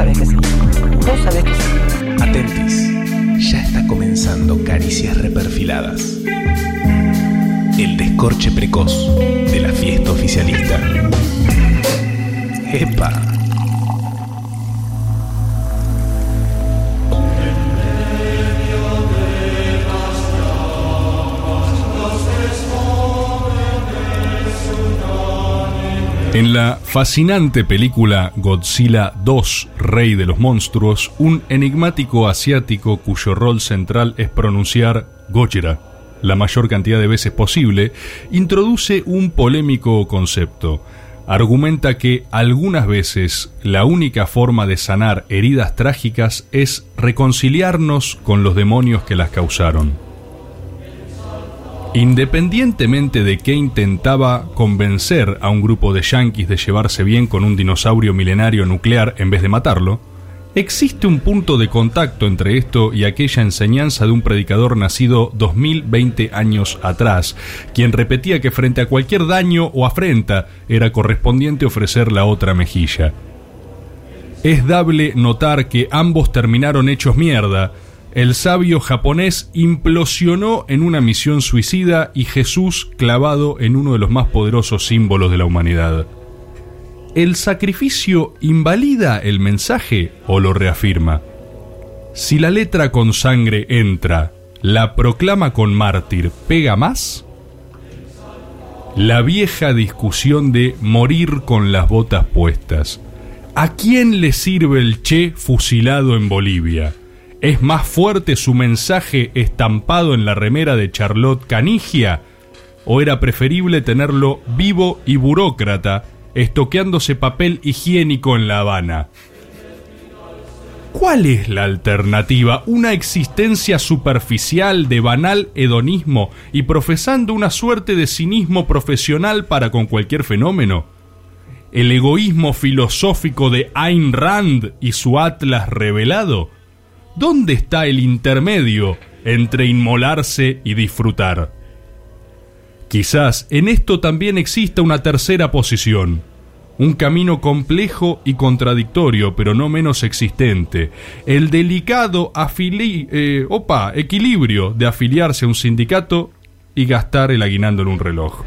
sabés que sí. Que sí. Atentis, ya está comenzando Caricias Reperfiladas. El descorche precoz de la fiesta oficialista. ¡Epa! En la fascinante película Godzilla 2, Rey de los Monstruos, un enigmático asiático cuyo rol central es pronunciar Gojira la mayor cantidad de veces posible, introduce un polémico concepto. Argumenta que algunas veces la única forma de sanar heridas trágicas es reconciliarnos con los demonios que las causaron. Independientemente de que intentaba convencer a un grupo de yanquis de llevarse bien con un dinosaurio milenario nuclear en vez de matarlo, existe un punto de contacto entre esto y aquella enseñanza de un predicador nacido 2020 años atrás, quien repetía que frente a cualquier daño o afrenta era correspondiente ofrecer la otra mejilla. Es dable notar que ambos terminaron hechos mierda, el sabio japonés implosionó en una misión suicida y Jesús clavado en uno de los más poderosos símbolos de la humanidad. ¿El sacrificio invalida el mensaje o lo reafirma? Si la letra con sangre entra, ¿la proclama con mártir pega más? La vieja discusión de morir con las botas puestas. ¿A quién le sirve el Che fusilado en Bolivia? ¿Es más fuerte su mensaje estampado en la remera de Charlotte Canigia? ¿O era preferible tenerlo vivo y burócrata, estoqueándose papel higiénico en La Habana? ¿Cuál es la alternativa? ¿Una existencia superficial de banal hedonismo y profesando una suerte de cinismo profesional para con cualquier fenómeno? ¿El egoísmo filosófico de Ayn Rand y su Atlas revelado? ¿Dónde está el intermedio entre inmolarse y disfrutar? Quizás en esto también exista una tercera posición, un camino complejo y contradictorio, pero no menos existente, el delicado eh, opa, equilibrio de afiliarse a un sindicato y gastar el aguinando en un reloj.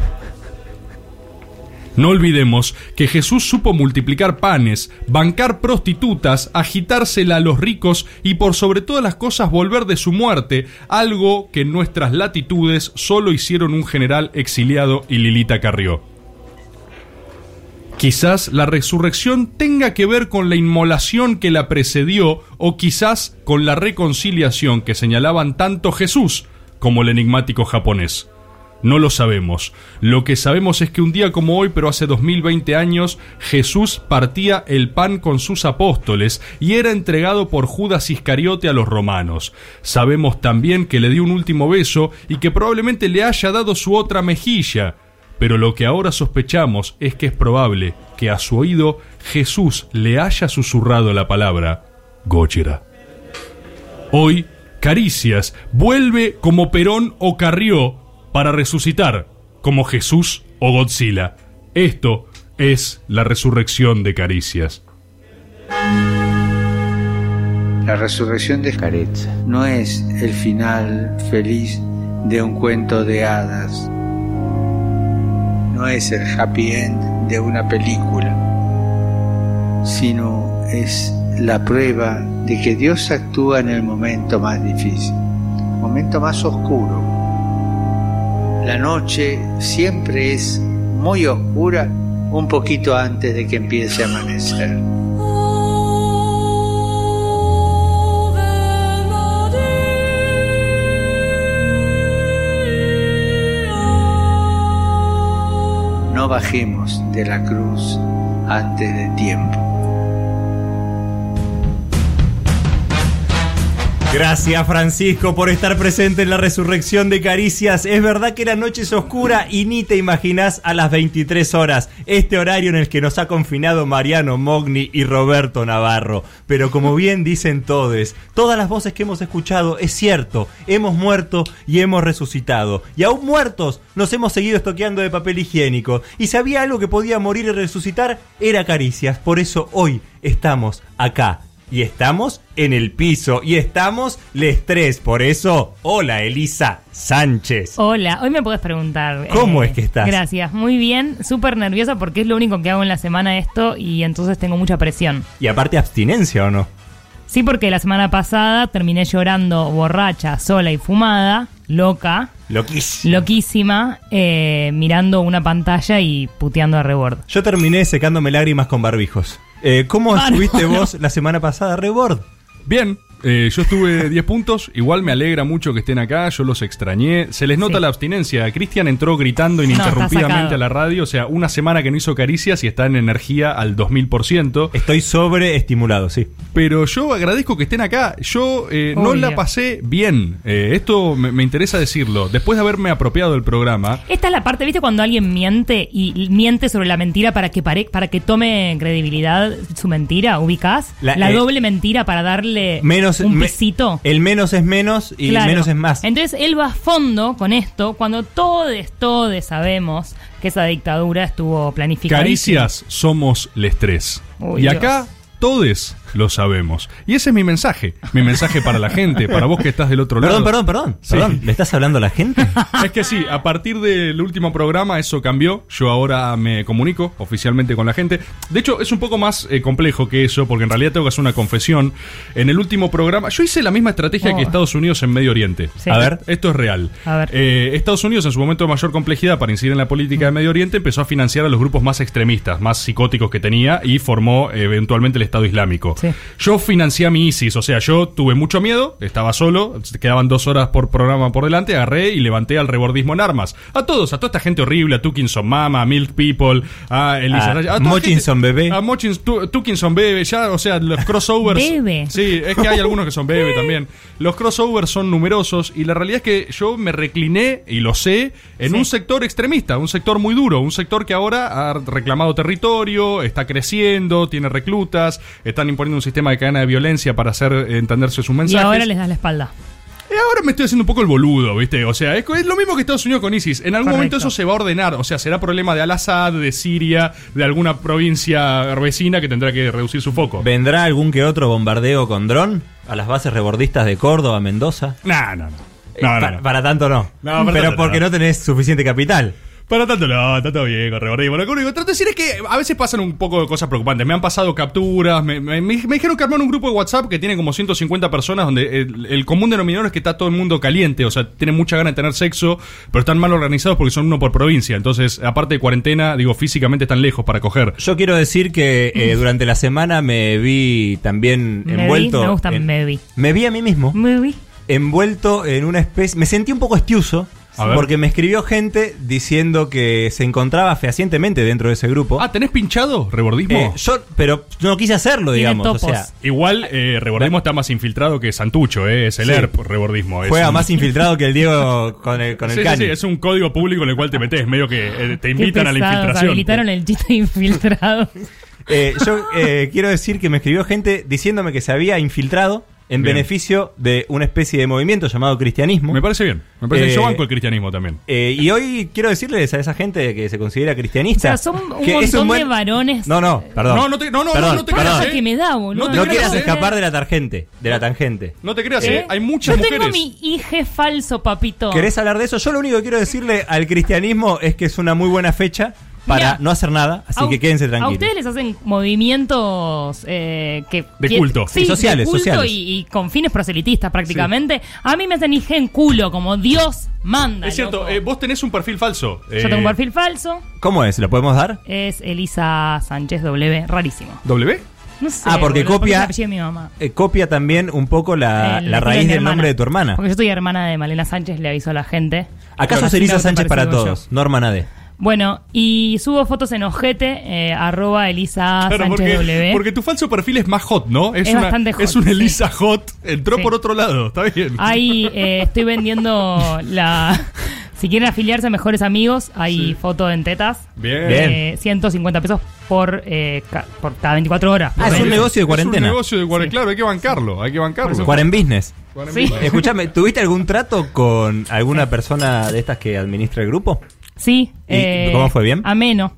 No olvidemos que Jesús supo multiplicar panes, bancar prostitutas, agitársela a los ricos y por sobre todas las cosas volver de su muerte, algo que en nuestras latitudes solo hicieron un general exiliado y Lilita Carrió. Quizás la resurrección tenga que ver con la inmolación que la precedió o quizás con la reconciliación que señalaban tanto Jesús como el enigmático japonés. No lo sabemos. Lo que sabemos es que un día como hoy, pero hace 2020 años, Jesús partía el pan con sus apóstoles y era entregado por Judas Iscariote a los romanos. Sabemos también que le dio un último beso y que probablemente le haya dado su otra mejilla. Pero lo que ahora sospechamos es que es probable que a su oído Jesús le haya susurrado la palabra Góchera. Hoy, Caricias vuelve como Perón o Carrió para resucitar como Jesús o Godzilla. Esto es la resurrección de Caricias. La resurrección de Careza no es el final feliz de un cuento de hadas, no es el happy end de una película, sino es la prueba de que Dios actúa en el momento más difícil, momento más oscuro, la noche siempre es muy oscura un poquito antes de que empiece a amanecer. No bajemos de la cruz antes de tiempo. Gracias Francisco por estar presente en la resurrección de Caricias. Es verdad que la noche es oscura y ni te imaginas a las 23 horas, este horario en el que nos ha confinado Mariano Mogni y Roberto Navarro. Pero como bien dicen todos, todas las voces que hemos escuchado es cierto, hemos muerto y hemos resucitado. Y aún muertos nos hemos seguido estoqueando de papel higiénico. Y si había algo que podía morir y resucitar, era Caricias. Por eso hoy estamos acá y estamos en el piso y estamos les tres. Por eso, hola Elisa Sánchez. Hola, hoy me puedes preguntar. ¿Cómo es que estás? Gracias, muy bien, súper nerviosa porque es lo único que hago en la semana esto y entonces tengo mucha presión. Y aparte abstinencia o no? Sí, porque la semana pasada terminé llorando borracha, sola y fumada, loca, loquísima, eh, mirando una pantalla y puteando a rebord. Yo terminé secándome lágrimas con barbijos. Eh, ¿Cómo Ah, estuviste no. vos la semana pasada, Rebord? Bien, eh, yo estuve 10 puntos, igual me alegra mucho que estén acá, yo los extrañé. Se les nota Sí. la abstinencia. Cristian entró gritando ininterrumpidamente a la radio, o sea, una semana que no hizo caricias y está en energía al 2000%. Estoy sobreestimulado, sí. Pero yo agradezco que estén acá. Yo eh, no la pasé bien. Eh, esto me, me interesa decirlo. Después de haberme apropiado del programa, Esta es la parte, ¿viste? Cuando alguien miente y miente sobre la mentira para que pare- para que tome credibilidad su mentira, ubicás? La- La, eh, doble mentira para darle Menos, un me- pisito. el menos es menos y Claro. menos es más. Entonces él va a fondo con esto cuando todos, todos sabemos que esa dictadura estuvo planificada. caricias somos les tres. Uy, y Dios. acá todos lo sabemos. Y ese es mi mensaje. Mi mensaje para la gente, para vos que estás del otro Perdón, lado. perdón, perdón, Sí. perdón. ¿Le estás hablando a la gente? Es que sí, a partir del último programa eso cambió. Yo ahora me comunico oficialmente con la gente. De hecho, es un poco más eh, complejo que eso, porque en realidad tengo que hacer una confesión. En el último programa, yo hice la misma estrategia Oh. que Estados Unidos en Medio Oriente. Sí. A ver. Esto es real. A ver. Eh, Estados Unidos, en su momento de mayor complejidad para incidir en la política de Medio Oriente, empezó a financiar a los grupos más extremistas, más psicóticos que tenía y formó eventualmente el Estado Islámico. Sí. Yo financié a mi ISIS, o sea, yo tuve mucho miedo, estaba solo, quedaban dos horas por programa por delante, agarré y levanté al rebordismo en armas. A todos, a toda esta gente horrible, a Tukinson Mama, a Milk People, a Elisa A Raya, toda Mochinson gente- Bebé. A Mochins, Tu- Tukinson Bebe, ya, o sea, los crossovers. Bebe. Sí, es que hay algunos que son bebe también. Los crossovers son numerosos y la realidad es que yo me recliné, y lo sé, en Sí. un sector extremista, un sector muy duro, un sector que ahora ha reclamado territorio, está creciendo, tiene reclutas, están imponiendo un sistema de cadena de violencia para hacer entenderse sus Y mensajes. ahora les das la espalda. Y ahora me estoy haciendo un poco el boludo, ¿viste? O sea, es, es lo mismo que Estados Unidos con ISIS. En algún Correcto. momento eso se va a ordenar. O sea, será problema de Al-Assad, de Siria, de alguna provincia vecina que tendrá que reducir su foco. ¿Vendrá algún que otro bombardeo con dron a las bases rebordistas de Córdoba, Mendoza? No, no, no. Eh, No, no, pa- no. Para tanto no. No, para Pero tanto porque no. no tenés suficiente capital. Para tanto no, está todo bien con rebordismo. Lo que único que trato de decir es que a veces pasan un poco de cosas preocupantes. Me han pasado capturas, me, me- me- me dijeron que armaron un grupo de WhatsApp que tiene como 150 personas donde el, el común denominador es que está todo el mundo caliente, o sea, tienen mucha ganas de tener sexo, pero están mal organizados porque son uno por provincia. Entonces, aparte de cuarentena, digo, físicamente están lejos para coger. Yo quiero decir que eh, durante la semana me vi también Me vi, envuelto. me gusta, en- me vi. Me vi a mí mismo. Me vi. envuelto en una especie. Me sentí un poco estiuso. Porque me escribió gente diciendo que se encontraba fehacientemente dentro de ese grupo. Ah, ¿tenés pinchado rebordismo? Eh, yo, pero no quise hacerlo, digamos. O topos. sea, Igual, eh, rebordismo está más infiltrado que Santucho, eh, es el Sí. ERP rebordismo. es juega un- más infiltrado que el Diego con el, con el Sí, sí, cani. sí, es un código público en el cual te metes, medio que eh, te Qué invitan a la infiltración. Habilitaron el chiste infiltrado. Eh, yo eh, quiero decir que me escribió gente diciéndome que se había infiltrado en Bien. beneficio de una especie de movimiento llamado cristianismo. Me parece bien. Me parece Eh, yo banco el cristianismo también. Eh, y hoy quiero decirles a esa gente que se considera O cristianista. sea, son un que es montón buen- de varones. No, no, perdón. No, no te- no, no, Perdón, no, te perdón. Pasa que me da, boludo. No te No creas, quieras eh. escapar de la tangente. De la tangente. No te creas, ¿Eh? eh, hay muchas Yo mujeres. tengo mi hija falso, papito. ¿Querés hablar de eso? Yo lo único que quiero decirle al cristianismo es que es una muy buena fecha para Mirá, no hacer nada, así A que quédense A tranquilos. ustedes les hacen movimientos eh, que De que- culto. sí, Y sociales, de culto sociales. Y, y con fines proselitistas prácticamente. A mí me hacen en culo, como Dios manda. Es cierto, eh, vos tenés un perfil falso. Yo eh, tengo un perfil falso. ¿Cómo es? ¿Lo podemos dar? Es Elisa Sánchez W. Rarísimo. ¿W? No sé. Ah, porque boludo, copia- es el apellido de mi mamá. Eh, copia también un poco la, El la raíz del hermana. nombre de tu hermana. Porque yo soy hermana de Malena Sánchez, le aviso a la gente. ¿Acaso Elisa Sánchez para autopercibo yo. todos? Norma Nade. Bueno, y subo fotos en ojete, eh, arroba Elisa Claro, Sánchez porque, W. porque tu falso perfil es más hot, ¿no? Es una, bastante hot, Es un sí. Elisa hot. Entró Sí. por otro lado, está bien. Ahí eh, estoy vendiendo la... Si quieren afiliarse a Mejores Amigos, hay foto en tetas. Bien. Eh, 150 pesos por, eh, ca- por cada 24 horas. Ah, es un negocio de cuarentena. Es un negocio de cuarentena. Sí. Claro, hay que bancarlo, hay que bancarlo. Cuaren Business. Sí. Escúchame, ¿tuviste algún trato con alguna persona de estas que administra el grupo? Sí. ¿Y cómo fue, bien? Ameno.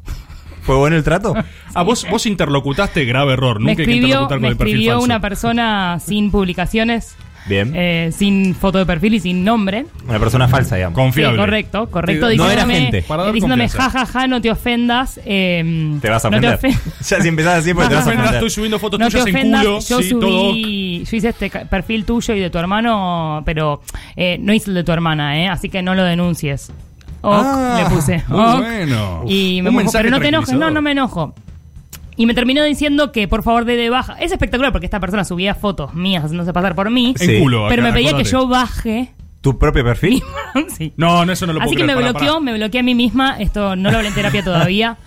¿Fue bueno el trato? Ah, vos, vos interlocutaste grave error. Me Nunca hay que escribió, interlocutar con me el perfil escribió falso. una persona sin publicaciones, Bien. eh, sin foto de perfil y sin nombre. Una persona falsa, digamos. Confiable. Sí, correcto, correcto. Sí, no era diciéndome- gente. Para dar diciéndome, confianza. jajaja, no te ofendas. eh, Te vas a no ofender. ofen- ya si empezás así, porque te vas a ofender. estoy subiendo fotos no te tuyas en ofendas, culo. yo sí, todo ok. subí, yo hice este ca- perfil tuyo y de tu hermano, pero eh, no hice el de tu hermana, ¿eh? así que no lo denuncies. Ok, Ah, le puse. muy bueno. Y me Un mensaje pero no te enojes, no, no me enojo. Y me terminó diciendo que por favor dé de baja. Es espectacular porque esta persona subía fotos mías haciéndose pasar por mí. En Sí. culo. pero acá, me pedía que yo baje. ¿Tu propio perfil? Sí. No, no, eso no lo puedo Así que creer. me Pará, bloqueó, pará. me bloqueé a mí misma. Esto no lo hablé en terapia todavía.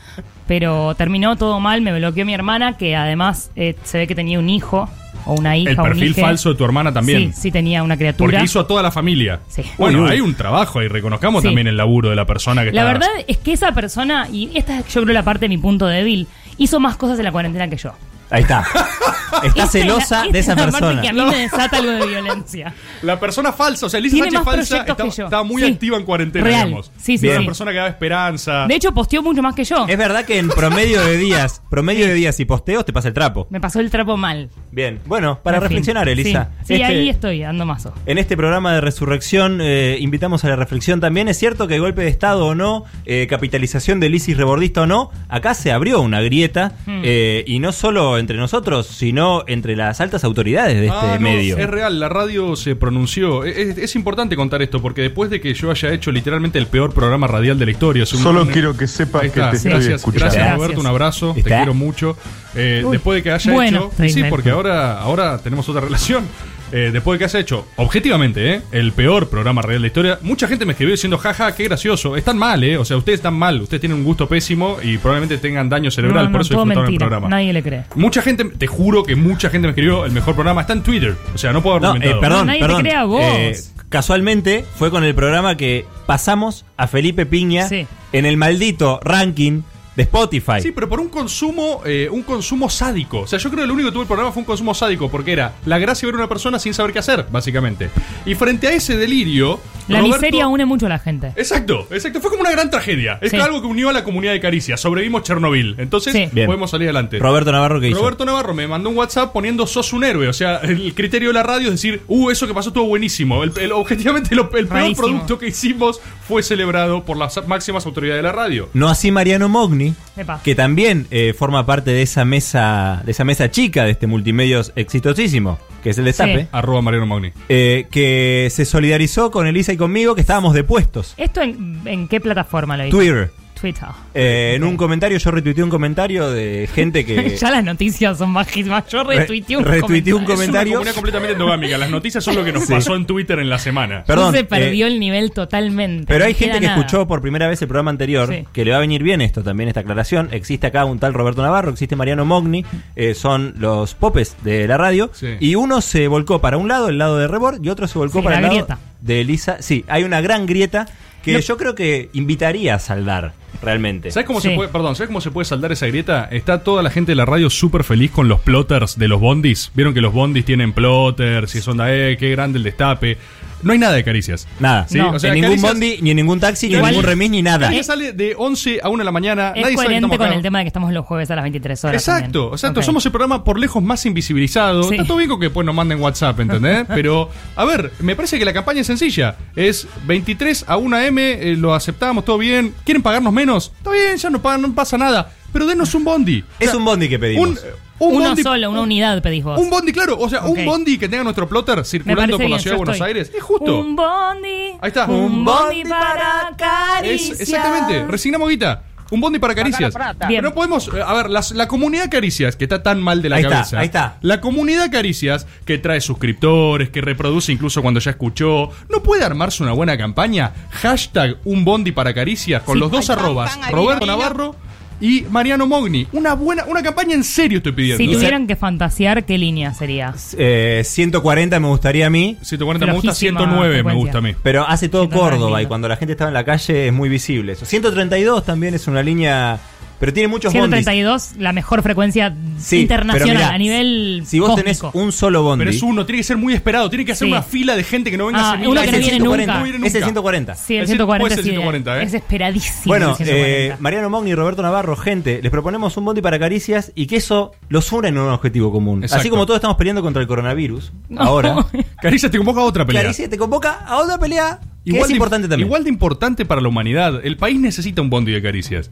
Pero terminó todo mal. Me bloqueó mi hermana, que además eh, se ve que tenía un hijo o una hija. El un perfil falso de tu hermana también. Sí, sí tenía una criatura. Porque hizo a toda la familia. Sí. Bueno, Uy, uy. hay un trabajo y reconozcamos Sí. también el laburo de la persona que La está. verdad es que esa persona, y esta es yo creo la parte de mi punto débil, hizo más cosas en la cuarentena que yo. Ahí está. Está Esta es celosa la- de esa es la persona. parte que a mí me desata algo de violencia. La persona falsa, o sea, Elisa Tiene Sánchez más falsa proyectos está- que yo. estaba muy Sí. activa en cuarentena, Real. digamos. Sí, sí, Era sí. una persona que daba esperanza. De hecho, posteó mucho más que yo. Es verdad que en promedio de días, promedio de días y posteos te pasa el trapo. Me pasó el trapo mal. Bien, bueno, para En fin. reflexionar, Elisa. Sí, Sí, Este- ahí estoy, dando mazo. En este programa de resurrección eh, invitamos a la reflexión también. Es cierto que golpe de Estado o no, eh, capitalización del ISIS rebordista o no, acá se abrió una grieta Hmm. eh, y no solo entre nosotros, sino entre las altas autoridades de este Ah, no, medio. Es real, la radio se pronunció. Es, es- importante contar esto porque después de que yo haya hecho literalmente el peor programa radial de la historia. es un- Solo un- quiero que sepas que te estoy gracias, escuchando. gracias Gracias. Roberto, un abrazo, te quiero mucho. Eh, después de que haya Bueno, hecho, sí, porque ahora, ahora tenemos otra relación. Eh, después de que haya hecho, objetivamente, eh, el peor programa radial de la historia, mucha gente me escribió diciendo, jaja, qué gracioso. Están mal, ¿eh? O sea, ustedes están mal, ustedes tienen un gusto pésimo y probablemente tengan daño cerebral, No, no, por eso disfrutaron el mentira. programa. Nadie le cree. Mucha gente, te juro que mucha gente me escribió, el mejor programa está en Twitter. O sea, no puedo haber No, eh, perdón, No, nadie te perdón. crea a vos. Eh, casualmente fue con el programa que pasamos a Felipe Piña Sí. en el maldito ranking de Spotify. Sí, pero por un consumo, eh, un consumo sádico. O sea, yo creo que lo único que tuvo el programa fue un consumo sádico, porque era la gracia de ver a una persona sin saber qué hacer, básicamente. Y frente a ese delirio. La Roberto- miseria une mucho a la gente. Exacto, exacto. Fue como una gran tragedia. Es Sí. algo que unió a la comunidad de Caricia. Sobrevivimos Chernobyl. Entonces, Sí. Podemos salir adelante. Roberto Navarro que hizo. Roberto Navarro me mandó un WhatsApp poniendo sos un héroe. O sea, el criterio de la radio es decir, uh, eso que pasó estuvo buenísimo. El, el- objetivamente, lo- el peor Rarísimo. producto que hicimos fue celebrado por las máximas autoridades de la radio. No así Mariano Mogni, Epa. que también eh, forma parte de esa mesa, de esa mesa chica de este multimedios exitosísimo, que es el Destape, Sí. Arroba Mariano Magni. eh, que se solidarizó con Elisa y conmigo, que estábamos depuestos. ¿Esto en, en qué plataforma lo hizo? Twitter. Twitter. Eh, en un comentario, yo retuiteé un comentario de gente que. ya las noticias son bajísimas. Yo retuiteé un retuiteé un comentario. comentario. Es una comunidad completamente endogámica. Las noticias son lo que nos Sí. pasó en Twitter en la semana. Perdón. se perdió eh, el nivel totalmente. Pero hay gente que nada. escuchó por primera vez el programa anterior, Sí. que le va a venir bien esto también, esta aclaración. Existe acá un tal Roberto Navarro, existe Mariano Mogni, eh, son los popes de la radio. Sí. Y uno se volcó para un lado, el lado de Rebord, y otro se volcó Sí, para el la lado grieta. de Elisa. Sí, hay una gran grieta que No. yo creo que invitaría a saldar, realmente. ¿Sabes cómo Sí. se puede, perdón, ¿sabes cómo se puede saldar esa grieta? Está toda la gente de la radio súper feliz con los plotters de los bondis. Vieron que los bondis tienen plotters y son de, eh, qué grande el destape. No hay nada de caricias. Nada. Sí, No. o sea, en ningún Caricias- bondi, ni en ningún taxi, ni en Igual- ningún remis, ni nada. Caricias sale de 11 a 1 de la mañana. Es nadie que coherente estamos con acá. el tema de que estamos los jueves a las 23 horas. Exacto, también. exacto. Ok. Somos el programa por lejos más invisibilizado. Sí. Está todo bien con que después nos manden WhatsApp, ¿entendés? Pero, a ver, me parece que la campaña es sencilla. Es 23 a 1 AM, eh, lo aceptamos, todo bien. ¿Quieren pagarnos menos? Está bien, ya no, pagan, no pasa nada. Pero denos un bondi. Es un bondi que pedimos. Un, un Uno bondi, solo, una unidad pedís vos. Un bondi, claro. O sea, un bondi que tenga nuestro plotter circulando por la ciudad de Buenos estoy. Aires. Es justo. Un bondi. Ahí está. Un bondi para Es, caricias. exactamente, resignamos guita. Un bondi para caricias. Pero no podemos. eh, A ver, las- la comunidad caricias, que está tan mal de la Ahí está, cabeza. ahí está. La comunidad caricias, que trae suscriptores, que reproduce incluso cuando ya escuchó. ¿No puede armarse una buena campaña? Hashtag un bondi para caricias con Sí. los dos Ay, arrobas. pan, pan, Roberto Navarro y Mariano Mogni. Una buena, una campaña en serio estoy pidiendo. Si tuvieran que fantasear, ¿qué línea sería? Eh, 140 me gustaría a mí. 140 me gusta, Flojísima 109 me gusta a mí. Pero hace todo 109 Córdoba y cuando la gente estaba en la calle es muy visible eso. 132 también es una línea, pero tiene muchos bondis. 132, la mejor frecuencia Sí, internacional mirá, a nivel Si vos tenés un solo bondi, Pero es uno, tiene que ser muy esperado. Tiene que hacer Sí. una fila de gente que no venga Ah, uno años. que no el viene 140, nunca. No viene Es el nunca. 140. Sí, el Es- 140 puede ser sí, 140, ¿eh? Es esperadísimo. Bueno, el 140. eh, Mariano Mogni y Roberto Navarro, gente, les proponemos un bondi para caricias y que eso los une en un objetivo común. Exacto. Así como todos estamos peleando contra el coronavirus, No. ahora, Caricias te convoca a otra pelea. Caricia te convoca a otra pelea que es de- importante también. Igual de importante para la humanidad. El país necesita un bondi de caricias.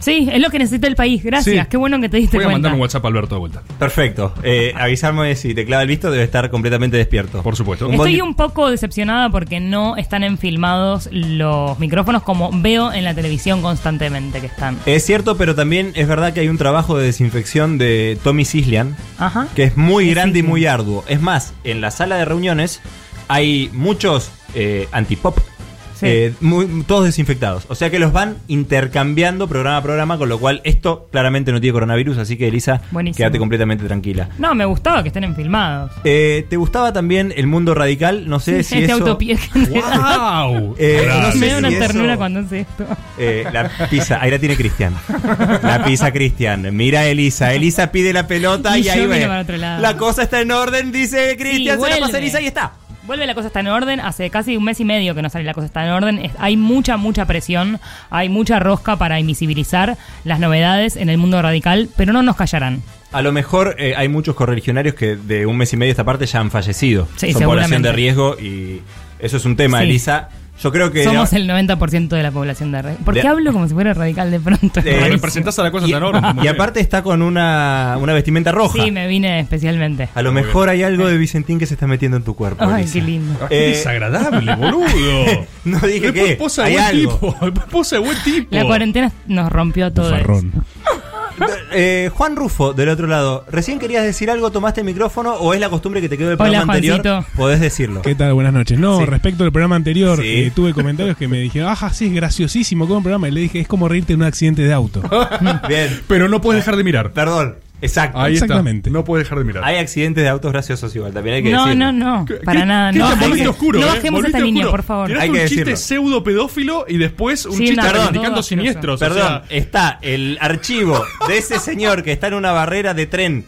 Sí, es lo que necesita el país. Gracias. Sí. Qué bueno que te diste Voy a cuenta. mandar un WhatsApp a Alberto de vuelta. Perfecto. Eh, avisarme si te clava el visto, debe estar completamente despierto. Por supuesto. Un Estoy un poco decepcionada porque no están enfilmados los micrófonos como veo en la televisión constantemente que están. Es cierto, pero también es verdad que hay un trabajo de desinfección de Tommy Sislian Ajá. que es muy Sí, grande sí. y muy arduo. Es más, en la sala de reuniones hay muchos eh, antipop. Sí. eh, muy- todos desinfectados. O sea que los van intercambiando programa a programa, con lo cual esto claramente no tiene coronavirus, así que Elisa, Buenísimo. quédate completamente tranquila. No, me gustaba que estén enfilmados. Eh, ¿Te gustaba también el mundo radical? No sé si este eso... que. ¡Wow! Eh, no sé Me da una si eso- ternura cuando hace esto. Eh, la pizza, ahí la tiene Cristian. La pizza Cristian. Mira a Elisa. Elisa pide la pelota y, Y yo ahí ve. La cosa está en orden, dice Cristian. se la pasa. Elisa y está. Vuelve la cosa está en orden, hace casi un mes y medio que no sale la cosa está en orden, hay mucha, mucha presión, hay mucha rosca para invisibilizar las novedades en el mundo radical, pero no nos callarán. A lo mejor eh, hay muchos correligionarios que de un mes y medio a esta parte ya han fallecido. Sí, Son población de riesgo y eso es un tema, Sí. Elisa. Yo creo que. Somos el 90% de la población de radical. ¿Por De- qué hablo como si fuera radical de pronto? Eh, representás a la cosa y, tan muy y aparte está con una, una vestimenta roja. Sí, me vine especialmente. A lo Muy mejor hay algo de Vicentín que se está metiendo en tu cuerpo. Ay, Elisa. qué lindo. Ah, qué Eh, desagradable, boludo. No dije que posa de buen algo. tipo. Posa de buen tipo. La cuarentena nos rompió todo Farrón. Eh, Juan Rufo, del otro lado, ¿recién querías decir algo? ¿Tomaste el micrófono o es la costumbre que te quedó del Hola, programa anterior? Juancito. Podés decirlo. ¿Qué tal? Buenas noches. No, Sí. respecto al programa anterior, Sí. eh, tuve comentarios que me dijeron, ajá, sí, es graciosísimo como programa. Y le dije, es como reírte en un accidente de auto. Bien, Pero no puedes dejar de mirar. perdón. Exacto. Ahí Exactamente. está. No puedes dejar de mirar. Hay accidentes de autos graciosos igual, también hay que No, decirlo. no, no, ¿Qué- para nada. No volviste oscuro, no eh? bajemos esta línea, por favor. Tiraste Hay que un chiste decirlo. pseudo pedófilo y después un Sí, chiste reivindicando todo siniestros. o Perdón, sea, está el archivo de ese señor que está en una barrera de tren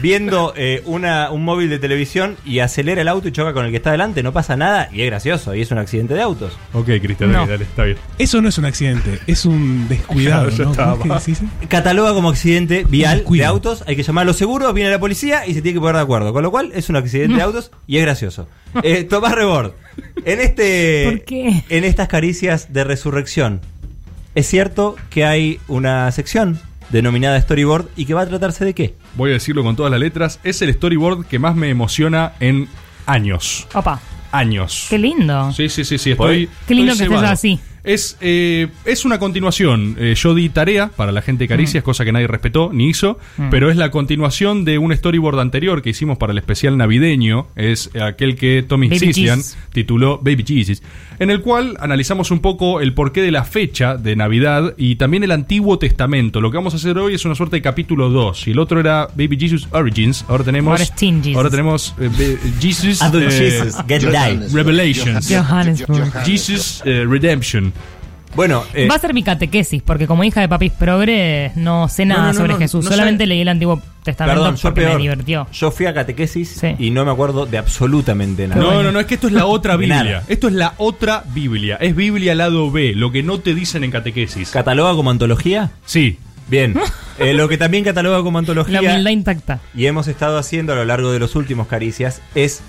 viendo eh, una, un móvil de televisión y acelera el auto y choca con el que está delante, no pasa nada y es gracioso y es un accidente de autos. Ok, Cristian, No. dale, dale, está bien. Eso no es un accidente, es un descuidado, Ya ¿no? está, ¿Cómo es que dice? Cataloga como accidente vial Descuido. de autos, hay que llamarlo seguro, viene la policía y se tiene que poner de acuerdo, con lo cual es un accidente de autos y es gracioso. Eh, Tomás Rebord, en este ¿Por qué? en estas caricias de resurrección, es cierto que hay una sección denominada storyboard y que va a tratarse de qué? Voy a decirlo con todas las letras. Es el storyboard que más me emociona en años. Opa, Años. qué lindo. Sí, sí, sí, sí. Estoy. Qué lindo estoy que estés así. Es, eh, es una continuación. Eh, yo di tarea para la gente de Caricias, cosa que nadie respetó ni hizo, Mm. pero es la continuación de un storyboard anterior que hicimos para el especial navideño. Es aquel que Tommy Jesus. tituló Baby Jesus, en el cual analizamos un poco el porqué de la fecha de Navidad y también el Antiguo Testamento. Lo que vamos a hacer hoy es una suerte de capítulo 2. Y el otro era Baby Jesus Origins. Ahora tenemos. Ahora Jesus. ahora tenemos eh, Jesus. Eh, Jesus, get. Revelations. Johannesburg. Jesus eh, Redemption. Bueno, eh, Va a ser mi catequesis, porque como hija de papis progres no sé nada No, no, no, sobre Jesús. no Solamente sé. leí el Antiguo Testamento perdón, porque peor. me divirtió. Yo fui a catequesis Sí. y no me acuerdo de absolutamente nada. No, no, no, es que esto es la otra. Biblia. Esto es la otra Biblia. Es Biblia lado B, lo que no te dicen en catequesis. ¿Cataloga como antología? Sí. Bien. Eh, lo que también cataloga como La antología humildad intacta. y hemos estado haciendo a lo largo de los últimos caricias es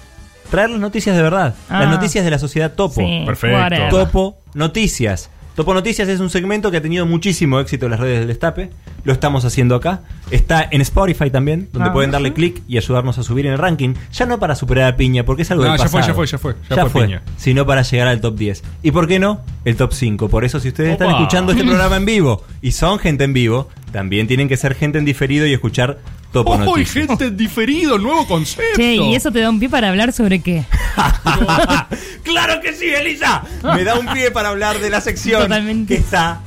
traer las noticias de verdad. Ah. Las noticias de la sociedad topo. Sí, Perfecto. whatever. Topo Noticias. Topo Noticias es un segmento que ha tenido muchísimo éxito en las redes del Destape. Lo estamos haciendo acá. Está en Spotify también, donde Ah. pueden darle clic y ayudarnos a subir en el ranking. Ya no para superar a Piña, porque es algo No, del ya fue, pasado. ya fue, ya fue, ya fue Piña. Sino para llegar al top 10. ¿Y por qué no? El top 5. Por eso, si ustedes están escuchando este programa en vivo y son gente en vivo, también tienen que ser gente en diferido y escuchar Topo ¡Oh, Noticias. gente en diferido! ¡Nuevo concepto! Che, ¿y eso te da un pie para hablar sobre qué? ¡Claro que sí, Elisa! Me da un pie para hablar de la sección Totalmente. que está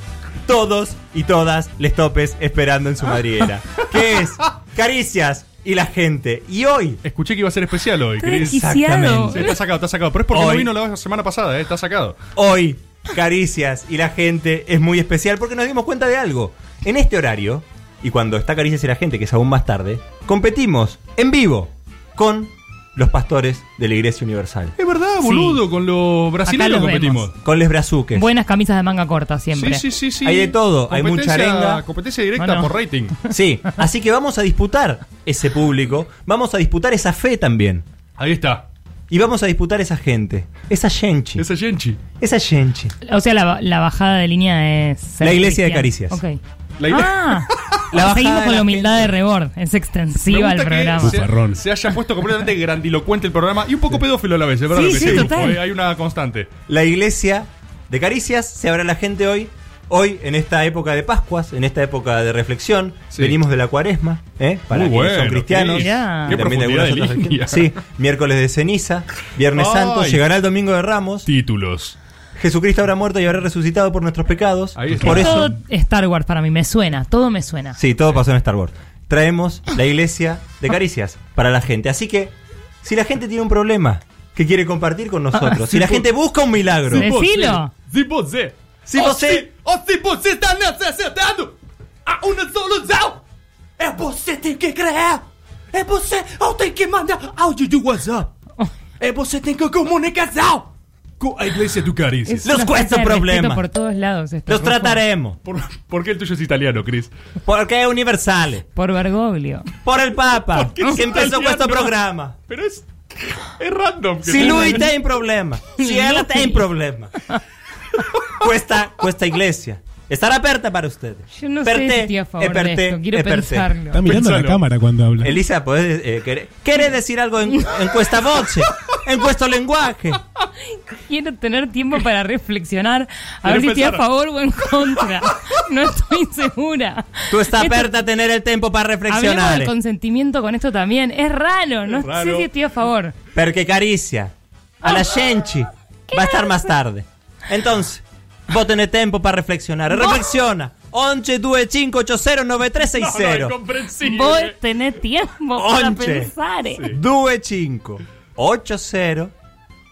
todos y todas les topes esperando en su madriguera. que es Caricias y la gente. Y hoy, Escuché que iba a ser especial hoy, Chris. Sí, está sacado, está sacado. Pero es porque Hoy- no vino la semana pasada, eh, está sacado. hoy, Caricias y la gente es muy especial porque nos dimos cuenta de algo. En este horario, y cuando está Caricias y la gente, que es aún más tarde, competimos en vivo con los pastores de la Iglesia Universal. Es verdad, Sí. boludo, con los brasileños los competimos. vemos. Con les brazuques. Buenas camisas de manga corta siempre. Sí, sí, sí, sí. Hay de todo, hay mucha Competencia- arenga. Competencia directa Bueno. por rating. Sí, así que vamos a disputar ese público, vamos a disputar esa fe también. Ahí está. Y vamos a disputar esa gente, esa gente, Esa Genchi. esa gente. O sea, la, la bajada de línea es. ser La iglesia de cristiano. Caricias. Ok. La idea- Ah, La bajada seguimos de con la la humildad gente. de Rebord. Es Me extensiva gusta el que programa. se, Bufarrón. se haya puesto completamente grandilocuente el programa y un poco pedófilo a la vez, es verdad Sí, lo que sí, total. Hay una constante. La iglesia de Caricias se abre a la gente hoy. Hoy, en esta época de Pascuas, en esta época de reflexión, Sí. venimos de la cuaresma, ¿eh? para Muy quienes son cristianos. Cris. Mirá. y Qué también de profundidad algunas de otras línea. religiones. Sí, miércoles de ceniza, Viernes Ay. Santo, llegará el domingo de Ramos. Títulos. Jesucristo habrá muerto y habrá resucitado por nuestros pecados. Ahí está. Por eso, Todo Star Wars para mí me suena. Todo me suena. Sí, todo pasó en Star Wars. Traemos la iglesia de caricias para la gente. Así que, si la gente tiene un problema que quiere compartir con nosotros, si la gente busca un milagro, Sí. Decilo. Se você. Si você- Ou se você está necessitando a uma solução. É você tem que crer. É você ou tem que mandar áudio de WhatsApp. É você tem que comunicação com a iglesia do Caricias. Es Los una cuesta falta de problema. respeto por todos lados. esto, los Rufo. trataremos. ¿Por, por qué el tuyo es italiano, Chris? Porque es universal. Por Bergoglio. Por el Papa, Porque que es empezó con italiano. este programa. Pero es. Es random. que Si sea- lui tem problema, si ela tem problema, questa, questa iglesia estará aperta para ustedes. Yo no sé si estoy a favor e per de esto. Quiero e te. pensarlo. Está mirando a la Pensalo. cámara cuando habla. Elisa, ¿puedes, eh, querer, ¿quiere decir algo en, en questa voce? En questo lenguaje? Quiero tener tiempo para reflexionar. A ver si estoy a favor o en contra. No estoy segura. Tú estás Esto- aperta a tener el tiempo para reflexionar. del consentimiento con esto también. Es raro. No Es raro. sé si estoy a favor. Perché caricia a la gente va a estar más tarde. Entonces, vos tenés tiempo para reflexionar. Reflexiona. 11 25 80 No, no, 9360. incomprensible. Vos tenés tiempo para pensar. eh. 25 80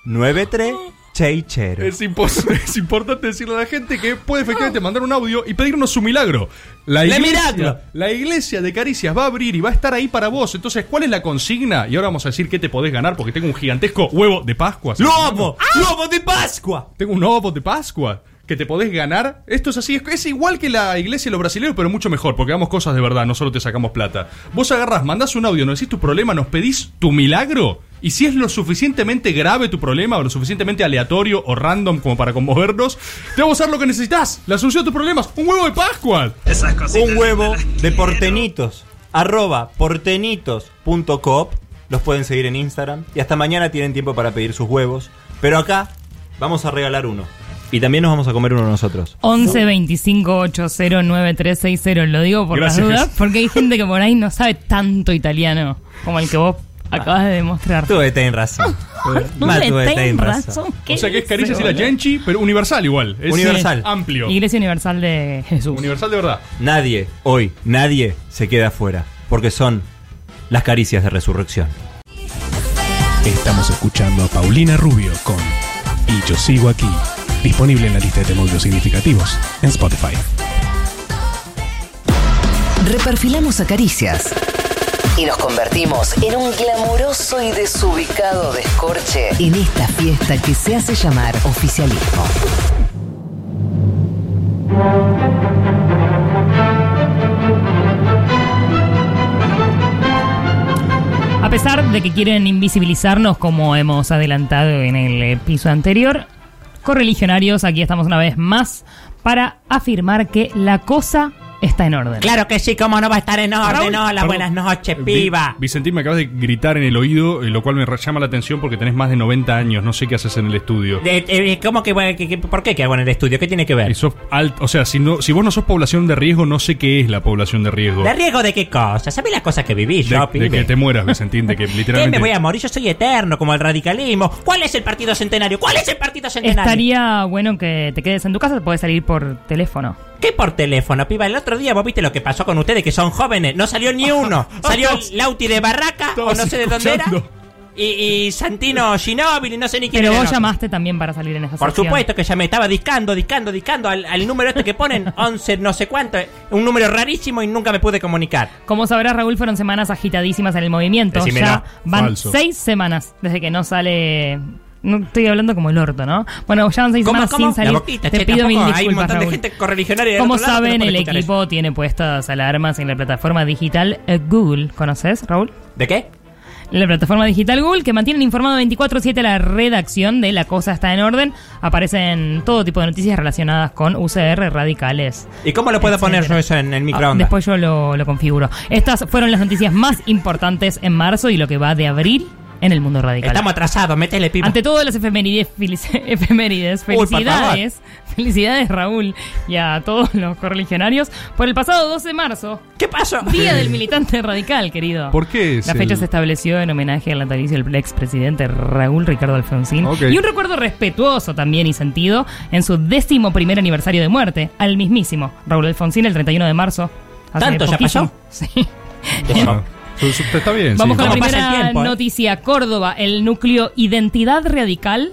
9360. Es, impos- es importante decirle a la gente que puede efectivamente mandar un audio y pedirnos su milagro. La ¡Le iglesia, milagro! la iglesia de Caricias va a abrir y va a estar ahí para vos. Entonces, ¿cuál es la consigna? Y ahora vamos a decir qué te podés ganar porque tengo un gigantesco huevo de Pascua. ¿sí? ¡Lobo! ¡Lobo de Pascua! Tengo un huevo de Pascua que te podés ganar. Esto es así, es, es igual que la iglesia de los brasileños, pero mucho mejor, porque damos cosas de verdad, no solo te sacamos plata. Vos agarrás, mandás un audio, nos decís tu problema, nos pedís tu milagro. Y si es lo suficientemente grave tu problema, o lo suficientemente aleatorio o random como para conmovernos, te vamos a dar lo que necesitas. La solución a tus problemas, un huevo de Pascua. Un huevo de portenitos. Arroba portenitos.coop. Los pueden seguir en Instagram. Y hasta mañana tienen tiempo para pedir sus huevos. Pero acá vamos a regalar uno. Y también nos vamos a comer uno nosotros. 11 25 80 9360. Lo digo por Gracias. las dudas, porque hay gente que por ahí no sabe tanto italiano como el que vos acabas de demostrar. Tú tenés razón. Me tú tenés razón. ¿Qué O sea que es Caricias y la? Genchi, pero universal igual. Es Universal. Amplio. Iglesia Universal de Jesús. Universal de verdad. Nadie, hoy, nadie se queda afuera. Porque son las caricias de resurrección. Estamos escuchando a Paulina Rubio con Y yo sigo aquí. Disponible en la lista de temorios significativos en Spotify. Reperfilamos a caricias. Y nos convertimos en un glamuroso y desubicado descorche en esta fiesta que se hace llamar oficialismo. A pesar de que quieren invisibilizarnos como hemos adelantado en el episodio anterior, correligionarios, aquí estamos una vez más para afirmar que la cosa está en orden. Claro que sí, cómo no va a estar en orden. Hola, Perdón. buenas noches, Vi- piba. Vicentín, me acabas de gritar en el oído, eh, lo cual me re- llama la atención porque tenés más de 90 años. No sé qué haces en el estudio. Eh, eh, ¿Cómo que, bueno, que- que- ¿Por qué que hago en el estudio? ¿Qué tiene que ver? Y sos alt- o sea, si, no, si vos no sos población de riesgo, no sé qué es la población de riesgo. ¿De riesgo de qué cosa? ¿Sabes las cosas que viví De, yo, de pibe? que te mueras, Vicentín, de que ¿Qué literalmente. me voy a morir? Yo soy eterno, como el radicalismo. ¿Cuál es el partido centenario? ¿Cuál es el partido centenario? Estaría bueno que te quedes en tu casa, puedes salir por teléfono. ¿Qué por teléfono, piba? El otro día vos viste lo que pasó con ustedes, que son jóvenes. No salió ni uno. Salió Lauti de Barraca, o no sé de dónde era. Y, y Santino Ginóbili, no sé ni quién Pero era vos el otro. llamaste también para salir en esa Por sección. supuesto que llamé, estaba discando, discando, discando al, al número este que ponen, 11 no sé cuánto, un número rarísimo y nunca me pude comunicar. Como sabrás, Raúl, fueron semanas agitadísimas en el movimiento. Decímelo. Ya van Falso. seis semanas desde que no sale. No estoy hablando como el orto, ¿no? Bueno, ya van seis ¿Cómo, sin salir. Boquita, Te che, pido mil disculpas, Hay un montón Raúl. de gente correligionaria Como saben, el equipo tiene puestas alarmas en la plataforma digital eh, Google. ¿Conoces, Raúl? ¿De qué? La plataforma digital Google, que mantienen informado 24-7 a la redacción de La Cosa Está en Orden, aparecen todo tipo de noticias relacionadas con UCR radicales. ¿Y cómo lo puedo poner yo eso en el Ah, microondas? después yo lo, lo configuro. Estas fueron las noticias más importantes en marzo y lo que va de abril en el mundo radical. Estamos atrasados, métele pipa. Ante todo las efemérides, felici- efemérides, Uy, felicidades, felicidades Raúl y a todos los correligionarios por el pasado 12 de marzo, ¿Qué pasó? Día del Militante Radical, querido. ¿Por qué es La fecha el- se estableció en homenaje al natalicio del expresidente Raúl Ricardo Alfonsín y un recuerdo respetuoso también y sentido en su décimo primer aniversario de muerte, al mismísimo Raúl Alfonsín el 31 de marzo. hace ¿Tanto ya pasó? Sí. Está bien. Vamos sí. con la ¿Cómo pasa el primera tiempo, eh? noticia. Córdoba, el núcleo Identidad Radical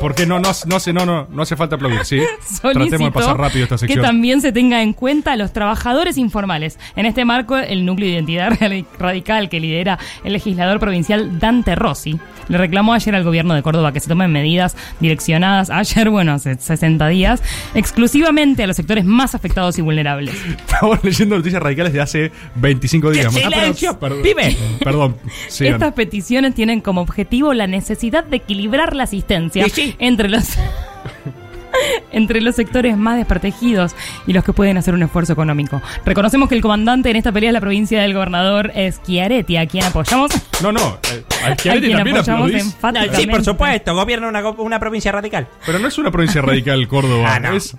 Porque no, no, no, hace, no, no, no hace falta aplaudir, ¿sí? Tratemos de pasar rápido esta que sección. también se tenga en cuenta a los trabajadores informales. En este marco, el núcleo de identidad Radi- radical que lidera el legislador provincial Dante Rossi le reclamó ayer al gobierno de Córdoba que se tomen medidas direccionadas ayer, bueno, hace 60 días, exclusivamente a los sectores más afectados y vulnerables. Estamos leyendo noticias radicales de hace 25 días. ¡Qué Ah, pero- perdón, ¡Pibe! Perdón. sigan. Estas peticiones tienen como objetivo la necesidad de equilibrar la asistencia Sí. entre los entre los sectores más desprotegidos y los que pueden hacer un esfuerzo económico. Reconocemos que el comandante en esta pelea es la provincia del gobernador Schiaretti, a quien apoyamos. No, no. eh, Al a Chiaretti quien también apoyamos aplaudís. enfáticamente. Sí, por supuesto, gobierna una, una provincia radical. Pero no es una provincia radical Córdoba. Ah, no. es-.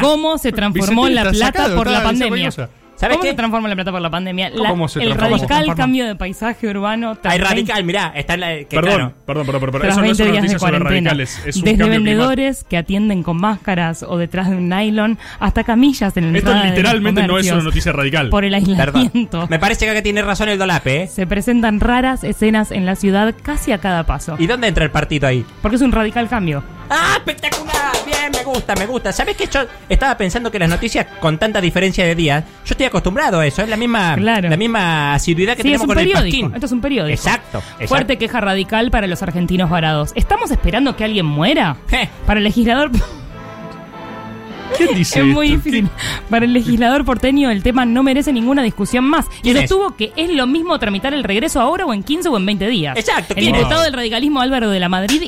¿Cómo se transformó la plata sacado, por la pandemia? ¿Sabes ¿Cómo qué? se transforma la plata por la pandemia? La- ¿Cómo se el transforma? radical cambio de paisaje urbano. Hay 20 radical, mirá, está la. Que, Perdón, claro, perdón, perdón, perdón. tras Eso no es 20 una días de noticia sobre cuarentena. radicales. Es un Desde cambio climático. vendedores que atienden con máscaras o detrás de un nylon hasta camillas en la Esto entrada de los literalmente no es una noticia radical. Por el Perdón. aislamiento. Me parece que tiene razón el Dolape, ¿eh? Se presentan raras escenas en la ciudad casi a cada paso. ¿Y dónde entra el partido ahí? Porque es un radical cambio. ¡Ah, espectacular! Bien, me gusta, me gusta. ¿Sabes que yo estaba pensando que las noticias con tanta diferencia de días, yo estoy acostumbrado a eso, es la misma, Claro. la misma asiduidad que Sí, es tenemos un con el pasquín. Esto es un periódico. Exacto, exacto. Fuerte queja radical para los argentinos varados. ¿Estamos esperando que alguien muera? Je. Para el legislador. ¿Quién dice Es muy esto? difícil. Para el legislador porteño el tema no merece ninguna discusión más. Y ¿Quién es? sostuvo que es lo mismo tramitar el regreso ahora o en 15 o en 20 días. Exacto, El ¿quién es? diputado del radicalismo Álvaro de la Madrid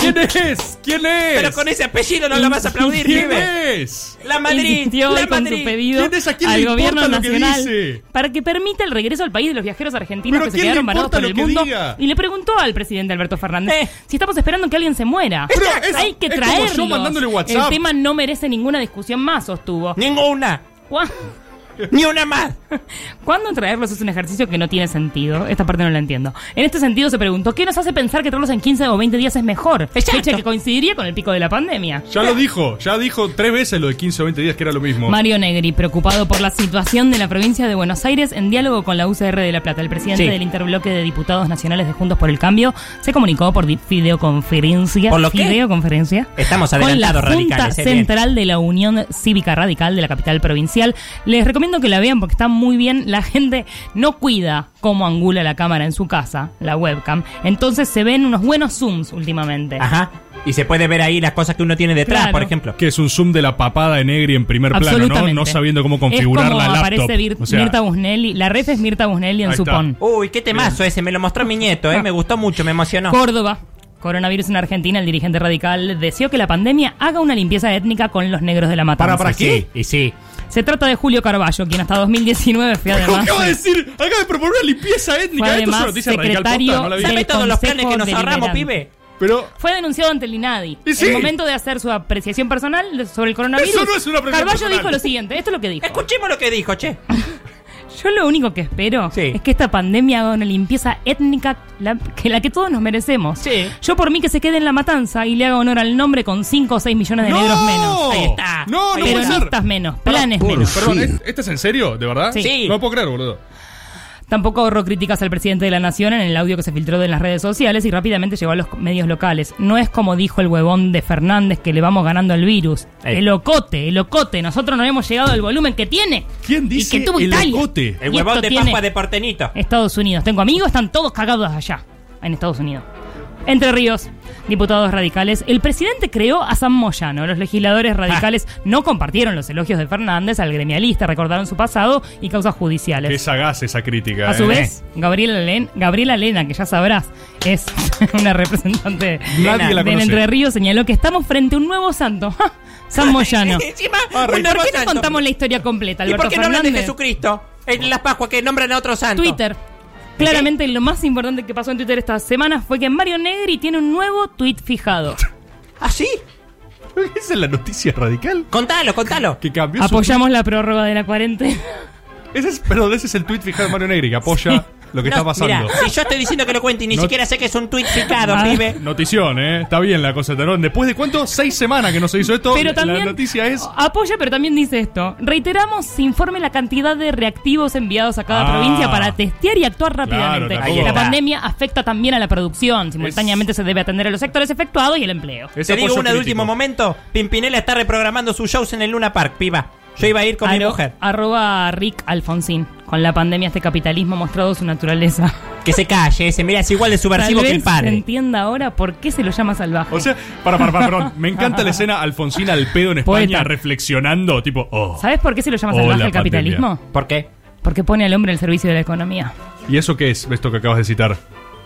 ¿Quién es? ¿Quién es? Pero con ese apellido no lo vas a aplaudir, ¿Quién pibe. es? La Madrid, insistió la hoy con Madrid. su pedido ¿Quién es? ¿A quién al le gobierno importa lo que nacional dice? para que permita el regreso al país de los viajeros argentinos ¿Pero que se quién le quedaron varados importa por lo el que mundo diga? y le preguntó al presidente Alberto Fernández Eh. si estamos esperando que alguien se muera. Pero es- Hay que es como traerlos. mandándole El WhatsApp. tema no merece ninguna discusión más, sostuvo. Ninguna, ¿Cuá- ni una más. ¿Cuándo traerlos es un ejercicio que no tiene sentido? Esta parte no la entiendo. En este sentido se preguntó, ¿qué nos hace pensar que traerlos en 15 o 20 días es mejor? Exacto. Fecha que coincidiría con el pico de la pandemia. Ya lo dijo, ya dijo tres veces lo de 15 o 20 días que era lo mismo. Mario Negri, preocupado por la situación de la provincia de Buenos Aires, en diálogo con la UCR de La Plata, el presidente Sí. del interbloque de diputados nacionales de Juntos por el Cambio se comunicó por videoconferencia. ¿Por lo qué? Videoconferencia. Estamos Con la adelantados, Junta radicales. eh, bien. Central de la Unión Cívica Radical de la capital provincial. Les recomiendo que la vean porque está muy bien. La gente no cuida cómo angula la cámara en su casa, la webcam. Entonces se ven unos buenos zooms últimamente. Ajá. Y se puede ver ahí las cosas que uno tiene detrás, Claro. por ejemplo. Que es un zoom de la papada de Negri en primer plano, ¿no? No sabiendo cómo configurar es como la laptop. aparece Vir- O sea, Mirta Busnelli. La ref es Mirta Busnelli en su pon. Uy, qué temazo ese, me lo mostró mi nieto, eh. Me gustó mucho, me emocionó. Córdoba. Coronavirus en Argentina, el dirigente radical deseó que la pandemia haga una limpieza étnica con los negros de la matanza. ¿Para, para qué? Y sí. Se trata de Julio Carballo, quien hasta 2019 fue además... Acaba de decir, acaba de proponer una limpieza étnica. Fue Esto es una además secretario posta, no la vi. del ¿Sabes todos los planes que nos ahorramos, pibe? Pero Fue denunciado ante el INADI. Y sí. En el momento de hacer su apreciación personal sobre el coronavirus. Eso no es una apreciación Carballo personal. dijo lo siguiente, esto es lo que dijo. Escuchemos lo que dijo, che. Yo lo único que espero Sí. es que esta pandemia haga una limpieza étnica la, que la que todos nos merecemos. Sí. Yo por mí que se quede en la matanza y le haga honor al nombre con 5 o 6 millones de negros menos. Ahí está. No, no puede ser. Peronistas menos, planes menos. Perdón, ¿es- ¿este es en serio? ¿De verdad? Sí. No lo puedo creer, boludo. Tampoco ahorró críticas al presidente de la nación en el audio que se filtró de las redes sociales y rápidamente llegó a los medios locales. No es como dijo el huevón de Fernández que le vamos ganando el virus. Ey. El ocote, el ocote. Nosotros no hemos llegado al volumen que tiene. ¿Quién Y dice que tuvo el Italia. ocote? El Y huevón de Pascua de Portenito. Estados Unidos. Tengo amigos, están todos cagados allá, en Estados Unidos. Entre Ríos, diputados radicales, el presidente creó a San Moyano. Los legisladores radicales no compartieron los elogios de Fernández al gremialista, recordaron su pasado y causas judiciales. Qué sagaz esa crítica. A su eh. vez, Gabriela, Len- Gabriela Lena, que ya sabrás, es una representante Nadie la de. Entre Ríos, señaló que estamos frente a un nuevo santo. San Moyano. Encima, Ah, ¿Por qué no santo. contamos la historia completa, ¿Y Alberto por qué no hablan de? Jesucristo? En las Pascuas que nombran a otro santo. Twitter. Claramente lo más importante que pasó en Twitter esta semana fue que Mario Negri tiene un nuevo tweet fijado. ¿Ah, sí? ¿Esa es la noticia radical? Contalo, contalo. Que cambió su Apoyamos la prórroga de la cuarentena. Ese es, perdón, ese es el tweet fijado de Mario Negri que apoya lo que No, está pasando. Si yo estoy diciendo que lo cuente y ni No- siquiera sé que es un tweet picado, Ah. pibe. Notición, ¿eh? Está bien la cosa de Terón. Después de cuánto? Seis semanas que no se hizo esto. Pero también la noticia es. apoya, pero también dice esto. Reiteramos, se informe la cantidad de reactivos enviados a cada Ah. provincia para testear y actuar rápidamente. la pandemia afecta también a la producción. Simultáneamente se debe atender a los sectores efectuados y el empleo. es Te digo una de último momento. Pimpinela está reprogramando sus shows en el Luna Park, piba. Yo iba a ir con mi mujer. Arroba Rick Alfonsín. Con la pandemia este capitalismo ha mostrado su naturaleza. Que se calle ese. Mira, es igual de Tal subversivo que el vez se padre. entienda ahora por qué se lo llama salvaje. O sea, para, para, para, perdón. Me encanta la escena Alfonsina al pedo en España Poeta. reflexionando, tipo, oh. ¿Sabes por qué se lo llama salvaje el pandemia. capitalismo? ¿Por qué? Porque pone al hombre al servicio de la economía. ¿Y eso qué es? Esto que acabas de citar.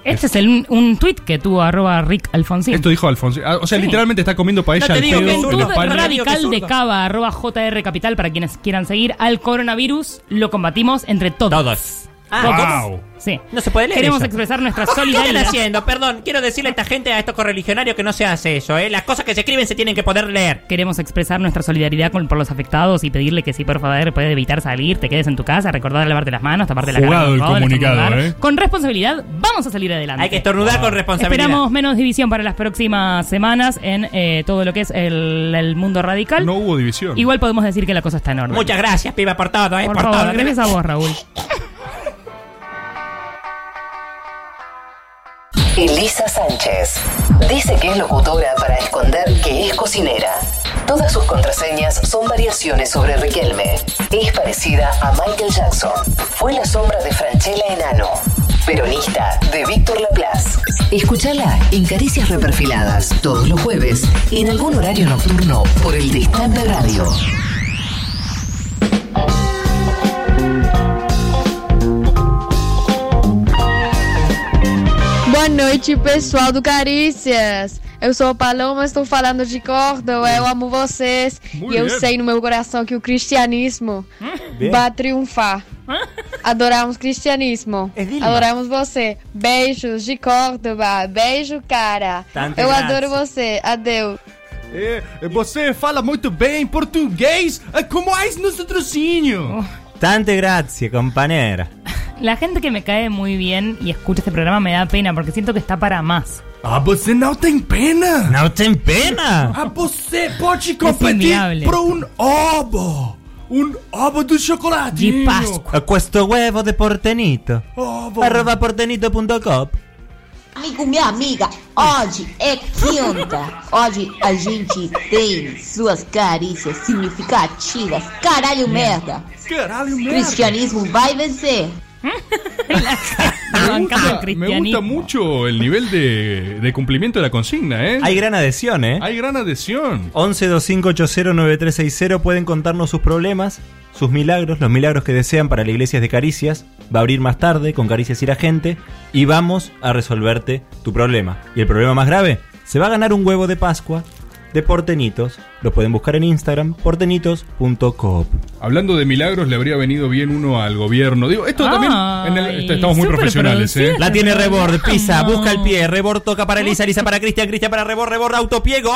Este es, el, un, un tuit que tuvo arroba Rick Alfonsín. Esto dijo Alfonsín. Ah, o sea, Sí. literalmente está comiendo paella No te al pedo radical de. Cava, arroba JR Capital, para quienes quieran seguir. Al coronavirus lo combatimos entre todos. Todos. Ah, Wow. Sí. No se puede leer Queremos eso. expresar nuestra ¿Qué están solidaridad. haciendo? Perdón, quiero decirle a esta gente, a estos correligionarios, que no se hace eso, ¿eh? Las cosas que se escriben se tienen que poder leer. Queremos expresar nuestra solidaridad con, por los afectados y pedirle que si por favor puede evitar salir, te quedes en tu casa, recordar lavarte las manos, taparte la cara. Jugado con el comunicado. ¿eh? Con responsabilidad, vamos a salir adelante. Hay que estornudar con responsabilidad. Esperamos menos división para las próximas semanas en eh, todo lo que es el, el mundo radical. No hubo división. Igual podemos decir que la cosa está en orden. Muchas gracias, piba, por todo, ¿eh? por, Por, favor, todo. gracias a vos, Raúl. Elisa Sánchez. Dice que es locutora para esconder que es cocinera. Todas sus contraseñas son variaciones sobre Riquelme. Es parecida a Michael Jackson. Fue la sombra de Franchella Enano. Peronista de Víctor Laplace. Escúchala en Caricias Reperfiladas todos los jueves en algún horario nocturno por el Destape Radio. Boa noite, pessoal do Carícias. Eu sou a Paloma, estou falando de Córdoba. Eu amo vocês. Muito e eu bem. sei no meu coração que o cristianismo vai triunfar. Adoramos cristianismo. É. Adoramos você. Beijos de Córdoba. Beijo, cara. Eu adoro você. Adeus. É, você fala muito bem português, é como é no patrocínio. Tante grazie, compañera. La gente que me cae muy bien y escucha este programa me da pena porque siento que está para más. Ah, você não tem pena? ¿No ten pena? Ah, você pode inviável. por um ovo. Um ovo de chocolate. De Páscoa. Questo huevo de portenito. Ovo. Arroba portenito.com. Amigo, minha amiga, hoje é quinta. Hoje a gente tem suas carícias significativas. Caralho, merda. Caralho, merda. Cristianismo vai vencer. Me gusta, me gusta cristianismo. mucho el nivel de, de cumplimiento de la consigna, ¿eh? Hay gran adhesión, ¿eh? Hay gran adhesión. 11 2580 9360 pueden contarnos sus problemas, sus milagros, los milagros que desean para la iglesia de Caricias. Va a abrir más tarde con Caricias y la gente y vamos a resolverte tu problema. Y el problema más grave, se va a ganar un huevo de Pascua de Portenitos. Lo pueden buscar en Instagram, portenitos.coop. Hablando de milagros, le habría venido bien uno al gobierno. Digo, esto también. en el- Ay, estamos muy profesionales, ¿eh? La tiene Rebord, pisa, No. busca el pie, Rebord toca para Elisa, Elisa para Cristian, Cristian para Rebord, Rebord autopie, ¡gol!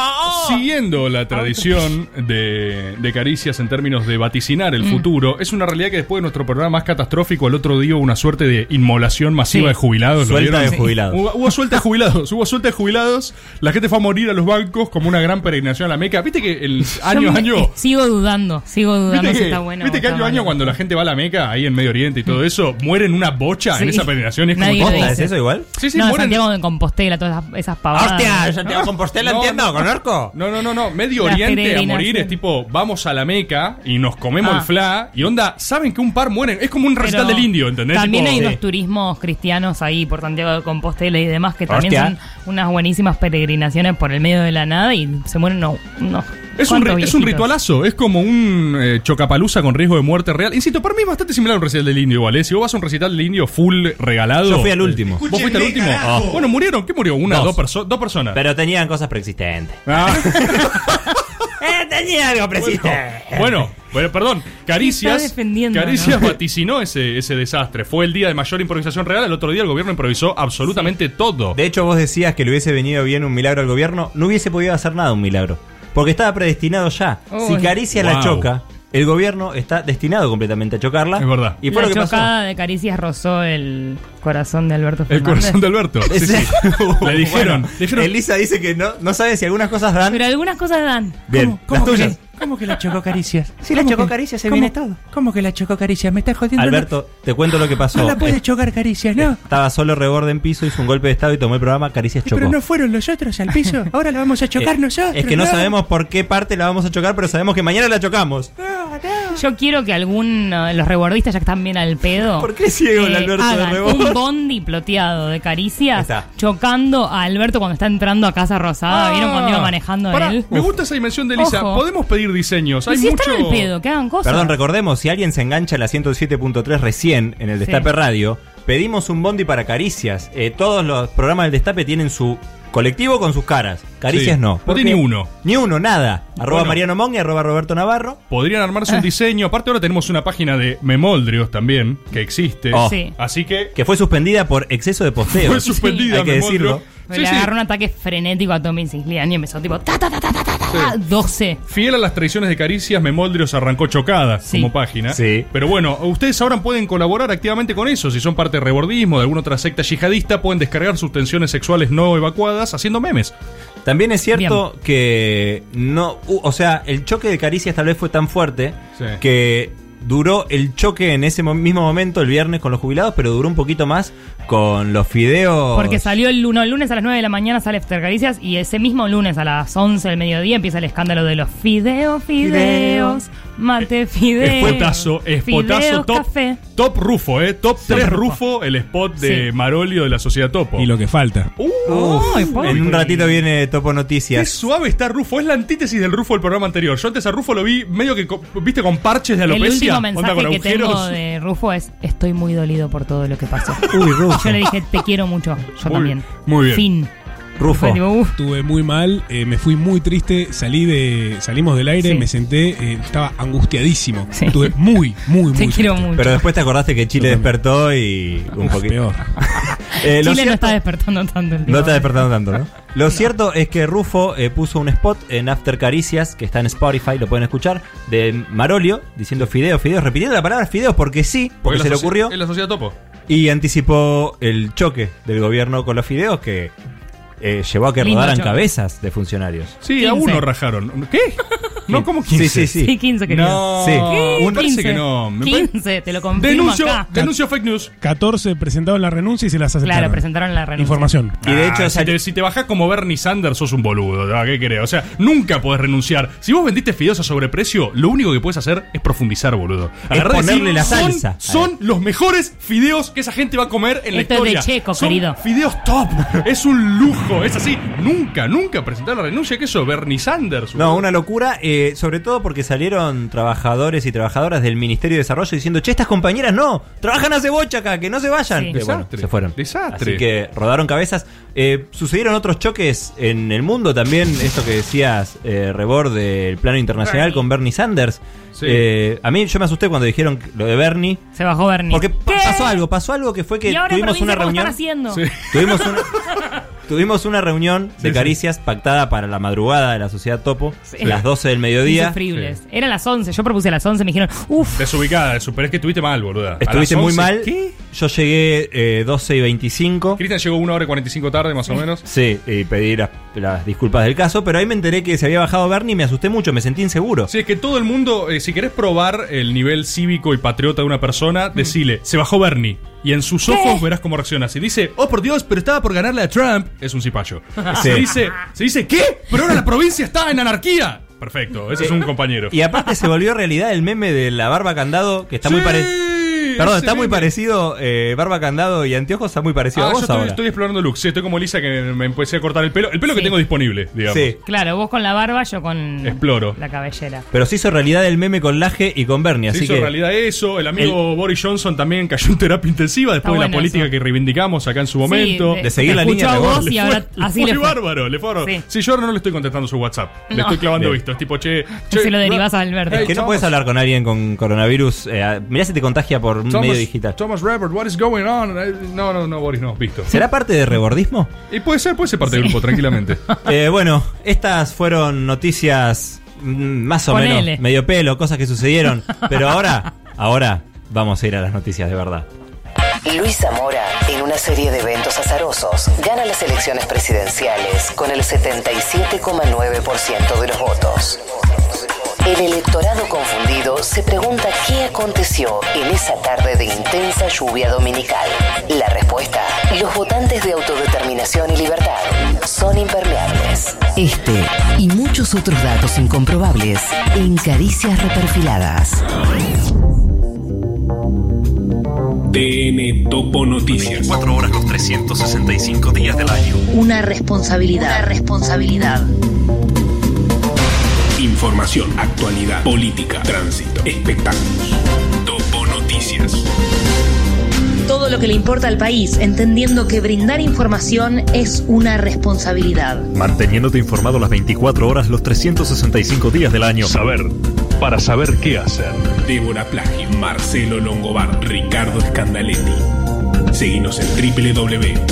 Siguiendo la tradición de, de caricias en términos de vaticinar Mm. el futuro, es una realidad que después de nuestro programa más catastrófico, el otro día hubo una suerte de inmolación masiva Sí. de jubilados. ¿lo Suelta de jubilados. Hubo, hubo suelta de jubilados, hubo suelta de jubilados. La gente fue a morir a los bancos como una gran peregrinación a la Meca. Viste que el año a año. eh, Sigo dudando, sigo dudando si que, está bueno. viste o que está año a año malo. cuando la gente va a la Meca, ahí en Medio Oriente y todo eso, mueren una bocha en esa peregrinación. y Es como Nadie todo. ¿Es eso igual? Sí, sí, no, mueren. Santiago de Compostela, todas esas, esas pavadas. ¡Hostia! Santiago Compostela, No, entiendo, no. conozco. No, no, no, no. Medio La Oriente a morir es tipo, vamos a la Meca y nos comemos Ah. el fla. Y onda, saben que un par mueren. Es como un recital Pero del indio, ¿entendés? También Tipo, hay sí. unos turismos cristianos ahí por Santiago de Compostela y demás que también son unas buenísimas peregrinaciones por el medio de la nada y se mueren unos. unos Es un, es ritualazo, es como un eh, chocapalusa con riesgo de muerte real. Insisto, para mí es bastante similar a un recital del indio, igual. ¿eh? Si vos vas a un recital del indio full regalado. Yo fui al eh, último. ¿Vos fuiste al último? Ah. Bueno, murieron. ¿Qué murió? ¿Una? Dos. ¿Dos, perso- dos personas? Pero tenían cosas preexistentes. Ah. Eh, tenía algo preexistente. Bueno, bueno, perdón. Caricias. Está defendiendo, Caricias ¿no? vaticinó ese, ese desastre. Fue el día de mayor improvisación real. El otro día el gobierno improvisó absolutamente todo. De hecho, vos decías que le hubiese venido bien un milagro al gobierno. No hubiese podido hacer nada un milagro. Porque estaba predestinado ya. Uy. Si Caricia la choca, el gobierno está destinado completamente a chocarla. Es verdad. Y fue la lo que pasó. chocada de Caricias rozó el corazón de Alberto El Fernández. corazón de Alberto. Sí, sí. Le dijeron. Bueno, dijeron Elisa dice que no, no sabe si algunas cosas dan. Pero algunas cosas dan. Bien, ¿Cómo- las cómo tuyas. ¿Cómo que la chocó Caricias? Si la chocó Caricia, se viene todo. ¿Cómo que la chocó Caricias? Me estás jodiendo. Alberto, te cuento lo que pasó. No la puede chocar Caricias, ¿no? Estaba solo reborde en piso, hizo un golpe de estado y tomó el programa Caricias chocó. Pero no fueron los otros al piso. Ahora la vamos a chocar Eh, nosotros. Es que no sabemos por qué parte la vamos a chocar, pero sabemos que mañana la chocamos. Yo quiero que algún. eh, los rebordistas ya que están bien al pedo. ¿Por qué ciego el Alberto de hagan rebord? Un bondi ploteado de caricias Está. chocando a Alberto cuando está entrando a Casa Rosada. ¿Vieron cuando iba manejando Ah, Pará, él? Me gusta esa dimensión de Elisa. Ojo. Podemos pedir diseños. Y Hay si mucho. están al pedo, que hagan cosas. Perdón, recordemos, si alguien se engancha a la 107.3 recién en el Sí. Destape Radio, pedimos un bondi para Caricias. Eh, todos los programas del Destape tienen su colectivo con sus caras. Caricias Sí. no. No ¿Por tiene ni uno. Ni uno, nada. Arroba Bueno. Mariano Monge, arroba Roberto Navarro. Podrían armarse Ah. un diseño. Aparte, ahora tenemos una página de Memoldrios también, que existe. Oh. Sí. Así que. Que fue suspendida por exceso de posteo. Fue suspendida, Hay que Memoldrio. decirlo. Le agarró un ataque frenético a Tommy Sigliani y empezó tipo ta ta ta ta ta ta, ta, 12. Fiel a las tradiciones de Caricias, Memoldrios arrancó chocada Sí. como página. Sí. Pero bueno, ustedes ahora pueden colaborar activamente con eso. Si son parte de rebordismo, de alguna otra secta yihadista, pueden descargar sus tensiones sexuales no evacuadas haciendo memes. También es cierto que no, o sea, el choque de Caricias tal vez fue tan fuerte Sí. que duró el choque en ese mo- mismo momento el viernes con los jubilados, pero duró un poquito más con los fideos. Porque salió el lunes, el lunes a las 9 de la mañana sale After Caricias y ese mismo lunes a las 11 del mediodía empieza el escándalo de los fideos, fideos, mate fideos. Espotazo, espotazo fideos, top. café. Top Rufo, ¿eh? Top 3 Rufo. Rufo, el spot de Sí. Marolio de la Sociedad Topo. Y lo que falta. Pobre. En un ratito viene Topo Qué Noticias. suave está Rufo, es la antítesis del Rufo del programa anterior. Yo antes a Rufo lo vi medio que, viste, con parches de alopecia. Último mensaje que tengo de Rufo es estoy muy dolido por todo lo que pasó. Uy, Rufo. Yo le dije, te quiero mucho. Yo también. muy bien. Fin. Rufo. Uf. Estuve muy mal, eh, me fui muy triste, salí de, salimos del aire, Sí. me senté, eh, estaba angustiadísimo. Sí. Estuve muy, muy, muy Te quiero triste. mucho. Pero después te acordaste que Chile despertó y un poquito. peor. Eh, Chile no está despertando tanto el No está despertando tanto, ¿no? Lo cierto es que Rufo eh, puso un spot en After Caricias, que está en Spotify, lo pueden escuchar, de Marolio, diciendo fideos, fideos, repitiendo la palabra fideos porque sí, porque se le ocurrió, Es la Sociedad Topo. y anticipó el choque del gobierno con los fideos que eh, llevó a que Lindo rodaran cabezas de funcionarios. Sí, a 15. uno rajaron. ¿Qué? No, como 15. Sí, sí, sí. Sí, 15 querido. No, Sí. me ¿Qué? parece 15. que no. Me pare- 15, te lo confirmo Denuncio, acá. denuncio fake news. 14 presentaron la renuncia y se las aceptaron. Claro, presentaron la renuncia. Información. Y de hecho Ah, si, salió- te, si te bajás como Bernie Sanders, sos un boludo. ¿Qué querés? O sea, nunca podés renunciar. Si vos vendiste fideos a sobreprecio, lo único que puedes hacer es profundizar, boludo. Agarrá y ponerle la "Son- salsa". Son, los mejores fideos que esa gente va a comer en la Esto es de historia. Checo, son querido. Fideos top. es un lujo. Es así. Nunca, nunca presentaron la renuncia. ¿Qué eso? Bernie Sanders. No, una locura. Eh, sobre todo porque salieron trabajadores y trabajadoras del Ministerio de Desarrollo diciendo, che, estas compañeras no, trabajan hace bocha acá, que no se vayan. Sí. Que, bueno, Desastre. se fueron. Desastre. Así que rodaron cabezas. Eh, sucedieron otros choques en el mundo también, esto que decías, eh, Rebord, del plano internacional Bernie. con Bernie Sanders. Sí. Eh, a mí yo me asusté cuando dijeron lo de Bernie. Se bajó Bernie. Porque pasó algo, pasó algo que fue que ¿Y ahora tuvimos provincia una cómo reunión. están haciendo? Sí. Tuvimos una, tuvimos una reunión de caricias pactada para la madrugada de la Sociedad Topo, Sí. las 12 del mediodía. Insufribles. Eran las 11. Yo propuse a las 11. Me dijeron, uff. Desubicada, pero es que estuviste mal, boluda. A Estuviste las muy 11, mal. ¿Qué? Yo llegué eh, 12 y 25. Cristian llegó una hora y 45 tarde, más o menos. Sí, y pedí las, las disculpas del caso, pero ahí me enteré que se había bajado Bernie y me asusté mucho, me sentí inseguro. Sí, es que todo el mundo, eh, si querés probar el nivel cívico y patriota de una persona, decile, se bajó Bernie. Y en sus ojos verás cómo reacciona. Si dice, oh por Dios, pero estaba por ganarle a Trump, es un cipayo. Sí. Si dice, si dice, ¿qué? Pero ahora la provincia está en anarquía. Perfecto, ese es un compañero. Y aparte se volvió realidad el meme de la barba candado, que está muy parecido. Perdón, está muy parecido, eh, barba candado y anteojos está muy parecido Ah, a yo vos estoy, ahora. estoy explorando looks. Sí, estoy como Lisa que me empecé a cortar el pelo. El pelo que Sí. tengo disponible, digamos. Sí. Claro, vos con la barba, yo con Exploro. la cabellera. Pero se hizo realidad el meme con Laje y con Bernie, Se así hizo que... realidad eso. El amigo Boris Johnson también cayó en terapia intensiva después de la bueno política eso. que reivindicamos acá en su momento. Sí, De seguir la te línea escuchó de a vos y Le ahora fue, así fue le fue. bárbaro, le fue bárbaro. Sí. Sí, yo ahora no le estoy contestando su WhatsApp. Le No. estoy clavando Bien. visto. Es tipo, che. che Se lo derivás a Alberto. Hey, que no puedes hablar con alguien con coronavirus. eh, mirá si te contagia por Thomas- medio digital. Thomas Rebord, what is going on? No, no, no, Boris, no, visto. ¿Será parte de rebordismo? Y puede ser, puede ser parte del grupo, tranquilamente. Eh, bueno, estas fueron noticias mm, más o Ponele. menos medio pelo, cosas que sucedieron. Pero ahora, ahora vamos a ir a las noticias de verdad. Luis Zamora, en una serie de eventos azarosos, gana las elecciones presidenciales con el 77,9% de los votos. El electorado confundido se pregunta qué aconteció en esa tarde de intensa lluvia dominical. La respuesta, los votantes de autodeterminación y libertad son impermeables. Este y muchos otros datos incomprobables en Caricias Reperfiladas. TN Topo Noticias. 4 horas los 365 días del año. Una responsabilidad. Una responsabilidad. Información, actualidad, política, tránsito, espectáculos. Topo Noticias. Todo lo que le importa al país, entendiendo que brindar información es una responsabilidad. Manteniéndote informado las 24 horas los 365 días del año. Saber, para saber qué hacer. Débora Plagio, Marcelo Longobar, Ricardo Scandaletti. Seguinos en www.tn.com.ar.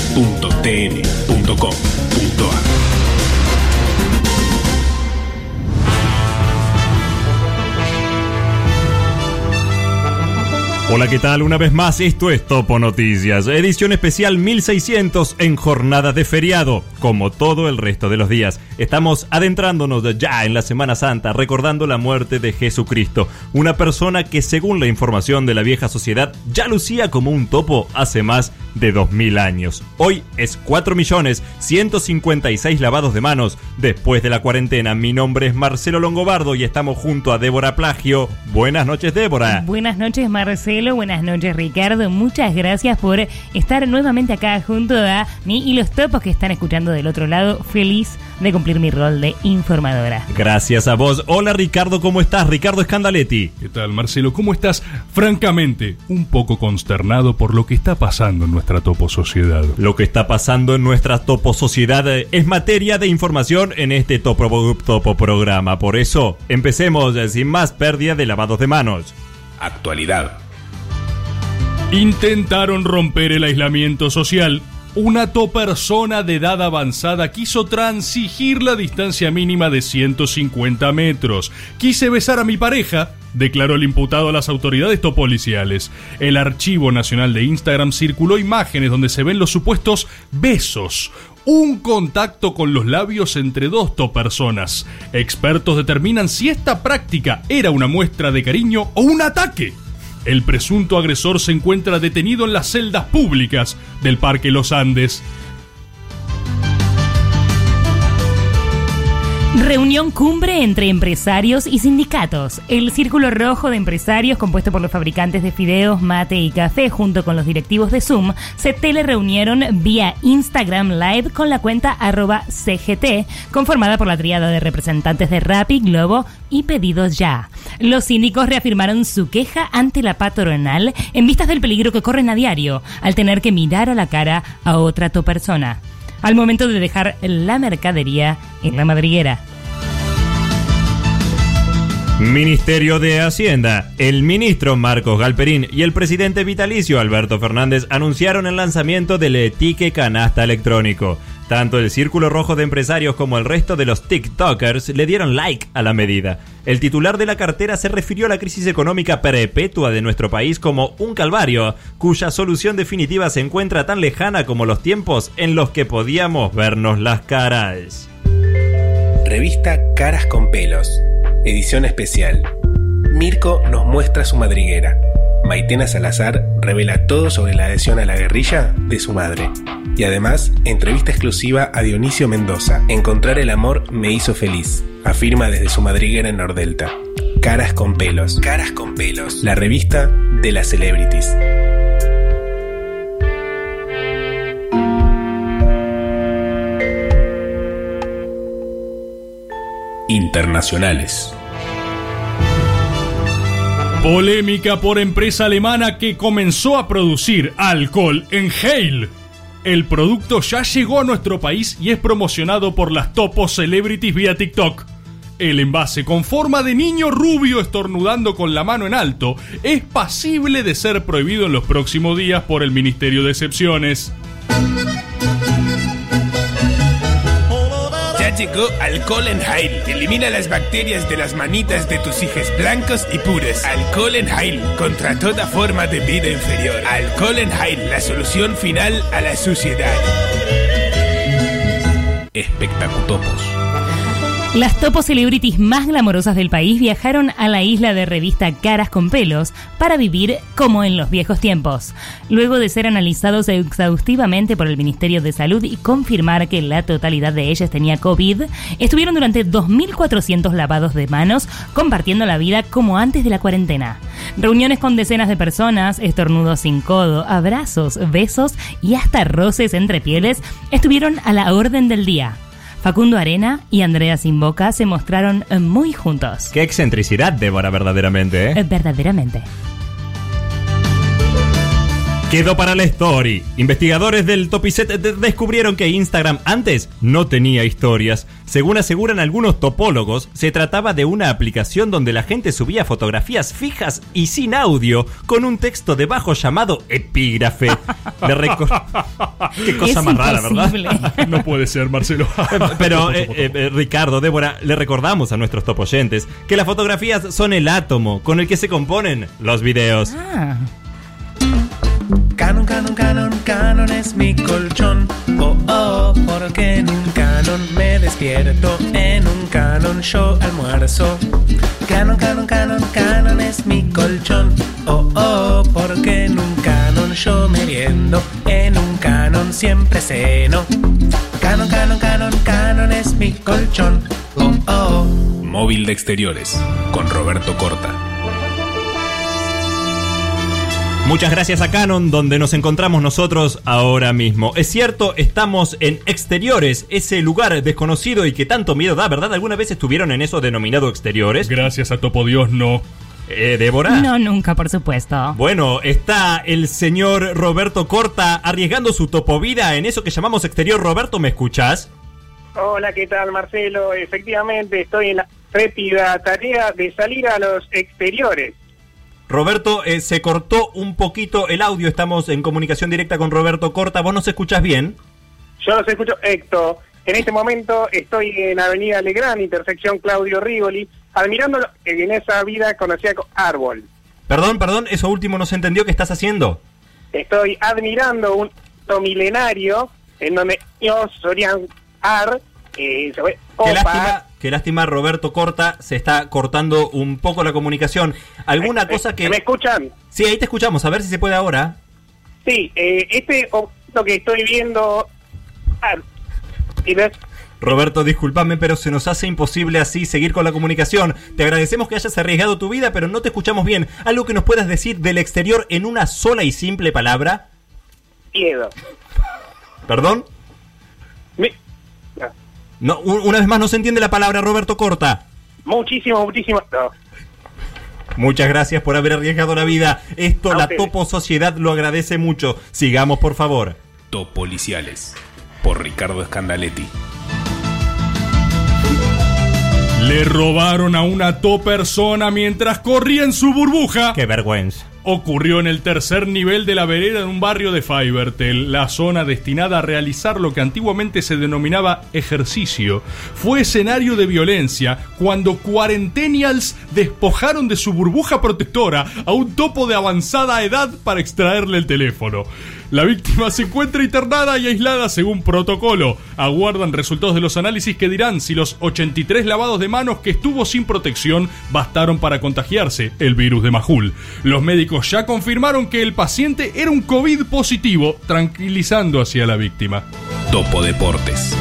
Hola, ¿qué tal? Una vez más, esto es Topo Noticias, edición especial 1600 en jornada de feriado, como todo el resto de los días. Estamos adentrándonos ya en la Semana Santa, recordando la muerte de Jesucristo, una persona que según la información de la vieja sociedad ya lucía como un topo hace más de 2000 años. Hoy es 4.156 lavados de manos después de la cuarentena. Mi nombre es Marcelo Longobardo y estamos junto a Débora Plagio. Buenas noches, Débora. Buenas noches Marcelo, buenas noches Ricardo, muchas gracias por estar nuevamente acá junto a mí y los topos que están escuchando del otro lado, feliz de cumplir mi rol de informadora. Gracias a vos. Hola Ricardo, ¿cómo estás? Ricardo Scandaletti. ¿Qué tal, Marcelo? ¿Cómo estás? Francamente, un poco consternado por lo que está pasando en nuestra topo sociedad. Lo que está pasando en nuestra Topo Sociedad es materia de información en este Topo, topo programa. Por eso, empecemos eh, sin más pérdida de lavados de manos. Actualidad. Intentaron romper el aislamiento social. Una persona de edad avanzada quiso transigir la distancia mínima de 150 metros. Quise besar a mi pareja, declaró el imputado a las autoridades policiales. El Archivo Nacional de Instagram circuló imágenes donde se ven los supuestos besos. Un contacto con los labios entre dos personas. Expertos determinan si esta práctica era una muestra de cariño o un ataque. El presunto agresor se encuentra detenido en las celdas públicas del Parque Los Andes. Reunión cumbre entre empresarios y sindicatos. El Círculo Rojo de Empresarios, compuesto por los fabricantes de fideos, mate y café, junto con los directivos de Zoom, se telereunieron vía Instagram Live con la cuenta arroba CGT, conformada por la tríada de representantes de Rappi, Globo y Pedidos Ya. Los síndicos reafirmaron su queja ante la patronal en vistas del peligro que corren a diario al tener que mirar a la cara a otra tu persona al momento de dejar la mercadería en la madriguera. Ministerio de Hacienda. El ministro Marcos Galperín y el presidente vitalicio Alberto Fernández anunciaron el lanzamiento del Etique Canasta Electrónico. Tanto el Círculo Rojo de Empresarios como el resto de los TikTokers le dieron like a la medida. El titular de la cartera se refirió a la crisis económica perpetua de nuestro país como un calvario, cuya solución definitiva se encuentra tan lejana como los tiempos en los que podíamos vernos las caras. Revista Caras con Pelos. Edición especial. Mirko nos muestra su madriguera. Maitena Salazar revela todo sobre la adhesión a la guerrilla de su madre. Y además, entrevista exclusiva a Dionisio Mendoza. Encontrar el amor me hizo feliz. Afirma desde su madriguera en Nordelta. Caras con pelos. Caras con pelos. La revista de las celebrities. Internacionales. Polémica por empresa alemana que comenzó a producir alcohol en Hale. El producto ya llegó a nuestro país y es promocionado por las topos celebrities vía TikTok. El envase con forma de niño rubio estornudando con la mano en alto es pasible de ser prohibido en los próximos días por el Ministerio de Excepciones. Alcohol en Heil. Elimina las bacterias de las manitas de tus hijos blancos y puros. Alcohol en Heil contra toda forma de vida inferior. Alcohol en Heil, la solución final a la suciedad. Espectacutopos. Las topos celebrities más glamorosas del país viajaron a la isla de revista Caras con Pelos para vivir como en los viejos tiempos. Luego de ser analizados exhaustivamente por el Ministerio de Salud y confirmar que la totalidad de ellas tenía COVID, estuvieron durante 2.400 lavados de manos compartiendo la vida como antes de la cuarentena. Reuniones con decenas de personas, estornudos sin codo, abrazos, besos y hasta roces entre pieles estuvieron a la orden del día. Facundo Arena y Andrea Simboca se mostraron muy juntos. Qué excentricidad, Débora, verdaderamente, Eh, ¿eh? Verdaderamente. Quedó para la story. Investigadores del Topiset de- descubrieron que Instagram antes no tenía historias. Según aseguran algunos topólogos, se trataba de una aplicación donde la gente subía fotografías fijas y sin audio, con un texto debajo llamado epígrafe. Qué cosa Es más rara. ¿verdad? No puede ser, Marcelo. Pero, eh, eh, eh, Ricardo, Débora, le recordamos a nuestros topoyentes que las fotografías son el átomo con el que se componen los videos. Ah. Canon, canon, canon, canon es mi colchón. Oh, oh, porque en un canon me despierto. En un canon yo almuerzo. Canon, canon, canon, canon es mi colchón. Oh, oh, porque en un canon yo meriendo. En un canon siempre ceno. Canon, canon, canon, canon es mi colchón. Oh, oh. Móvil de exteriores. Con Roberto Corta. Muchas gracias a Canon, donde nos encontramos nosotros ahora mismo. Es cierto, estamos en exteriores, ese lugar desconocido y que tanto miedo da, ¿verdad? ¿Alguna vez estuvieron en eso denominado exteriores? Gracias a Topo Dios, no. Eh, Débora. No, nunca, por supuesto. Bueno, está el señor Roberto Corta arriesgando su topovida en eso que llamamos exterior. Roberto, ¿me escuchás? Hola, ¿qué tal, Marcelo? Efectivamente, estoy en la répida tarea de salir a los exteriores. Roberto, eh, se cortó un poquito el audio. Estamos en comunicación directa con Roberto Corta. ¿Vos nos escuchás bien? Yo los escucho, Héctor. En este momento estoy en Avenida Legrand, intersección Claudio Rigoli, admirando en esa vida conocía como árbol. Perdón, perdón, eso último no se entendió. ¿Qué estás haciendo? Estoy admirando un milenario en donde ellos solían ar, eh, se Qué lástima, qué lástima, Roberto Corta. Se está cortando un poco la comunicación. ¿Alguna cosa que. ¿Me escuchan? Sí, ahí te escuchamos. A ver si se puede ahora. Sí, eh, este objeto que estoy viendo... ah, y ves, Roberto, discúlpame, pero se nos hace imposible así seguir con la comunicación. Te agradecemos que hayas arriesgado tu vida, pero no te escuchamos bien. ¿Algo que nos puedas decir del exterior en una sola y simple palabra? Miedo. ¿Perdón? No, un- una vez más no se entiende la palabra, Roberto Corta. Muchísimo, muchísimo. No. Muchas gracias por haber arriesgado la vida. Esto A la ustedes. Topo Sociedad lo agradece mucho. Sigamos, por favor. Topoliciales. Por Ricardo Scandaletti. Le robaron a una to persona mientras corría en su burbuja. Qué vergüenza. Ocurrió en el tercer nivel de la vereda en un barrio de Fivertel, la zona destinada a realizar lo que antiguamente se denominaba ejercicio. Fue escenario de violencia cuando cuarentenials despojaron de su burbuja protectora a un topo de avanzada edad para extraerle el teléfono. La víctima se encuentra internada y aislada según protocolo. Aguardan resultados de los análisis que dirán si los 83 lavados de manos que estuvo sin protección bastaron para contagiarse el virus de Majul. Los médicos ya confirmaron que el paciente era un COVID positivo, tranquilizando hacia la víctima. Topo Deportes.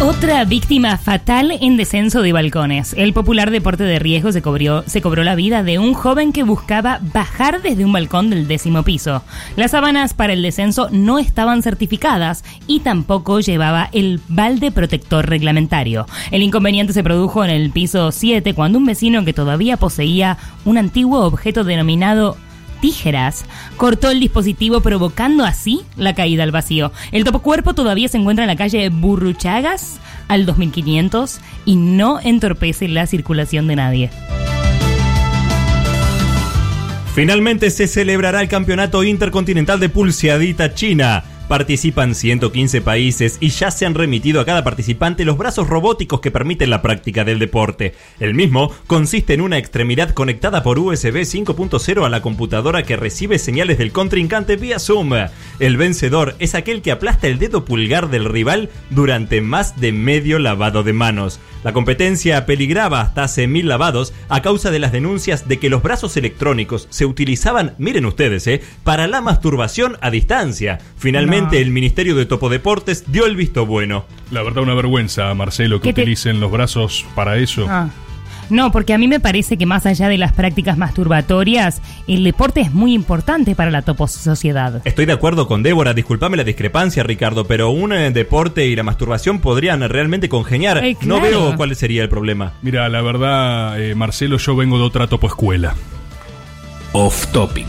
Otra víctima fatal en descenso de balcones. El popular deporte de riesgo se cobró, se cobró la vida de un joven que buscaba bajar desde un balcón del décimo piso. Las sábanas para el descenso no estaban certificadas y tampoco llevaba el balde protector reglamentario. El inconveniente se produjo en el piso 7 cuando un vecino que todavía poseía un antiguo objeto denominado tijeras, cortó el dispositivo provocando así la caída al vacío. El topocuerpo todavía se encuentra en la calle Burruchagas al 2500 y no entorpece la circulación de nadie. Finalmente se celebrará el Campeonato Intercontinental de Pulseadita China. Participan 115 países y ya se han remitido a cada participante los brazos robóticos que permiten la práctica del deporte. El mismo consiste en una extremidad conectada por USB 5.0 a la computadora que recibe señales del contrincante vía Zoom. El vencedor es aquel que aplasta el dedo pulgar del rival durante más de medio lavado de manos. La competencia peligraba hasta hace mil lavados a causa de las denuncias de que los brazos electrónicos se utilizaban, miren ustedes, eh, para la masturbación a distancia. Finalmente, El Ministerio de Topo Deportes dio el visto bueno. La verdad, una vergüenza, Marcelo, que ¿Qué te- utilicen los brazos para eso. Ah. No, porque a mí me parece que más allá de las prácticas masturbatorias, el deporte es muy importante para la topo sociedad. Estoy de acuerdo con Débora, disculpame la discrepancia, Ricardo, pero un eh, deporte y la masturbación podrían realmente congeniar. Eh, No claro. veo cuál sería el problema. Mira, la verdad, eh, Marcelo, yo vengo de otra topo escuela. Off topic.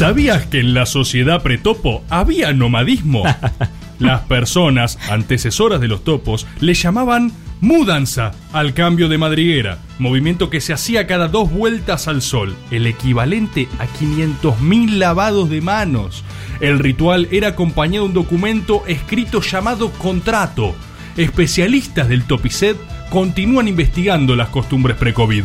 ¿Sabías que en la sociedad pretopo había nomadismo? Las personas, antecesoras de los topos, le llamaban mudanza al cambio de madriguera, movimiento que se hacía cada dos vueltas al sol, el equivalente a 500.000 lavados de manos. El ritual era acompañado de un documento escrito llamado contrato. Especialistas del Topicet continúan investigando las costumbres pre-COVID.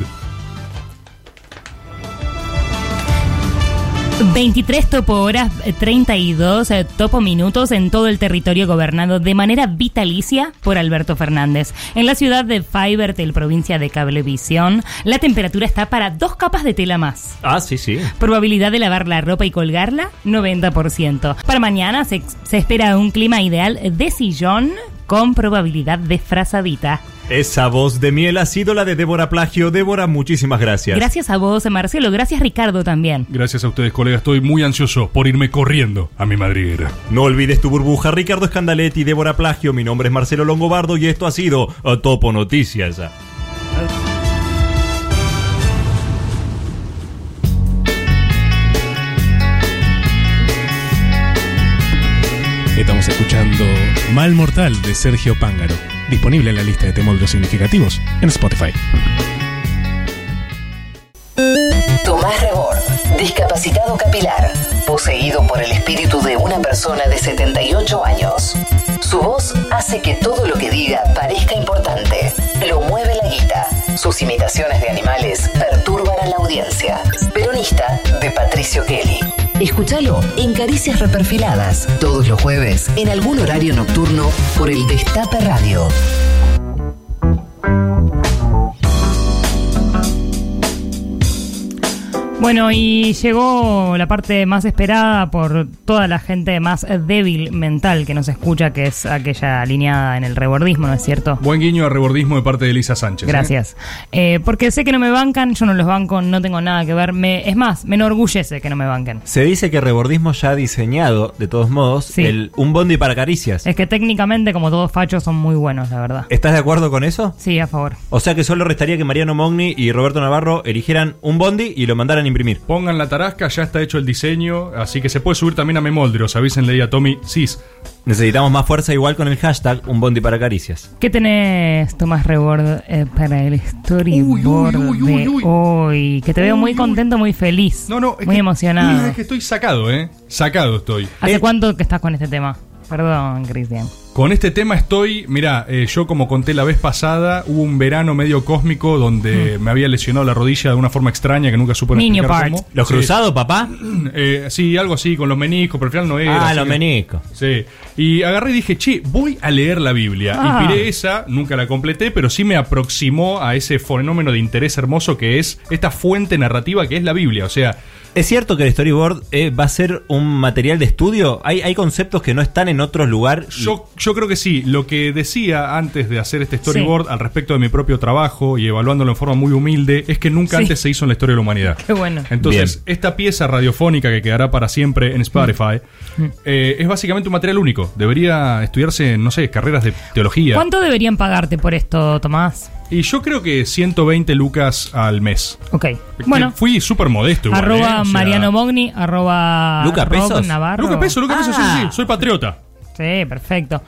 23 topo horas, eh, 32 eh, topo minutos en todo el territorio gobernado de manera vitalicia por Alberto Fernández. En la ciudad de Fivertel, provincia de Cablevisión, la temperatura está para dos capas de tela más. Ah, sí, sí. Probabilidad de lavar la ropa y colgarla, 90%. Para mañana se, se espera un clima ideal de sillón con probabilidad de frazadita. Esa voz de miel ha sido la de Débora Plagio. Débora, muchísimas gracias. Gracias a vos, Marcelo. Gracias, Ricardo, también. Gracias a ustedes, colegas. Estoy muy ansioso por irme corriendo a mi madriguera. No olvides tu burbuja, Ricardo Scandaletti, Débora Plagio. Mi nombre es Marcelo Longobardo y esto ha sido eh, Topo Noticias. Estamos escuchando Mal Mortal de Sergio Pángaro, disponible en la lista de temoldos significativos en Spotify. Tomás Rebord, discapacitado capilar, poseído por el espíritu de una persona de 78 años. Su voz hace que todo lo que diga parezca importante. Lo mueve la guita. Sus imitaciones de animales perturban a la audiencia. Peronista de Patricio Kelly. Escúchalo en Caricias Reperfiladas, todos los jueves, en algún horario nocturno, por el Destape Radio. Bueno, y llegó la parte más esperada por toda la gente más débil mental que nos escucha, que es aquella alineada en el rebordismo, ¿no es cierto? Buen guiño a rebordismo de parte de Elisa Sánchez. ¿eh? Gracias. Eh, porque sé que no me bancan, yo no los banco, no tengo nada que ver. Me, es más, me enorgullece que no me banquen. Se dice que Rebordismo ya ha diseñado, de todos modos, Sí. el, un bondi para caricias. Es que técnicamente, como todos fachos, son muy buenos, la verdad. ¿Estás de acuerdo con eso? Sí, a favor. O sea que solo restaría que Mariano Mogni y Roberto Navarro eligieran un bondi y lo mandaran imprimir. Pongan la tarasca, ya está hecho el diseño, así que se puede subir también a Memoldros. Avísenle ahí a Tommy Cis. Necesitamos más fuerza igual con el hashtag un bondi para caricias. ¿Qué tenés, Tomás Rebord, eh, para el storyboard Uy, uy, uy, de uy. hoy? Que te veo Uy, muy uy. contento, muy feliz. No, no, es muy que- emocionado. Es que estoy sacado, ¿eh? Sacado estoy. ¿Hace cuánto que estás con este tema? Perdón, Cristian. Con este tema estoy, mira, yo como conté la vez pasada, hubo un verano medio cósmico donde me había lesionado la rodilla de una forma extraña que nunca supe. Niño explicar part. cómo. ¿Los Sí. cruzados, papá? Eh, sí, algo así, con los meniscos, pero al final no era. Ah, así los que- meniscos. Sí. Y agarré y dije, che, voy a leer la Biblia. Ah. Inspiré esa, nunca la completé, pero sí me aproximó a ese fenómeno de interés hermoso que es esta fuente narrativa que es la Biblia. O sea, ¿Es cierto que el storyboard eh, va a ser un material de estudio? ¿Hay, hay conceptos que no están en otros lugares? Yo, yo creo que sí. Lo que decía antes de hacer este storyboard al respecto de mi propio trabajo y evaluándolo en forma muy humilde es que nunca Sí. antes se hizo en la historia de la humanidad. Qué bueno. Entonces, esta pieza radiofónica que quedará para siempre en Spotify eh, es básicamente un material único. Debería estudiarse, no sé, carreras de teología. ¿Cuánto deberían pagarte por esto, Tomás? Y yo creo que 120 lucas al mes. Ok. Que Bueno, fui súper modesto. igual, arroba ¿eh? O sea, Mariano Mogni, arroba ¿Luca Rob Pesos? Navarro. Luca Peso, Luca Peso, sí, Ah. sí, soy patriota. Sí, perfecto.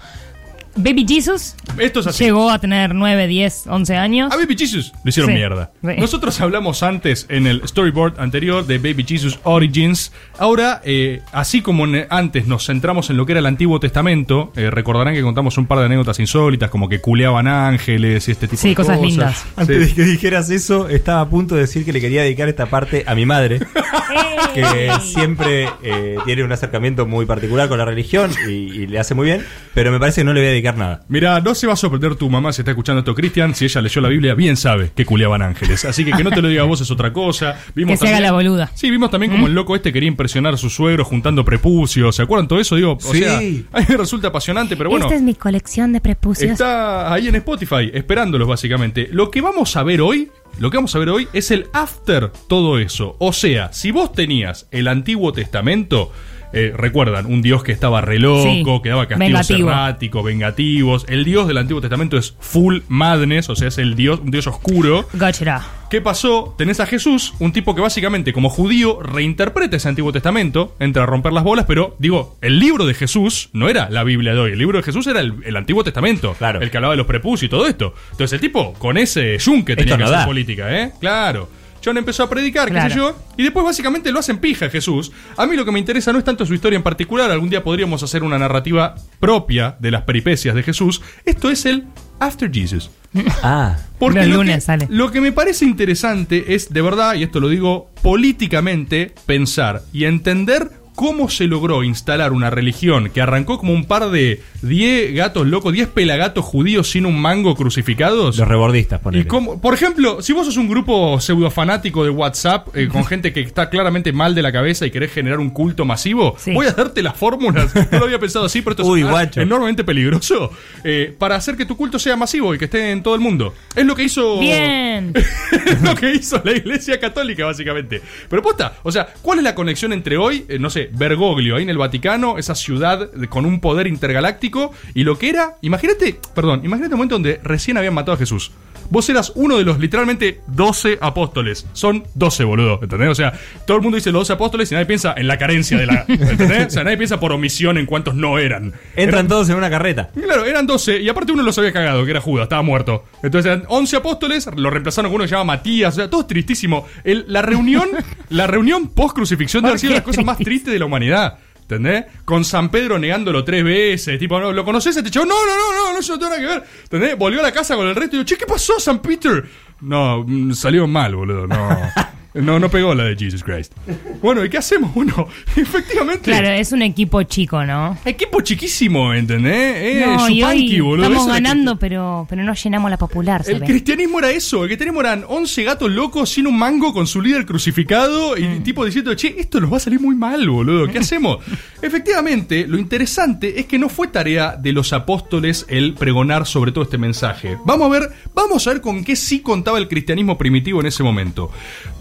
Baby Jesus Esto es así. llegó a tener 9, 10, 11 años. A Baby Jesus le hicieron Sí. mierda. Sí. Nosotros hablamos antes en el storyboard anterior de Baby Jesus Origins. Ahora, eh, así como en- antes nos centramos en lo que era el Antiguo Testamento, eh, recordarán que contamos un par de anécdotas insólitas, como que culeaban ángeles y este tipo Sí, de cosas. cosas lindas. Antes Sí. de que dijeras eso, estaba a punto de decir que le quería dedicar esta parte a mi madre, que siempre eh, tiene un acercamiento muy particular con la religión y, y le hace muy bien, pero me parece que no le voy a dedicar nada. Mira, no se va a sorprender tu mamá si está escuchando esto, Cristian. Si ella leyó la Biblia, bien sabe que culeaban ángeles. Así que que no te lo diga a vos es otra cosa. Vimos Que se haga la boluda. Sí, vimos también como el loco este quería impresionar a su suegro juntando prepucios. ¿Se acuerdan todo eso? Digo, o Sí. sea, a mí me resulta apasionante, pero bueno. Esta es mi colección de prepucios. Está ahí en Spotify, esperándolos básicamente. Lo que vamos a ver hoy, lo que vamos a ver hoy es el after todo eso. O sea, si vos tenías el Antiguo Testamento, eh, recuerdan, un dios que estaba re loco, Sí, que daba castigos vengativo. erráticos, vengativos. El dios del Antiguo Testamento es full madness, o sea, es el dios, un dios oscuro. Gotcha. ¿Qué pasó? Tenés a Jesús, un tipo que básicamente como judío reinterpreta ese Antiguo Testamento, entra a romper las bolas, pero digo, el libro de Jesús no era la Biblia de hoy, el libro de Jesús era el, el Antiguo Testamento, Claro. el que hablaba de los prepucios y todo esto. Entonces el tipo con ese yunque tenía Esto que no hacer da. política, ¿eh? Claro. John empezó a predicar, qué sé yo, y después básicamente lo hacen pija Jesús. A mí lo que me interesa no es tanto su historia en particular, algún día podríamos hacer una narrativa propia de las peripecias de Jesús. Esto es el After Jesus. Ah, Porque lo que, sale. lo que me parece interesante es, de verdad, y esto lo digo políticamente, pensar y entender cómo se logró instalar una religión que arrancó como un par de 10 gatos locos, 10 pelagatos judíos sin un mango crucificados. los rebordistas, Y ponele. cómo- por ejemplo, si vos sos un grupo pseudo fanático de WhatsApp eh, con gente que está claramente mal de la cabeza y querés generar un culto masivo, Sí. voy a darte las fórmulas. No lo había pensado así, pero esto Uy, es guacho. enormemente peligroso eh, para hacer que tu culto sea masivo y que esté en todo el mundo. Es lo que hizo. Bien. es lo que hizo la Iglesia Católica, básicamente. Pero posta, o sea, ¿cuál es la conexión entre hoy, eh, no sé, Bergoglio, ahí en el Vaticano, esa ciudad con un poder intergaláctico, y lo que era, imagínate, perdón, imagínate un momento donde recién habían matado a Jesús. Vos eras uno de los literalmente 12 apóstoles. Son 12, boludo. ¿Entendés? O sea, todo el mundo dice los 12 apóstoles y nadie piensa en la carencia de la. ¿Entendés? O sea, nadie piensa por omisión en cuántos no eran. Entran Eran- todos en una carreta. Claro, eran 12 y aparte uno los había cagado, que era Judas, estaba muerto. Entonces eran 11 apóstoles, lo reemplazaron con uno que se llama Matías, o sea, todo es tristísimo. El- la reunión, la reunión post crucifixión debe haber sido ¿Por las cosas más tristes de la humanidad. ¿Entendés? Con San Pedro negándolo tres veces. Tipo, ¿no? ¿lo conoces? Este chavo, no, no, no, no, no, yo no tengo nada que ver. ¿Entendés? Volvió a la casa con el resto y digo, che, ¿qué pasó, San Peter? No, mm, salió mal, boludo, no. No, no pegó la de Jesus Christ. Bueno, ¿y qué hacemos? Bueno, efectivamente. Claro, es un equipo chico, ¿no? Equipo chiquísimo, ¿entendés? Eh, no, y Yupanqui, hoy boludo. estamos ganando, pero, pero no llenamos la popular, El ve. cristianismo era eso, el cristianismo eran 11 gatos locos sin un mango con su líder crucificado y Mm. tipo diciendo, che, esto nos va a salir muy mal, boludo, ¿qué hacemos? Efectivamente, lo interesante es que no fue tarea de los apóstoles el pregonar sobre todo este mensaje. Vamos a ver, vamos a ver con qué sí contaba el cristianismo primitivo en ese momento.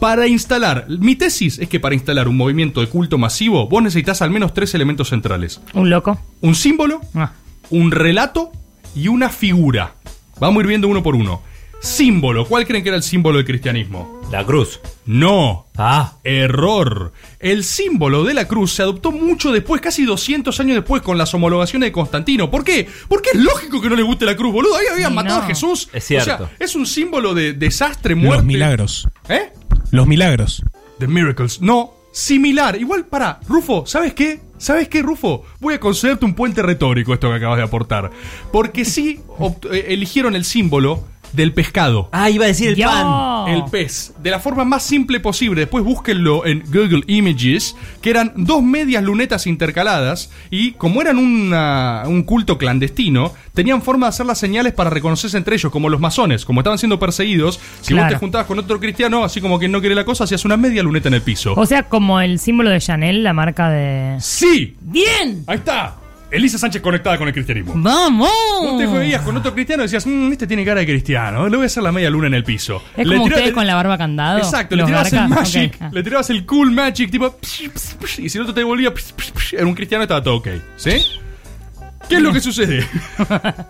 Para instalar, mi tesis es que para instalar un movimiento de culto masivo, vos necesitas al menos tres elementos centrales. Un loco. Un símbolo, Ah. un relato y una figura. Vamos a ir viendo uno por uno. Símbolo. ¿Cuál creen que era el símbolo del cristianismo? La cruz. No. Ah. Error. El símbolo de la cruz se adoptó mucho después, casi 200 años después, con las homologaciones de Constantino. ¿Por qué? Porque es lógico que no le guste la cruz, boludo. Ahí habían matado no. a Jesús. Es cierto. O sea, es un símbolo de desastre, muerte. Los milagros. ¿Eh? Los milagros. The Miracles. No, similar. Igual, para, Rufo, ¿sabes qué? ¿Sabes qué, Rufo? Voy a concederte un puente retórico esto que acabas de aportar. Porque sí eh, eligieron el símbolo del pescado. Ah, iba a decir el Yo. pan. El pez. De la forma más simple posible. Después búsquenlo en Google Images. Que eran dos medias lunetas intercaladas. Y como eran una- un culto clandestino, tenían forma de hacer las señales para reconocerse entre ellos, como los masones. Como estaban siendo perseguidos, si vos te juntabas con otro cristiano, así como que no quiere la cosa, hacías una media luneta en el piso. O sea, como el símbolo de Chanel, la marca de. ¡Sí! ¡Bien! Ahí está. Elisa Sánchez conectada con el cristianismo. ¡Vamos! Vos te veías con otro cristiano y decías, mmm, este tiene cara de cristiano, le voy a hacer la media luna en el piso. Es Le como ustedes con la barba candado. Exacto, le tirabas el magic. Ah. le tirabas el cool magic, tipo, psh, psh, psh, y si el otro te devolvía, psh, psh, psh, era un cristiano, estaba todo ok. ¿Sí? ¿Qué es lo que sucede?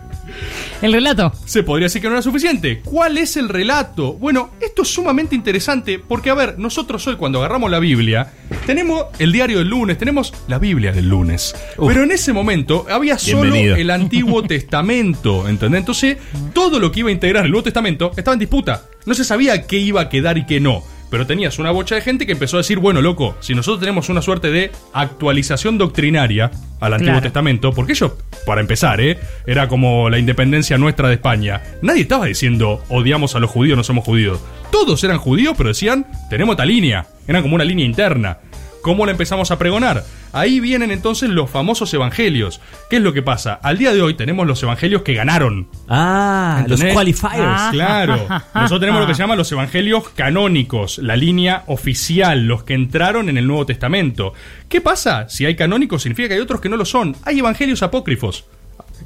El relato. Se podría decir que no era suficiente. ¿Cuál es el relato? Bueno, esto es sumamente interesante porque, a ver, nosotros hoy cuando agarramos la Biblia, tenemos el diario del lunes, tenemos la Biblia del lunes. Pero en ese momento había solo Bienvenido. el Antiguo Testamento, ¿entendés? Entonces, todo lo que iba a integrar el Nuevo Testamento estaba en disputa. No se sabía qué iba a quedar y qué no. Pero tenías una bocha de gente que empezó a decir, bueno, loco, si nosotros tenemos una suerte de actualización doctrinaria al Antiguo Claro. Testamento, porque ellos, para empezar, ¿eh? era como la independencia nuestra de España. Nadie estaba diciendo, odiamos a los judíos, no somos judíos. Todos eran judíos, pero decían, tenemos esta línea. Era como una línea interna. ¿Cómo la empezamos a pregonar? Ahí vienen entonces los famosos evangelios. ¿Qué es lo que pasa? Al día de hoy tenemos los evangelios que ganaron. Ah, los qualifiers. Ah. Claro. Nosotros tenemos lo que se llama los evangelios canónicos, la línea oficial, los que entraron en el Nuevo Testamento. ¿Qué pasa? Si hay canónicos, significa que hay otros que no lo son. Hay evangelios apócrifos.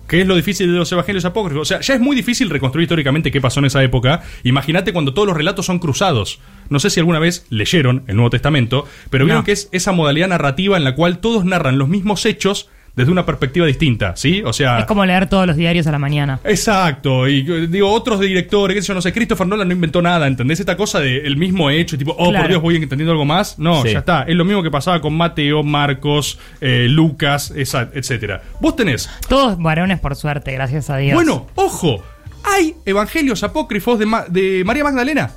¿Qué es lo difícil de los evangelios apócrifos? O sea, ya es muy difícil reconstruir históricamente qué pasó en esa época. Imagínate cuando todos los relatos son cruzados. No sé si alguna vez leyeron el Nuevo Testamento, pero vieron No. que es esa modalidad narrativa en la cual todos narran los mismos hechos desde una perspectiva distinta, ¿sí? O sea, Es como leer todos los diarios a la mañana. Exacto, y eh, digo, otros directores, qué sé yo, no sé, Christopher Nolan no inventó nada, ¿entendés? Esta cosa del mismo hecho, tipo, oh, Claro. por Dios, voy entendiendo algo más. No, Sí. ya está, es lo mismo que pasaba con Mateo, Marcos, eh, Lucas, esa- etcétera. Vos tenés, Todos varones, por suerte, gracias a Dios. bueno, ojo, hay evangelios apócrifos de, Ma- de María Magdalena.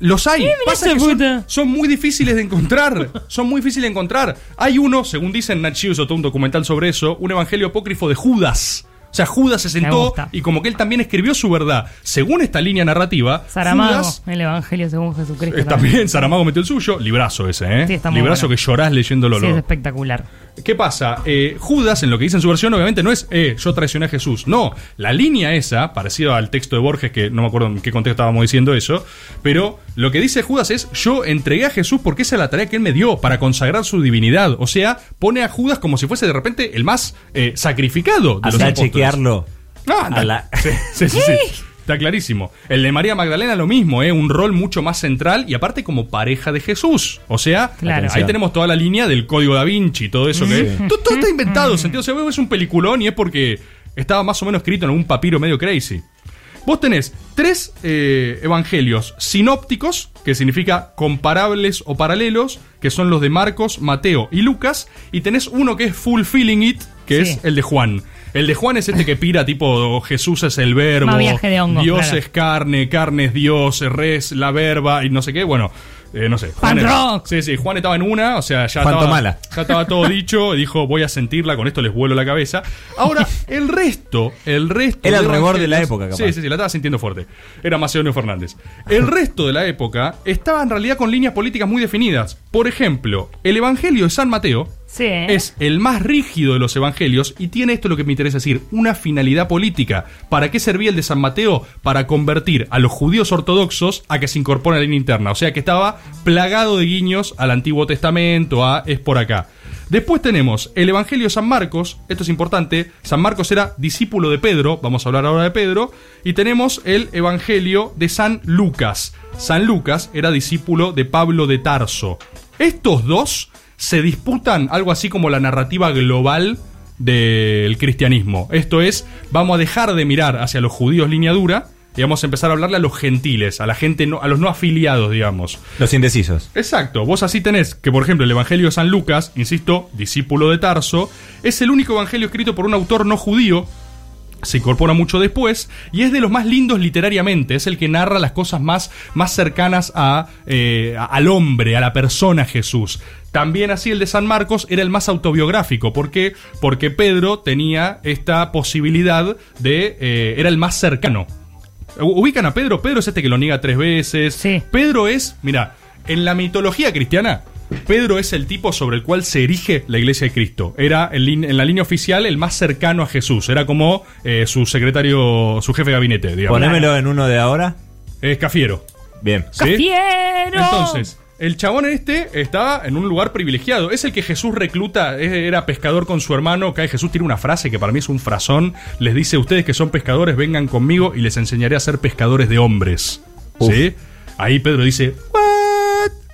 Los hay. mira Pasa que son, muy difíciles de encontrar. son muy difíciles de encontrar. Hay uno, según dicen o todo un documental sobre eso, un evangelio apócrifo de Judas. O sea, Judas se sentó y como que él también escribió su verdad. Según esta línea narrativa, Saramago, Judas el Evangelio según Jesucristo. eh, también Saramago metió el suyo. Librazo ese, ¿eh? Sí, está muy Librazo bueno. que llorás leyéndolo. Sí, es espectacular. ¿Qué pasa? Eh, Judas, en lo que dice en su versión, obviamente no es eh, yo traicioné a Jesús. No, la línea esa, parecida al texto de Borges, que no me acuerdo en qué contexto estábamos diciendo eso, pero lo que dice Judas es yo entregué a Jesús porque esa es la tarea que él me dio para consagrar su divinidad. O sea, pone a Judas como si fuese de repente el más eh, sacrificado de los apóstoles. Chequearlo. No, anda. A la- Sí, sí, sí, sí. Está clarísimo. El de María Magdalena lo mismo, ¿eh? Un rol mucho más central y aparte como pareja de Jesús. O sea, Claro. ahí tenemos toda la línea del código da Vinci y todo eso que... Sí. Todo, todo está inventado, sentido. O sea, ves un peliculón y es porque estaba más o menos escrito en algún papiro medio crazy. Vos tenés tres eh, evangelios sinópticos, que significa comparables o paralelos, que son los de Marcos, Mateo y Lucas, y tenés uno que es fulfilling it, que Sí. es el de Juan. El de Juan es este que pira tipo Jesús es el verbo, Más viaje de hongo, Dios claro. es carne, carne es Dios, res la verba y no sé qué. Bueno, eh, no sé. Rock. Sí, sí, Juan estaba en una, o sea, ya Juan estaba, Tomala. ya estaba todo dicho, y dijo, voy a sentirla, con esto les vuelo la cabeza. Ahora, el resto, el resto... Era el rebord de la época, capaz. Sí, sí, sí, la estaba sintiendo fuerte. Era Macedonio Fernández. El resto de la época estaba en realidad con líneas políticas muy definidas. Por ejemplo, el Evangelio de San Mateo Es el más rígido de los evangelios y tiene esto lo que me interesa decir, una finalidad política. ¿Para qué servía el de San Mateo? Para convertir a los judíos ortodoxos a que se incorporen a la línea interna. O sea que estaba plagado de guiños al Antiguo Testamento, a es por acá. Después tenemos el Evangelio de San Marcos, esto es importante, San Marcos era discípulo de Pedro, vamos a hablar ahora de Pedro, y tenemos el Evangelio de San Lucas. San Lucas era discípulo de Pablo de Tarso. Estos dos se disputan algo así como la narrativa global del cristianismo. Esto es, vamos a dejar de mirar hacia los judíos línea dura y vamos a empezar a hablarle a los gentiles, a la gente no, a los no afiliados, digamos. Los indecisos. Exacto, vos así tenés que, por ejemplo, el Evangelio de San Lucas, insisto, discípulo de Tarso, es el único evangelio escrito por un autor no judío, se incorpora mucho después y es de los más lindos literariamente, es el que narra las cosas más, más cercanas a, eh, a- al hombre, a la persona Jesús. También así el de San Marcos era el más autobiográfico, ¿por qué? Porque Pedro tenía esta posibilidad de... eh, era el más cercano. Ubican a Pedro, Pedro es este que lo niega tres veces. Pedro es, mira, en la mitología cristiana, Pedro es el tipo sobre el cual se erige la iglesia de Cristo. Era en, la línea oficial el más cercano a Jesús. Era como eh, su secretario, su jefe de gabinete, digamos. Ponémelo en uno de ahora. Es Cafiero. Bien. ¿Sí? ¡Cafiero! Entonces, el chabón este estaba en un lugar privilegiado. Es el que Jesús recluta, era pescador con su hermano. Cae Jesús tiene una frase que para mí es un frazón. Les dice, ustedes que son pescadores, vengan conmigo y les enseñaré a ser pescadores de hombres. ¿Sí? Ahí Pedro dice, ¿What?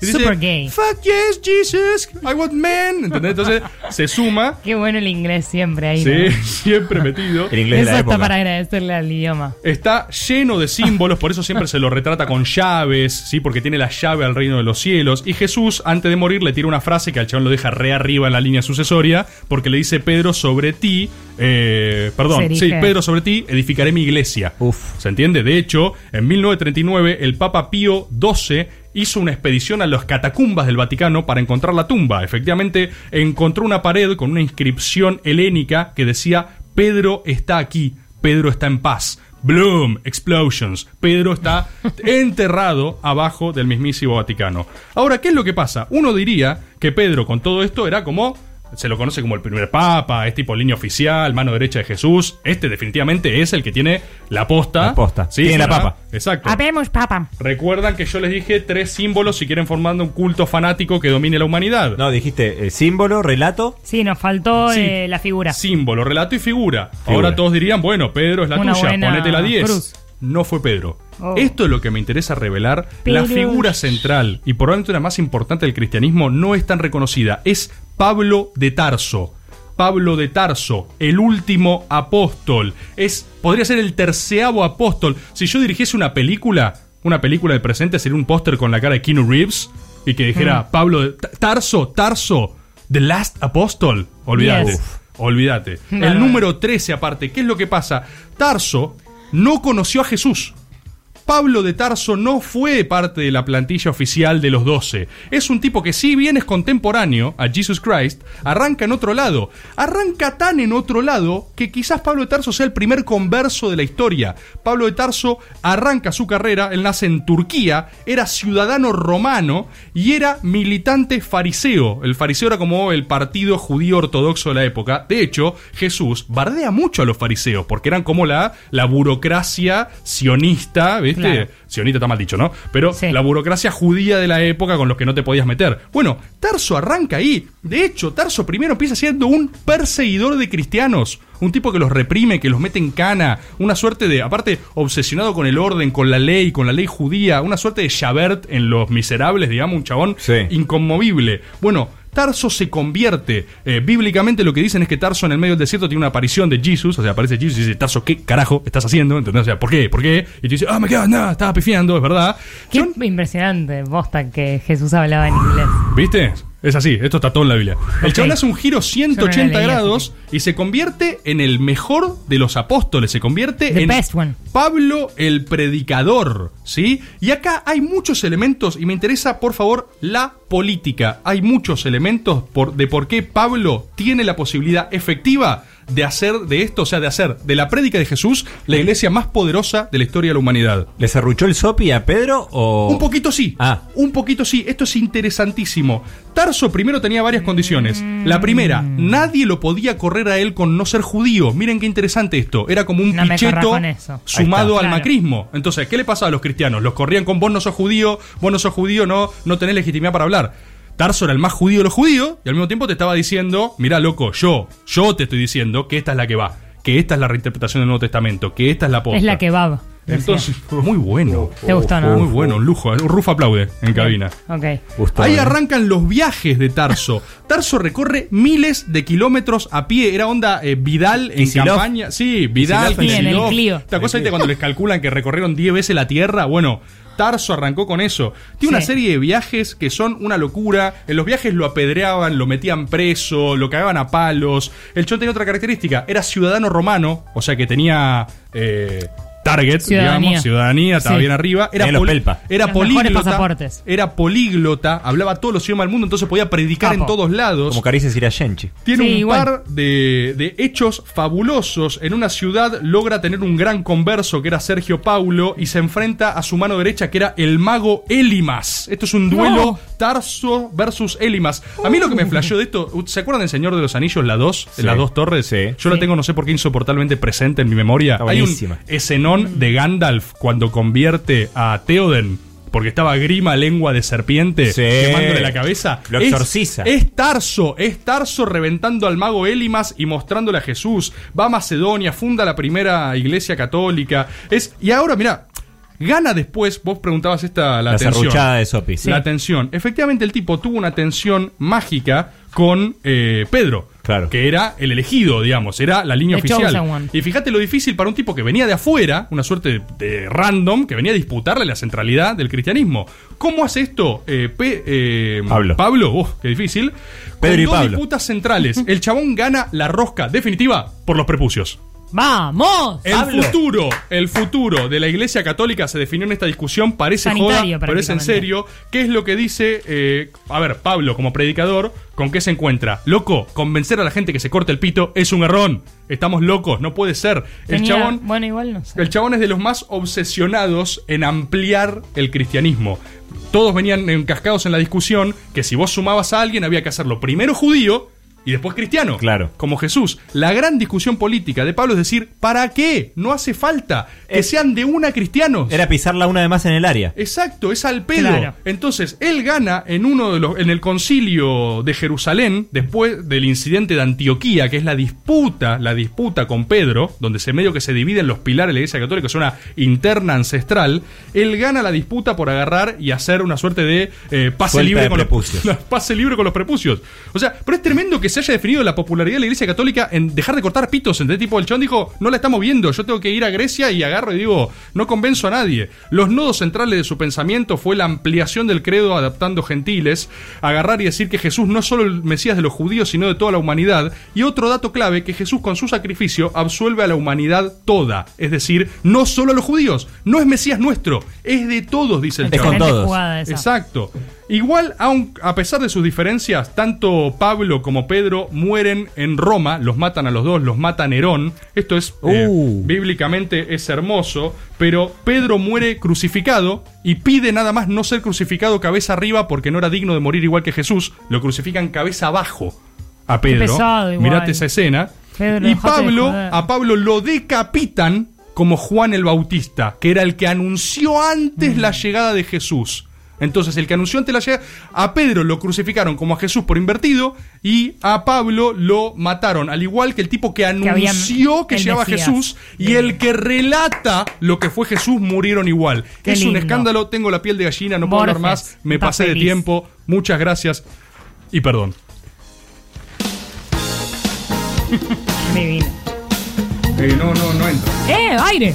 Y dice, Super gay. Fuck yes, Jesus, I want men. ¿Entendés? Entonces se suma. Qué bueno el inglés siempre ahí. Sí, ¿no? siempre metido. Eso está para agradecerle al idioma. Está lleno de símbolos, por eso siempre se lo retrata con llaves, ¿sí? Porque tiene la llave al reino de los cielos. Y Jesús, antes de morir, le tira una frase que al chabón lo deja re arriba en la línea sucesoria, porque le dice Pedro sobre ti, eh, perdón, sí, Pedro sobre ti, edificaré mi iglesia. ¿Se entiende? De hecho, en 1939, el Papa Pío XII hizo una expedición a las catacumbas del Vaticano para encontrar la tumba. Efectivamente, encontró una pared con una inscripción helénica que decía, Pedro está aquí, Pedro está en paz. Bloom, explosions. Pedro está enterrado abajo del mismísimo Vaticano. Ahora, ¿qué es lo que pasa? Uno diría que Pedro con todo esto era como se lo conoce como el primer papa, es tipo línea oficial, mano derecha de Jesús. Este definitivamente es el que tiene la posta. La posta. Sí, Tiene la ¿verdad? papa. Exacto. Habemos papa. Recuerdan que yo les dije tres símbolos si quieren formando un culto fanático que domine la humanidad. No, dijiste eh, símbolo, relato. Sí, nos faltó Sí. eh, la figura. Símbolo, relato y figura. Figura. Ahora todos dirían, bueno, Pedro es la Una tuya, ponete la 10. cruz. No fue Pedro. Oh. Esto es lo que me interesa revelar. Pero- La figura central y probablemente la más importante del cristianismo no es tan reconocida. Es Pablo de Tarso. Pablo de Tarso, el último apóstol. Es, podría ser el terceavo apóstol. Si yo dirigiese una película, una película de presente, sería un póster con la cara de Keanu Reeves y que dijera Mm. Pablo de Ta- Tarso, Tarso, The Last Apostle. Olvídate. Yes. Olvídate. El número 13 aparte, ¿qué es lo que pasa? Tarso no conoció a Jesús. Pablo de Tarso no fue parte de la plantilla oficial de los doce. Es un tipo que si bien es contemporáneo a Jesus Christ, arranca en otro lado. Arranca tan en otro lado que quizás Pablo de Tarso sea el primer converso de la historia. Pablo de Tarso arranca su carrera, él nace en Turquía, era ciudadano romano y era militante fariseo. El fariseo era como el partido judío ortodoxo de la época. De hecho, Jesús bardea mucho a los fariseos porque eran como la, la burocracia sionista, ¿viste? Claro. Sionista está mal dicho, ¿no? Pero la burocracia judía de la época con los que no te podías meter. Bueno, Tarso arranca ahí. De hecho, Tarso primero empieza siendo un perseguidor de cristianos. Un tipo que los reprime, que los mete en cana. Una suerte de, aparte, obsesionado con el orden, con la ley, con la ley judía. Una suerte de Javert en Los Miserables, digamos, un chabón inconmovible. Bueno, Tarso se convierte. eh, bíblicamente lo que dicen es que Tarso en el medio del desierto tiene una aparición de Jesus. O sea, aparece Jesus y dice, Tarso, ¿qué carajo estás haciendo? ¿Entendés? O sea, ¿por qué? ¿Por qué? Y tú dices, ah, me quedas nada, estaba pifiando, es verdad. Qué impresionante, bosta, que Jesús hablaba en inglés. ¿Viste? Es así, esto está todo en la Biblia. El chabón hace un giro Yo no 180 la leí, grados y se convierte en el mejor de los apóstoles. Se convierte The en best one. Pablo el predicador, ¿sí? Y acá hay muchos elementos y me interesa, por favor, la política. Hay muchos elementos por- de por qué Pablo tiene la posibilidad efectiva de hacer de esto, o sea, de hacer de la prédica de Jesús la iglesia más poderosa de la historia de la humanidad. ¿Le cerruchó el sopi a Pedro o.? Un poquito sí. Ah. Un poquito sí. Esto es interesantísimo. Tarso primero tenía varias condiciones. La primera, nadie lo podía correr a él con no ser judío. Miren qué interesante esto. Era como un No picheto sumado al Claro. macrismo. Entonces, ¿qué le pasaba a los cristianos? Los corrían con vos no sos judío, vos no sos judío, no, no tenés legitimidad para hablar. Tarso era el más judío de los judíos y al mismo tiempo te estaba diciendo, mira loco, yo, yo te estoy diciendo que esta es la que va, que esta es la reinterpretación del Nuevo Testamento, que esta es la posta. Es la que va. Entonces, muy bueno. ¿Te gustó, no? Muy bueno, un lujo. Un Rufo aplaude en cabina. Ok. Ahí arrancan los viajes de Tarso. Tarso recorre miles de kilómetros a pie. Era onda eh, Vidal en Kicillof. campaña. Sí, Vidal, Kicillof en el. Clio. ¿Te acuerdas cuando les calculan que recorrieron 10 veces la Tierra? Bueno, Tarso arrancó con eso. Tiene una serie de viajes que son una locura. En los viajes lo apedreaban, lo metían preso, lo cagaban a palos. El chon tenía otra característica. Era ciudadano romano, o sea que tenía... eh, Target, Ciudadanía. digamos, ciudadanía, estaba Sí. bien arriba. Era, poli- pelpa. era Los políglota. pasaportes. Era políglota, hablaba todos los idiomas del mundo, entonces podía predicar Capo. en todos lados. Como Caricias Irayenchi. Tiene Sí, un igual. par de, de hechos fabulosos. En una ciudad logra tener un gran converso que era Sergio Paulo y se enfrenta a su mano derecha que era el mago Elimas. Esto es un duelo No. Tarso versus Elimas. A mí lo que me flasheó de esto, ¿se acuerdan del Señor de los Anillos, la 2? Sí. Las dos torres. Sí. Yo la tengo no sé por qué insoportablemente presente en mi memoria. Está Hay un buenísima. Escenón de Gandalf cuando convierte a Theoden. Porque estaba grima lengua de serpiente Sí. quemándole la cabeza. Lo exorciza. es Tarso, es Tarso reventando al mago Elimas y mostrándole a Jesús. Va a Macedonia, funda la primera iglesia católica. Es, y ahora, mira, gana después, vos preguntabas esta, la, La tensión. de Sopi. La tensión. Efectivamente, el tipo tuvo una tensión mágica con eh, Pedro. Claro. Que era el elegido, digamos, era la línea The oficial. Y fíjate lo difícil para un tipo que venía de afuera, una suerte de, de random, que venía a disputarle la centralidad del cristianismo. ¿Cómo hace esto eh, Pe- eh, Pablo. Pablo, uf, qué difícil. Pedro Con y dos Pablo. disputas centrales. El chabón gana la rosca definitiva por los prepucios. ¡Vamos! El Pablo. futuro, el futuro de la Iglesia Católica se definió en esta discusión. Parece Sanitario, joda, pero es en serio. ¿Qué es lo que dice, eh, a ver, Pablo como predicador? ¿Con qué se encuentra? Loco, convencer a la gente que se corte el pito es un error. Estamos locos, no puede ser. El Tenía- chabón Bueno, igual no sé. el chabón es de los más obsesionados en ampliar el cristianismo. Todos venían encascados en la discusión que si vos sumabas a alguien había que hacerlo primero judío y después cristiano. Claro. Como Jesús. La gran discusión política de Pablo es decir, ¿para qué? No hace falta que Es- sean de una cristianos. Era pisarla una de más en el área. Exacto, es al pedo. Claro. Entonces, él gana en uno de los en el concilio de Jerusalén, después del incidente de Antioquía, que es la disputa, la disputa con Pedro, donde se medio que se dividen los pilares de la Iglesia Católica, es una interna ancestral. Él gana la disputa por agarrar y hacer una suerte de eh, pase Suelta libre de con los prepucios. pase libre con los prepucios. O sea, pero es tremendo que se haya definido la popularidad de la Iglesia Católica en dejar de cortar pitos. ¿entendés? Tipo, el chon dijo, no la estamos viendo, yo tengo que ir a Grecia y agarro y digo, no convenzo a nadie. Los nodos centrales de su pensamiento fue la ampliación del credo adaptando gentiles, agarrar y decir que Jesús no es solo el Mesías de los judíos, sino de toda la humanidad. Y otro dato clave, que Jesús con su sacrificio absuelve a la humanidad toda. Es decir, no solo a los judíos, no es Mesías nuestro, es de todos, dice el Es con todos. Exacto. Igual, aun, a pesar de sus diferencias, tanto Pablo como Pedro mueren en Roma, los matan a los dos, los mata Nerón. Esto es, eh, Uh. bíblicamente es hermoso, pero Pedro muere crucificado y pide nada más no ser crucificado cabeza arriba porque no era digno de morir igual que Jesús, lo crucifican cabeza abajo a Pedro. pesado igual. Mirate esa escena. Pedro, y Pablo, a Pablo lo decapitan como Juan el Bautista, que era el que anunció antes la llegada de Jesús. Entonces, el que anunció antes la llegada, a Pedro lo crucificaron como a Jesús por invertido y a Pablo lo mataron, al igual que el tipo que anunció que, el llegaba Mesías. Jesús y el que relata lo que fue Jesús murieron igual. Qué es un escándalo, tengo la piel de gallina, no puedo hablar más, me pasé de tiempo, muchas gracias y perdón. Divino. Eh, no, no, no entra. ¡Eh, aire!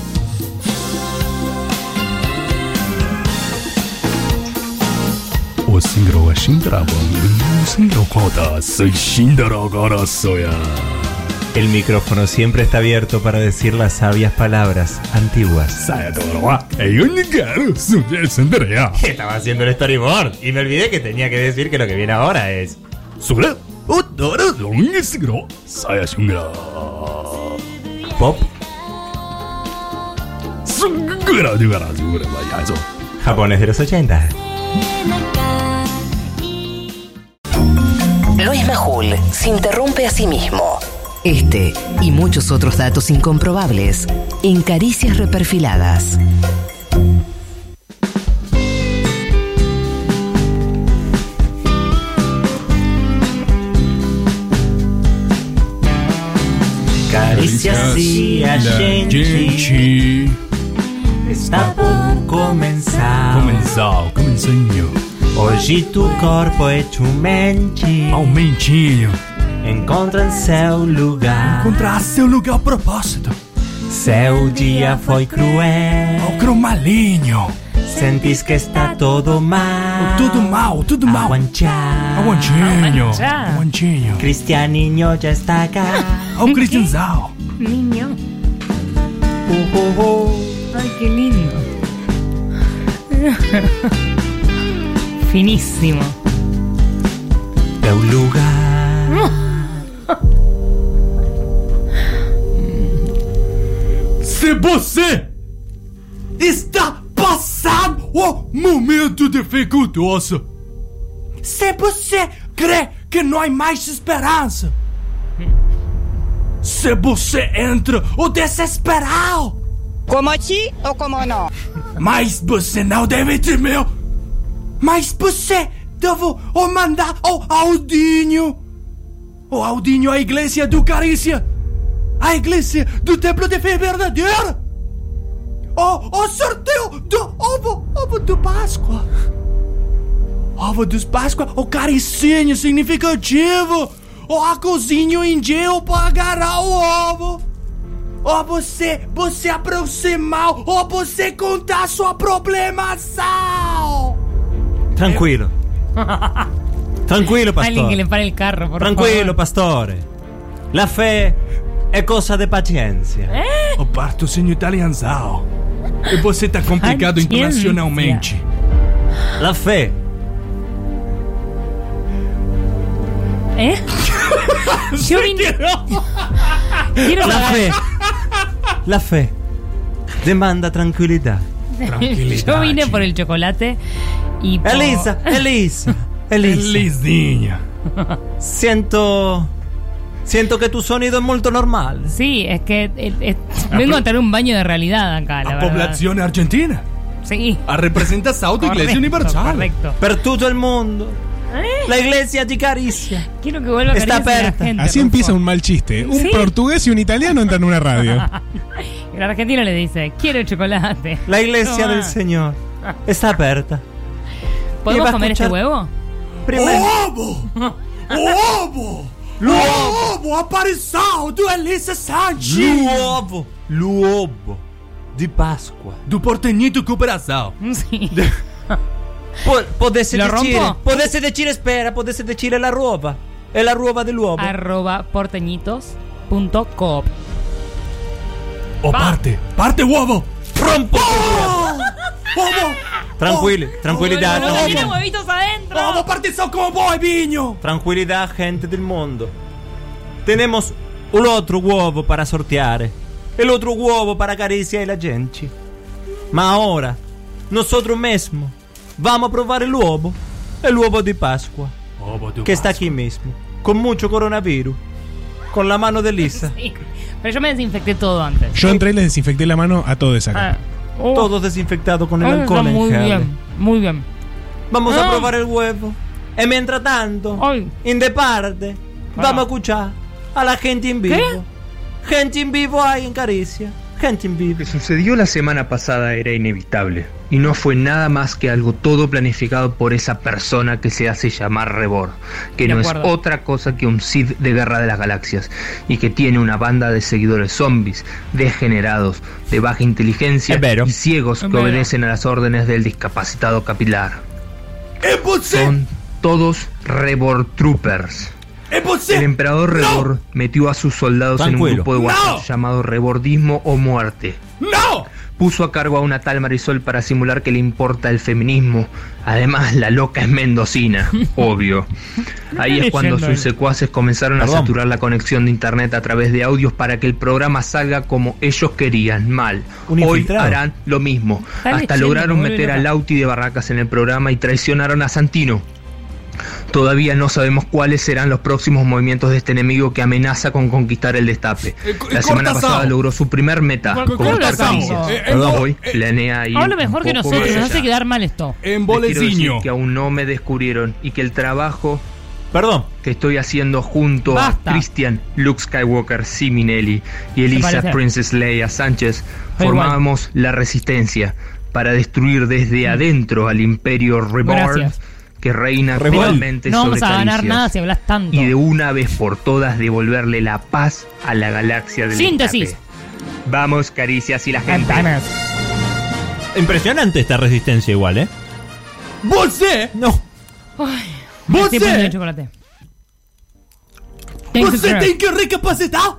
El micrófono siempre está abierto para decir las sabias palabras antiguas. Estaba haciendo el storyboard y me olvidé que tenía que decir que lo que viene ahora es. Pop. Japones de los 80. Luis Majul se interrumpe a sí mismo. Este y muchos otros datos incomprobables en Caricias Reperfiladas. Caricias e a gente está por começar. Começar, começinho. Hoje tu corpo é mente. Aumentinho. Encontra seu lugar. Encontrar seu lugar a propósito. Seu dia foi cruel. Ao cromalinho. Sentis que está todo mal. Tudo mal, tudo mal. Aguanchar. Aguantinho. Aguantinho. Cristianinho já está acá. Ao Cristianzal. Niño. Uh, uh, uh. Ay, qué lindo. Finísimo. Teu lugar. Se você está passando o momento dificultoso, se você crê que não há mais esperança, se você entra o desesperado, Como sí o como no? mas você não deve temer, mas você deve o mandar o Aldinho, o Aldinho, a igreja do Carícia, a igreja do Templo de Fé Verdadeira. O, o sorteio do ovo, ovo do Páscoa. Ovo dos Páscoa, o caricinho significativo. O arcozinho em gel pagará o ovo. Ou você, você aproximar, ou você contar sua problemação. Tranquilo. Tranquilo, Alguien que pastor. le pare el carro, por Tranquilo, favor. pastore. La fe è cosa di pazienza. O parto segno italianzal. E você tá complicado Paciência. internacionalmente. La fe. ¿Eh? Yo vine. Quiero La saber. La fe. Demanda tranquillità. Yo vine por el chocolate y por... Elisa, Elisa, Elisa. Elisinha. Siento. Siento que tu sonido es molto normal. Sí, es que eh, eh, vengo a tener un baño de realidad acá, la popolazione argentina. Sí. A Igreja Correcto, Universal. Correcto. Per tutto il mondo. La iglesia di Caricia. Quiero que vuelva a Está Caricia la aperta. gente, Así empieza un mal chiste. Un Sí. portugués y un italiano entran en una radio. El argentino le dice, quiero chocolate. La iglesia No del. Señor está aperta. ¿Podemos comer este huevo? Primero. Ovo! Ovo! L'uovo apparição do Elisa Sanches! L'uovo. L'uovo di Pasqua. Do porteñito cooperação. Sí. Po- Potesse ¿Lo decire, rompo? potesse decire, spera, potesse decire la ruova. È la ruova dell'uovo. Arroba porteñitos.coop. O parte, parte uovo! Rompo. Ovo! Tranquilli, tranquillità. No, tiene tranquilli- huevitos adentro. Ovo partição como boy, Binho! Tranquilidad, gente del mundo. Tenemos un otro huevo para sorteare. El otro huevo para acariciar a la gente. Ma ahora, nosotros mismos vamos a probar el huevo. El huevo de Pascua. Ovo do Que está aquí mismo. Con mucho coronavirus. Con la mano de Lisa. Sí. Pero yo me desinfecté todo antes. Yo entré y les desinfecté la mano a todos acá. Ah. Oh. Todo desinfectado con el Ah, alcohol en muy gel. bien, muy bien. Vamos Ah. a probar el huevo. Y mientras tanto, Ay. en de parte, Ah. vamos a escuchar a la gente en vivo. Gente en vivo hay en Caricia. Lo que sucedió la semana pasada era inevitable y no fue nada más que algo todo planificado por esa persona que se hace llamar Rebor, que De no es otra cosa que un Sith de Guerra de las Galaxias y que tiene una banda de seguidores zombies, degenerados, de baja inteligencia y ciegos que obedecen a las órdenes del discapacitado capilar. Son todos Rebor Troopers. El emperador Rebor metió a sus soldados en un grupo de WhatsApp No. llamado Rebordismo o Muerte. ¡No! Puso a cargo a una tal Marisol para simular que le importa el feminismo. Además, la loca es mendocina, obvio. Ahí es cuando sus secuaces comenzaron a saturar la conexión de internet a través de audios para que el programa salga como ellos querían, mal. Un Hoy infiltrado. harán lo mismo. Hasta lograron meter a. Lauti de Barracas en el programa y traicionaron a Santino. Todavía no sabemos cuáles serán los próximos movimientos de este enemigo que amenaza con conquistar el destape. La semana pasada logró su primer meta, ¿Por qué conquistar hablas así? Caricias. Eh, Perdón, eh, Hoy planea ir Habla un mejor que nosotros, nos hace quedar mal esto. Quiero decir que aún no me descubrieron y que el trabajo Perdón. que estoy haciendo junto Basta. a Christian, Luke Skywalker, Siminelli y Elisa? Princess Leia Sánchez formábamos la resistencia para destruir desde adentro al imperio Reborn Gracias. Que reina Reborn. actualmente No sobre vamos a ganar nada si hablas tanto. y de una vez por todas devolverle la paz a la galaxia del Síntesis. Destape. Vamos, Caricias y la gente. Ventanas. Impresionante esta resistencia igual, ¿eh? Você! No. Ay, me estoy poniendo de chocolate. Thank you, Você tem que recapacitar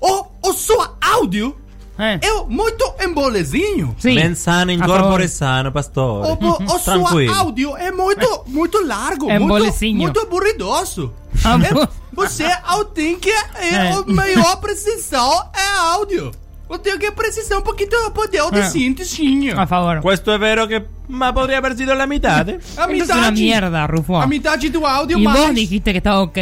o, o seu áudio Eh, é muito embolezinho. sí. Mensano a incorpore favor. sano, pastore. O, o, o seu Tranquilo. áudio é muito, muito largo, muito, Embolezinho. muito aburridoso. Ah, É, bo- você ao tem que é, É. a maior precisão é áudio. Eu tenho que precisar um pouquinho do poder de É. síntese. A favor. Questo è vero che ma podría haber sido la mitad, ¿eh? A Esto es una mierda, Rufo. A metade do áudio Y mais. vos dijiste que estaba ok.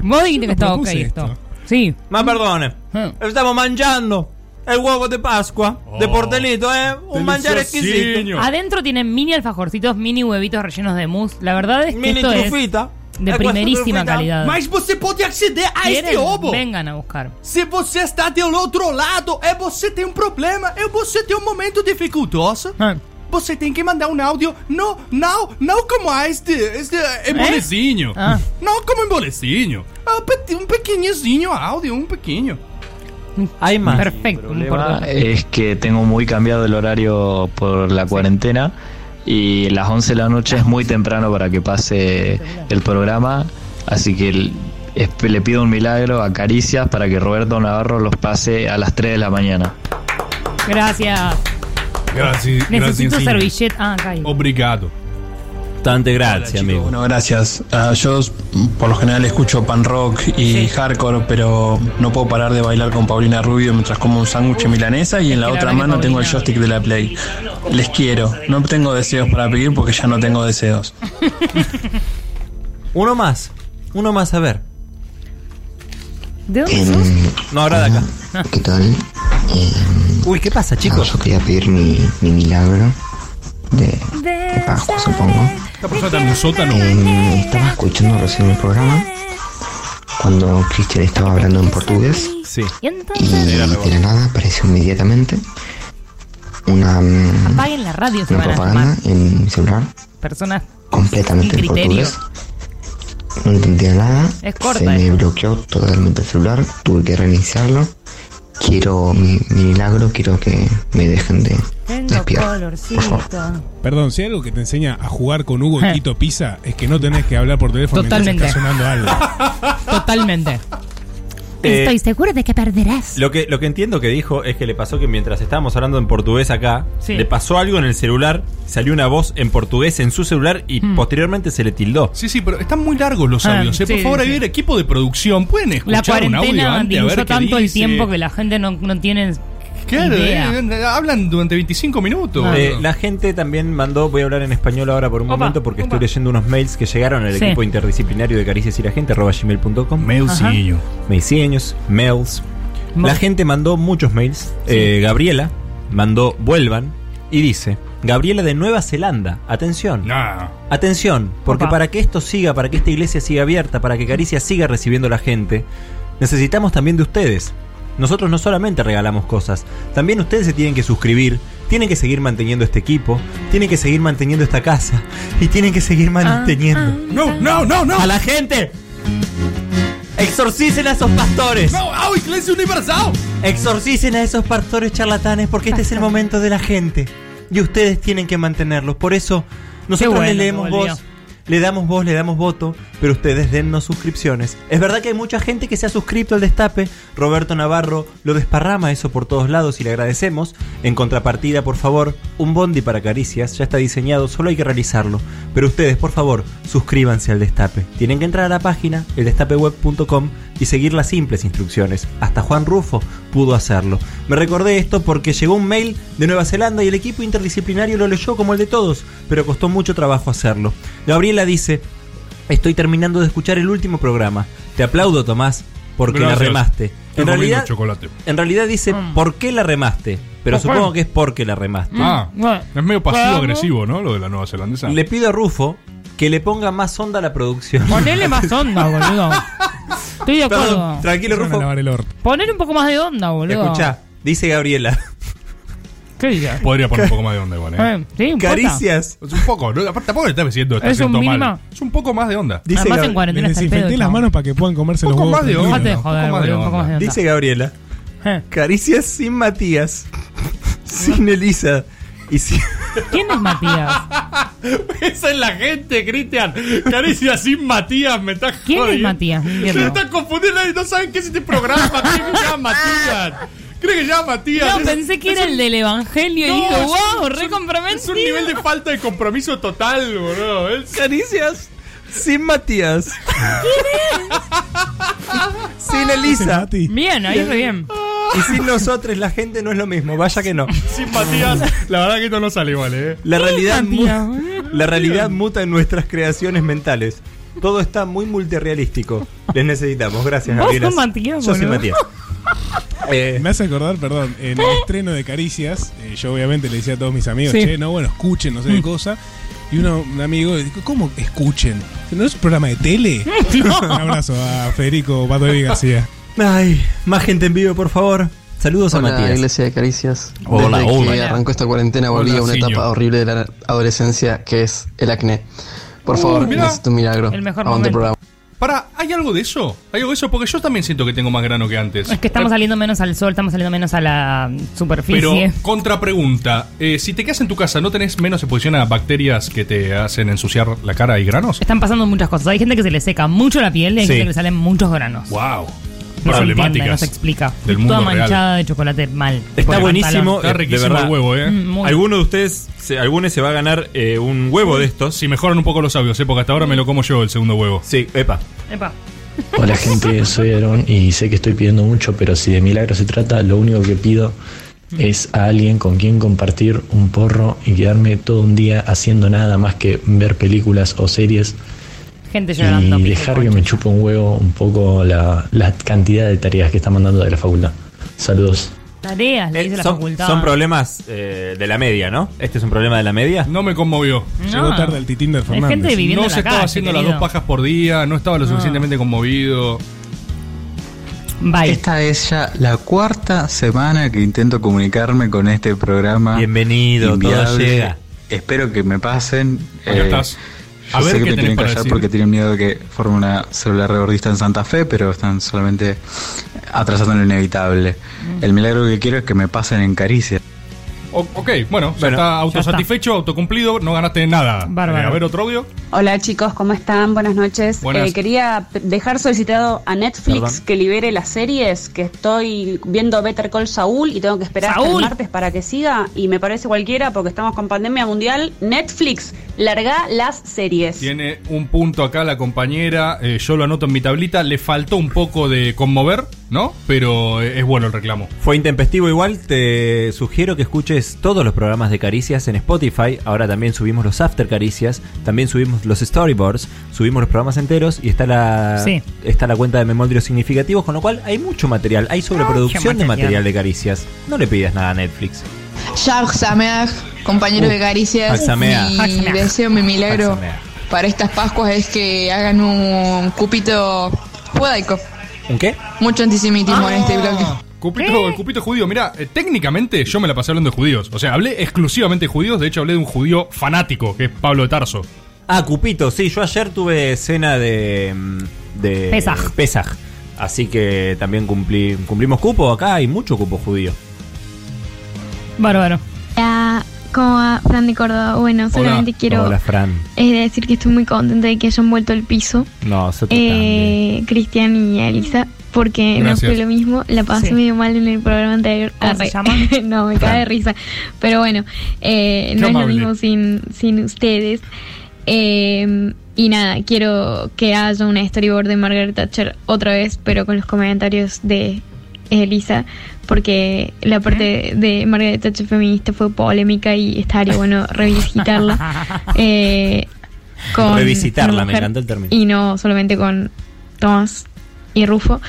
Vos dijiste que estaba ok propuse esto. esto. Sí. Ma perdone, Eh. stiamo mangiando el huevo de Pascua, de portelito, ¿eh? Un mangiare exquisito. Adentro tienen mini alfajorcitos, mini huevitos rellenos de mousse. La verdad es que Mini esto es trufita. de Eh, primerísima questa trufita. calidad. Mas você pode acceder a este ¿Quieren? ovo. Vengan a buscar. Se você está do outro lado, é você tem um problema, é você tem um momento dificultoso. Ah, Você tem que mandar um áudio, não, não, não como este, este embolezinho. Ah. Não como embolezinho. Ah, Um pequenininho áudio, um pequeno. Hay más. perfecto. no importa. es que tengo muy cambiado el horario por la cuarentena y las 11 de la noche es muy temprano para que pase el programa, así que el- le pido un milagro a Caricias para que Roberto Navarro los pase a las 3 de la mañana. Gracias. Gracias. Necesito gracias, servilleta. Ah. Obrigado. Tante grazie, amigo. Bueno, gracias. Ah, yo por lo general escucho pan rock y hardcore, pero no puedo parar de bailar con Paulina Rubio mientras como un sándwich milanesa y en la otra mano tengo el joystick de la Play. Les quiero. No tengo deseos para pedir porque ya no tengo deseos. Uno más. Uno más, a ver. ¿De dónde sos? No, ahora de acá. ¿Qué tal? Uy, ¿qué pasa, chicos? Yo quería pedir mi, mi milagro de, de Pascua, supongo. Está sótano. Eh, estaba escuchando recién el programa cuando Cristian estaba hablando en portugués Sí. Y de la nada apareció inmediatamente una, mm, Apaguen la radio, se una van a propaganda en mi celular Personas completamente sin en criterio. portugués. No entendía nada. Es corta Se me bloqueó totalmente el celular. Tuve que reiniciarlo. Quiero mi, mi milagro. Quiero que me dejen de, Perdón, si hay algo que te enseña a jugar con Hugo y Tito Pizza es que no tenés que hablar por teléfono Totalmente. mientras está sonando algo. Totalmente. Eh, Estoy seguro de que perderás. Lo que, lo que entiendo que dijo es que le pasó que mientras estábamos hablando en portugués acá, Sí. le pasó algo en el celular, salió una voz en portugués en su celular y Hmm. posteriormente se le tildó. Sí, sí, pero están muy largos los Ah, audios. ¿eh? Por sí, favor, sí. ahí el equipo de producción pueden La escuchar un audio cuarentena antes a ver qué tanto el dice? tiempo que la gente no, no tiene Claro, idea. eh, hablan durante 25 minutos. Eh, la gente también mandó, voy a hablar en español ahora por un Opa, momento porque opa. estoy leyendo unos mails que llegaron al Sí. equipo interdisciplinario de Caricias y la gente, arroba gmail.com. Mailsillo. Mailsillos, mails. Mo- La gente mandó muchos mails. Eh, Gabriela mandó vuelvan y dice, Gabriela de Nueva Zelanda, atención. Nah. Atención, porque Opa. para que esto siga, para que esta iglesia siga abierta, para que Caricia siga recibiendo a la gente, necesitamos también de ustedes. Nosotros no solamente regalamos cosas, también ustedes se tienen que suscribir, tienen que seguir manteniendo este equipo, tienen que seguir manteniendo esta casa y tienen que seguir manteniendo No, no, no, no. a la gente. Exorcicen a esos pastores. No, ¡Ah, Iglesia Universal! Exorcicen a esos pastores charlatanes porque este es el momento de la gente y ustedes tienen que mantenerlos. Por eso, Nosotros bueno le leemos voz, le damos voz, le damos voto, pero ustedes dennos suscripciones. Es verdad que hay mucha gente que se ha suscrito al Destape. Roberto Navarro lo desparrama eso por todos lados y le agradecemos. En contrapartida, por favor, un bondi para caricias ya está diseñado, solo hay que realizarlo. Pero ustedes, por favor, suscríbanse al Destape. Tienen que entrar a la página, eldestapeweb.com, y seguir las simples instrucciones. Hasta Juan Rufo pudo hacerlo. Me recordé esto porque llegó un mail de Nueva Zelanda y el equipo interdisciplinario lo leyó como el de todos, pero costó mucho trabajo hacerlo. Gabriela dice, estoy terminando de escuchar el último programa. Te aplaudo, Tomás, porque Gracias. la remaste. En realidad, chocolate. en realidad dice, ¿por qué la remaste? Pero ¿Por qué? supongo que es porque la remaste. Ah, es medio pasivo-agresivo, ¿no? Lo de la nueva zelandesa. Le pido a Rufo que le ponga más onda a la producción. Ponele más onda, boludo. Estoy de acuerdo. Perdón, tranquilo, Rufo. Ponele un poco más de onda, boludo. Escucha, dice Gabriela. ¿Qué dice? Podría poner un poco más de onda igual, ¿eh? Eh, sí. Caricias. Es un poco, ¿no? Aparte, tampoco le estás diciendo está Es un haciendo mal. mínimo. Es un poco más de onda. Dice Además, Gab- en cuarentena está el pedo. Desinfecté las manos para que puedan comerse los poco huevos. más de tranquilos. onda. Dejate de joder, Un poco más de boludo, un poco más de onda. Dice Gabriela. Eh. Caricias sin Matías. Sin Elisa. Y. ¿Quién es Matías? Esa es la gente, Cristian. Caricia sin Matías, me está ¿Quién es. Matías? No Se entiendo. están confundiendo y no saben qué es este programa. ¿Creen que se llama Matías? ¿Creen que se llama Matías? No, pensé que es era un- el del Evangelio y No, dije, es un- wow, es re un- comprometido. Es un nivel de falta de compromiso total, boludo. Es- Caricias sin Matías. Sin Elisa. Bien, ahí re bien. Y sin nosotros la gente no es lo mismo. Vaya que no. Sin Matías, la verdad que esto no sale igual, ¿eh? La realidad, Matías? mu- la realidad muta en nuestras creaciones mentales. Todo está muy multirealístico. Les necesitamos. Gracias, Vos Gabriela. Matías, Yo soy. Matías. Eh, Me hace acordar, perdón, en el estreno de Caricias, eh, yo obviamente le decía a todos mis amigos, Sí. che, no, bueno, escuchen, no sé Mm. qué cosa. Y uno, un amigo, dijo, ¿cómo escuchen? ¿No es un programa de tele? No. Un abrazo a Federico Patovi García. Ay, más gente en vivo, por favor. Saludos a Matías. Iglesia de Caricias. Hola, Desde hola. que arrancó esta cuarentena volví Hola, a una señor. etapa horrible de la adolescencia que es el acné. Por favor, mirá. necesito un milagro. El mejor momento. programa. Para, ¿hay algo de eso? ¿Hay algo de eso? Porque yo también siento que tengo más grano que antes. Es que estamos saliendo menos al sol, estamos saliendo menos a la Pero, superficie. contrapregunta, eh, si te quedas en tu casa, ¿no tenés menos exposición a bacterias que te hacen ensuciar la cara y granos? Están pasando muchas cosas. Hay gente que se le seca mucho la piel y hay Sí. gente que le salen muchos granos. Wow. No se entiende, Problemáticas no se explica. del Toda real. manchada de chocolate mal. Está buenísimo. pantalón. eh, de verdad. ¿eh? Mm, muy- Alguno de ustedes, se, alguno se va a ganar eh, un huevo de estos. Si mejoran un poco los audios, ¿eh? porque hasta ahora me lo como yo el segundo huevo. Sí, epa. Epa. Hola gente, soy Aaron y sé que estoy pidiendo mucho, pero si de milagro se trata, lo único que pido es a alguien con quien compartir un porro y quedarme todo un día haciendo nada más que ver películas o series Gente llorando. y dejar que me chupe un huevo un poco la, la cantidad de tareas que está mandando de la facultad. Saludos. Tareas, le dice la Eh, son, facultad. son problemas eh, de la media, ¿no? ¿Este es un problema de la media? No me conmovió. No. Llegó tarde el titín de Hay Fernández. gente viviendo No se la estaba calle, haciendo las dos pajas por día, no estaba lo No. suficientemente conmovido. Bye. Esta es ya la cuarta semana que intento comunicarme con este programa. Bienvenido, todo llega. Espero que me pasen. Acá estás. Yo A ver sé que qué me tienen que callar decir. porque tienen miedo de que forme una célula regordista en Santa Fe, pero están solamente atrasando lo inevitable. Mm. El milagro que quiero es que me pasen en caricia. O- ok, bueno, ya Bueno, está autosatisfecho, autocumplido, no ganaste nada. Bárbaro. Eh, a ver, otro audio. Hola chicos, ¿cómo están? Buenas noches. Buenas. Eh, quería p- dejar solicitado a Netflix Perdón. que libere las series, que estoy viendo Better Call Saul y tengo que esperar hasta Saúl. el martes para que siga y me parece cualquiera porque estamos con pandemia mundial. Netflix, larga las series. Tiene un punto acá la compañera, eh, yo lo anoto en mi tablita, le faltó un poco de conmover, ¿no? Pero eh, es bueno el reclamo. Fue intempestivo igual, te sugiero que escuches todos los programas de Caricias en Spotify. Ahora también subimos los After Caricias, también subimos los Storyboards, subimos los programas enteros y está la Sí. está la cuenta de Memondrios Significativos, con lo cual hay mucho material, hay sobreproducción de material. material de Caricias. No le pidas nada a Netflix. Shah Sameach, compañero Uh, de Caricias, Hag Sameach. mi deseo, mi milagro para estas Pascuas es que hagan un cupito judaico. ¿Un qué? Mucho antisemitismo en este bloque. Cupito, el cupito judío, mira, eh, técnicamente yo me la pasé hablando de judíos. O sea, hablé exclusivamente de judíos, de hecho hablé de un judío fanático, que es Pablo de Tarso. Ah, Cupito, sí, yo ayer tuve cena de. mm, de Pesaj. Pesaj. Así que también cumplí, cumplimos cupo acá, hay mucho cupo judío. Bárbaro. Hola, ¿Cómo va, Fran de Córdoba? Bueno, solamente quiero Hola, Fran. eh, decir que estoy muy contenta de que hayan vuelto al piso. No, nosotros Eh, Cristian y Elisa, porque no Gracias. fue lo mismo. La pasé Sí. medio mal en el programa anterior. ¿Cómo se llama? no, me cae de risa. Pero bueno, eh, no es lo mismo sin, sin ustedes. Eh, y nada, quiero que haya una storyboard de Margaret Thatcher otra vez, pero con los comentarios de Elisa, porque la parte de Margaret Thatcher feminista fue polémica y estaría bueno revisitarla. eh, con Revisitarla, me mujer encantó el término. Y no solamente con Tomás y Rufo.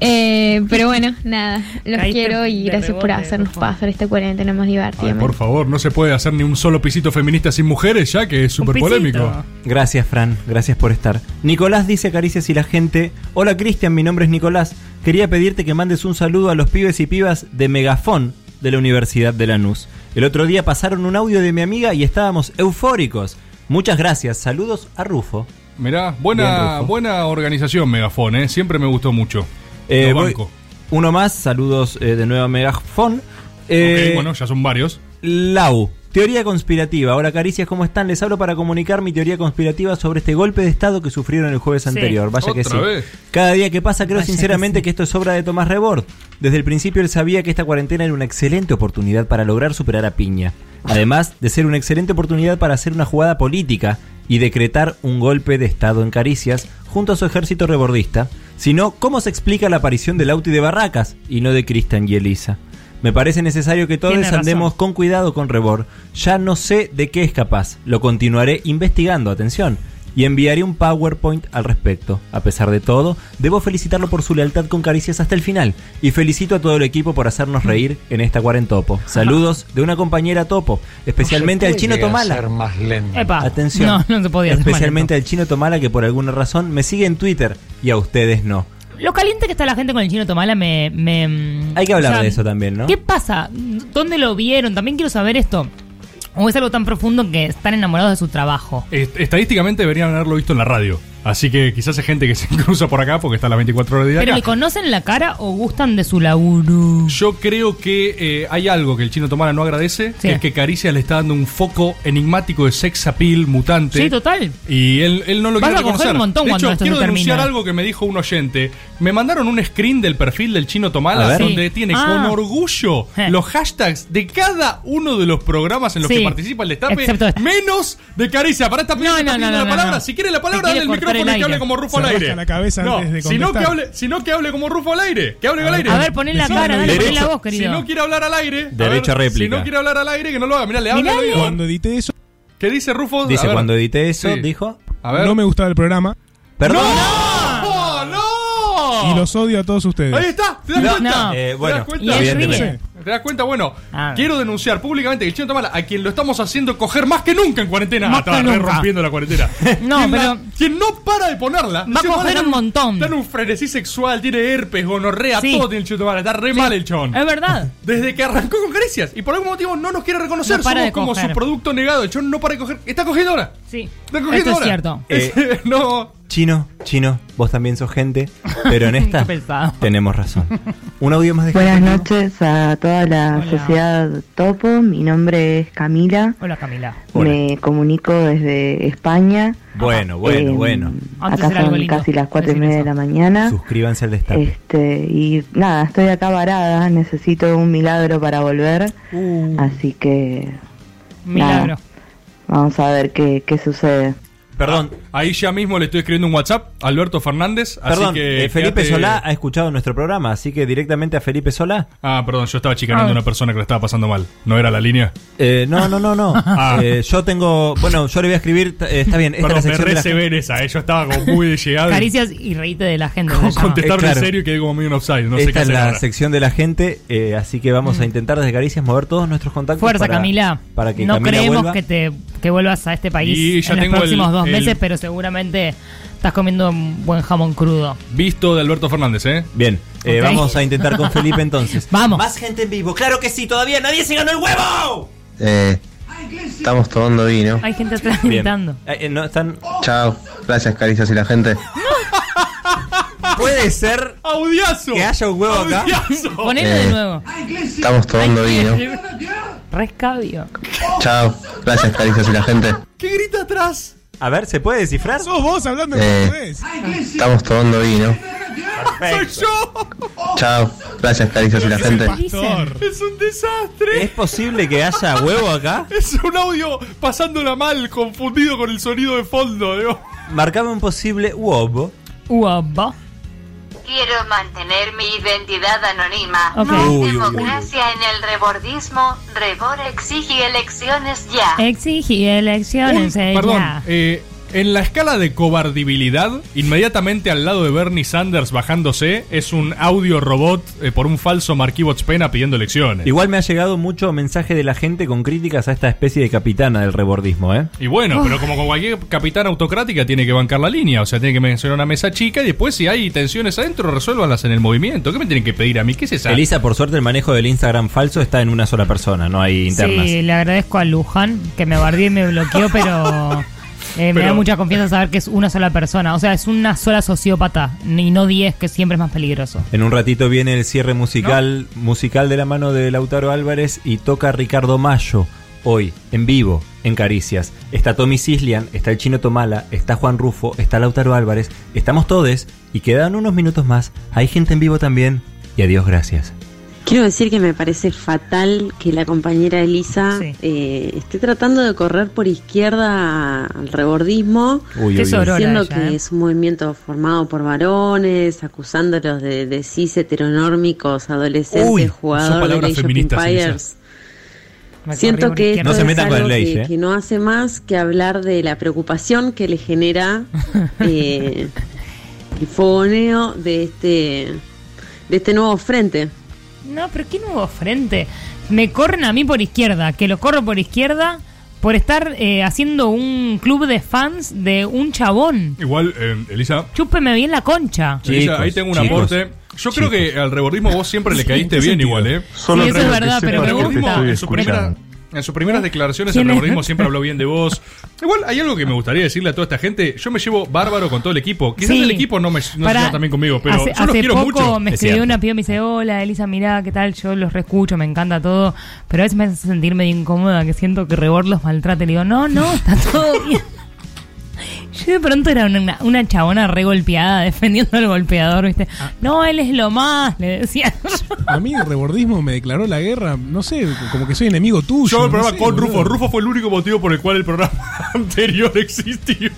Eh, pero bueno, nada, los Caíste quiero y gracias por hacernos pasar esta cuarentena más divertida. Ay, por favor, no se puede hacer ni un solo pisito feminista sin mujeres, ya que es súper polémico. Gracias, Fran. Gracias por estar. Nicolás dice caricias y la gente. Hola, Cristian. Mi nombre es Nicolás. Quería pedirte que mandes un saludo a los pibes y pibas de Megafón de la Universidad de Lanús. El otro día pasaron un audio de mi amiga y estábamos eufóricos. Muchas gracias. Saludos a Rufo. Mirá, buena, buena organización Megafon, ¿eh? Siempre me gustó mucho. Eh, Lo voy- banco. uno más. Saludos eh, de nuevo a Megafón. Eh, Ok, bueno, ya son varios. Lau. Teoría conspirativa. Hola Caricias, ¿cómo están? Les hablo para comunicar mi teoría conspirativa sobre este golpe de Estado que sufrieron el jueves Sí. anterior. Vaya que sí. Vez. Cada día que pasa creo Vaya que sinceramente que, esto es obra de Tomás Rebord. Desde el principio él sabía que esta cuarentena era una excelente oportunidad para lograr superar a Piña. Además de ser una excelente oportunidad para hacer una jugada política y decretar un golpe de Estado en Caricias junto a su ejército rebordista. Sino, ¿cómo se explica la aparición del Auti de Barracas y no de Cristian y Elisa? Me parece necesario que todos razón. andemos con cuidado con Rebord. Ya no sé de qué es capaz. Lo continuaré investigando, atención. Y enviaré un PowerPoint al respecto. A pesar de todo, debo felicitarlo por su lealtad con caricias hasta el final. Y felicito a todo el equipo por hacernos reír en esta cuarentopo. Saludos de una compañera topo, especialmente al chino Tomala. Epa. Atención. No, no se podía hacer más Especialmente al chino Tomala que por alguna razón me sigue en Twitter y a ustedes no. Lo caliente que está la gente con el chino Tomala me. me Hay que hablar o sea, de eso también, ¿no? ¿Qué pasa? ¿Dónde lo vieron? También quiero saber esto. ¿O es algo tan profundo que están enamorados de su trabajo? Est- Estadísticamente deberían haberlo visto en la radio. Así que quizás hay gente que se cruza por acá porque está a las 24 horas de día ¿Pero acá. le conocen la cara o gustan de su laburo? Yo creo que eh, hay algo que el chino Tomara no agradece, Sí. que es que Caricia le está dando un foco enigmático de sex appeal mutante. Sí, total. Y él, él no lo Vas quiere a coger reconocer. un montón de cuando hecho, esto quiero se denunciar algo que me dijo un oyente. Me mandaron un screen del perfil del chino Tomala donde Sí. tiene Ah. con orgullo Eh. los hashtags de cada uno de los programas en los Sí. que participa el destape, Excepto este. menos de Caricia. Para esta pidiendo, No, no, pidiendo no, la no, palabra. no. Si quiere la palabra, Se dale quiere el cortar micrófono el y que hable aire. como Rufo al aire. la cabeza no, antes de si no, que hable, sino que hable como Rufo al aire. Que hable al aire. A ver, poné la cara, dale, poné la voz, querido. Si no quiere hablar al aire, Derecho a ver, réplica. Si no quiere hablar al aire, que no lo haga. Mira, le habla al oído. Cuando edité eso, ¿Qué dice Rufo? Dice, cuando edité eso, Sí. dijo... A ver. no me gustaba el programa Perdón. ¡No! ¡No! y los odio a todos ustedes. Ahí está, ¿te das No. cuenta? No. Eh, ¿Te bueno, das cuenta? Y evidentemente. ¿Te das cuenta? Bueno, Ah. quiero denunciar públicamente que el Chino Tomala, a quien lo estamos haciendo coger más que nunca en cuarentena, Más ah, estaba que re nunca. rompiendo la cuarentena. No, Quien la- pero- quien no para de ponerla. Va a coger un montón. Está en un frenesí sexual, tiene herpes, gonorrea, Sí. todo tiene el Chino Tomala. Está re mal el chon. Es verdad. Desde que arrancó con caricias. Y por algún motivo no nos quiere reconocer. No para Somos de como coger. su producto negado. El chon no para de coger. Está cogiendo ahora. Sí. Está cogiendo Esto es ahora. cierto. Eh, no. Chino, chino, vos también sos gente, pero en esta Qué pesado. tenemos razón. Un audio más de Buenas gente. noches a toda la Hola. sociedad Topo. Mi nombre es Camila. Hola, Camila. Hola. Me comunico desde España. Bueno, bueno, Eh, bueno. Acá son casi las cuatro y media de la mañana. Suscríbanse al destape. Este, y nada, estoy acá varada. Necesito un milagro para volver. Así que Milagro. Nada. vamos a ver qué, qué sucede. Perdón, Ahí ya mismo le estoy escribiendo un WhatsApp a Alberto Fernández. Así perdón. que eh, Felipe quédate- Solá ha escuchado nuestro programa, así que directamente a Felipe Solá. Ah, perdón, yo estaba chicaneando Ah. a una persona que le estaba pasando mal. ¿No era la línea? Eh, no, no, no, no. Ah. Eh, yo tengo. Bueno, yo le voy a escribir. eh, está bien, esta Perdón, es la me sección de la esa, eh, yo estaba como muy de llegado. y Caricias y reíte de la gente. con- se llama. contestarle Eh, claro. en serio y quedé como medio en offside. No sé esta qué es la ahora. sección de la gente, eh, así que vamos a intentar desde Caricias mover todos nuestros contactos. Fuerza, para- Camila. Para que no Camila creemos vuelva. que te que vuelvas a este país Y ya en los tengo próximos el- dos el- meses, pero seguramente estás comiendo un buen jamón crudo. Visto de Alberto Fernández, ¿eh? Bien, eh, vamos a intentar con Felipe entonces. Vamos. Más gente en vivo, claro que sí, todavía nadie se ganó el huevo. Eh, estamos tomando vino. Hay gente atrás gritando. Eh, no, están... Chao. Gracias, caricias y la gente. Puede ser ¡Audiazo! que haya un huevo acá. Ponelo Eh. de nuevo. Estamos tomando vino. Rescabio. Chao. Gracias, caricias y la gente. ¿Qué grita atrás? A ver, ¿se puede descifrar? Sos vos hablando en Eh, portugués. Estamos tomando vino. ¡Soy yo! Chao. Gracias, caricias y la gente. Es un desastre. ¿Es posible que haya huevo acá? Es un audio pasándola mal, confundido con el sonido de fondo. digo. Marcame un posible huevo. Huevo. Quiero mantener mi identidad anónima. Ok. No hay Uy, uy, uy. democracia en el rebordismo. Rebor exige elecciones ya. Exigí elecciones. eh, Perdón, ya. eh, en la escala de cobardibilidad, inmediatamente al lado de Bernie Sanders bajándose, es un audio robot eh, por un falso Marquibot Pena pidiendo elecciones. Igual me ha llegado mucho mensaje de la gente con críticas a esta especie de capitana del rebordismo, ¿eh? Y bueno, pero como con cualquier capitán autocrática tiene que bancar la línea, o sea, tiene que mencionar una mesa chica y después si hay tensiones adentro, resuélvanlas en el movimiento. ¿Qué me tienen que pedir a mí? ¿Qué es esa? Elisa, por suerte, el manejo del Instagram falso está en una sola persona, no hay internas. Sí, le agradezco a Luján que me bardió y me bloqueó, pero eh, me Pero- da mucha confianza saber que es una sola persona. O sea, es una sola sociópata y no 10, que siempre es más peligroso. En un ratito viene el cierre musical, musical de la mano de Lautaro Álvarez y toca Ricardo Mayo. Hoy, en vivo, en Caricias. Está Tommy Cislian, está el chino Tomala, está Juan Rufo, está Lautaro Álvarez. Estamos todos y quedan unos minutos más. Hay gente en vivo también. Y adiós, gracias. Quiero decir que me parece fatal que la compañera Elisa eh, esté tratando de correr por izquierda al rebordismo, Uy, uy, diciendo ella, que eh. es un movimiento formado por varones, acusándolos de, de cis heteronórmicos, adolescentes, Uy, son jugador de Age of Empires. Siento que esto No se es metan con algo el Age, que, eh. que no hace más que hablar de la preocupación que le genera eh, el fogoneo de este de este nuevo frente. No, pero qué nuevo frente. Me corren a mí por izquierda, que lo corro por izquierda por estar eh, haciendo un club de fans de un chabón. Igual, eh, Elisa, Chúpeme bien la concha. Elisa, ahí tengo un chicos, aporte. Yo creo que al rebordismo vos siempre le caíste ¿en qué bien sentido? igual, ¿eh? Solo Sí, eso es verdad, pero el me rebordismo, gusta. en, su primera- en sus primeras declaraciones, el rebordismo siempre habló bien de vos. Igual, hay algo que me gustaría decirle a toda esta gente. Yo me llevo bárbaro con todo el equipo. Quizás Sí. el equipo no, me, no se lleva también conmigo, pero hace, yo los hace quiero poco mucho. me Es escribió una piba y me dice, hola Elisa, mirá, ¿qué tal? Yo los reescucho, me encanta todo, pero a veces me hace sentir medio incómoda, que siento que Rebord los maltrata y le digo, no, no, está todo bien. Yo de pronto era una, una chabona re golpeada defendiendo al golpeador, ¿viste? Ah. No, él es lo más, le decía. A mí el rebordismo me declaró la guerra, no sé, como que soy enemigo tuyo. Yo el no programa sé, con boludo. Rufo. Rufo fue el único motivo por el cual el programa anterior existió.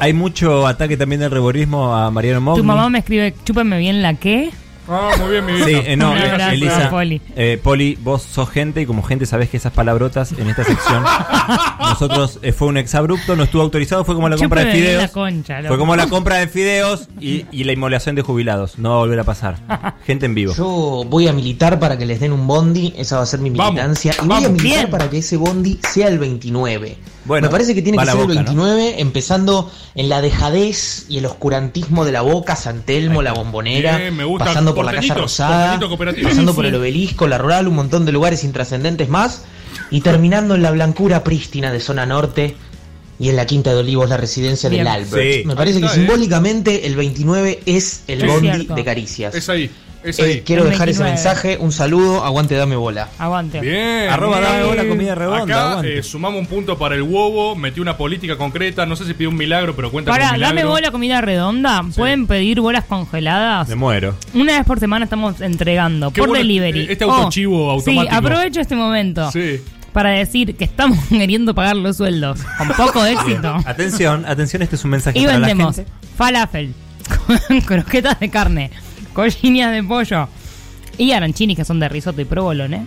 Hay mucho ataque también del rebordismo a Mariano Mogni. Tu mamá me escribe, chúpame bien la qué. Ah, muy bien, mi Sí, vieja. eh, no, Un abrazo, Elisa, Poli. eh, Poli, vos sos gente y como gente sabés que esas palabrotas en esta sección nosotros eh, fue un exabrupto, no estuvo autorizado, fue como la compra de Chúpame bien fideos. la concha, loco. fue como la compra de fideos y, y la inmolación de jubilados. No va a volver a pasar. Gente en vivo. Yo voy a militar para que les den un bondi, esa va a ser mi Vamos, militancia. y voy vamos, a militar bien. para que ese bondi sea el 29. Bueno, Me parece que tiene va que la ser el Boca, ¿no? 29, empezando en la dejadez y el oscurantismo de la Boca, San Telmo, la Bombonera, Bien, me gusta. pasando por la Casa Porteñitos, Rosada, pasando por el Obelisco, la Rural, un montón de lugares intrascendentes más, y terminando en la blancura prístina de zona norte y en la Quinta de Olivos, la residencia Bien. del Albert. Sí. Me parece que ¿eh? simbólicamente el 29 es el Es bondi cierto. de Caricias. Es ahí, es Eh, quiero El dejar ese 29. mensaje, un saludo, aguante, dame bola. Aguante. Bien. Arroba bien. dame bola, comida redonda, Acá eh, sumamos un punto para el huevo, metió una política concreta, no sé si pidió un milagro, pero cuenta con Para, un milagro. dame bola comida redonda. ¿Pueden pedir bolas congeladas? Me muero. Una vez por semana estamos entregando Qué por bueno delivery. este autochivo Oh, automático. Sí, aprovecho este momento Sí. para decir que estamos queriendo pagar los sueldos con poco éxito. Atención, atención, este es un mensaje Y para la vendemos gente. falafel, con croquetas de carne, cochinias de pollo y arancini que son de risotto y provolone.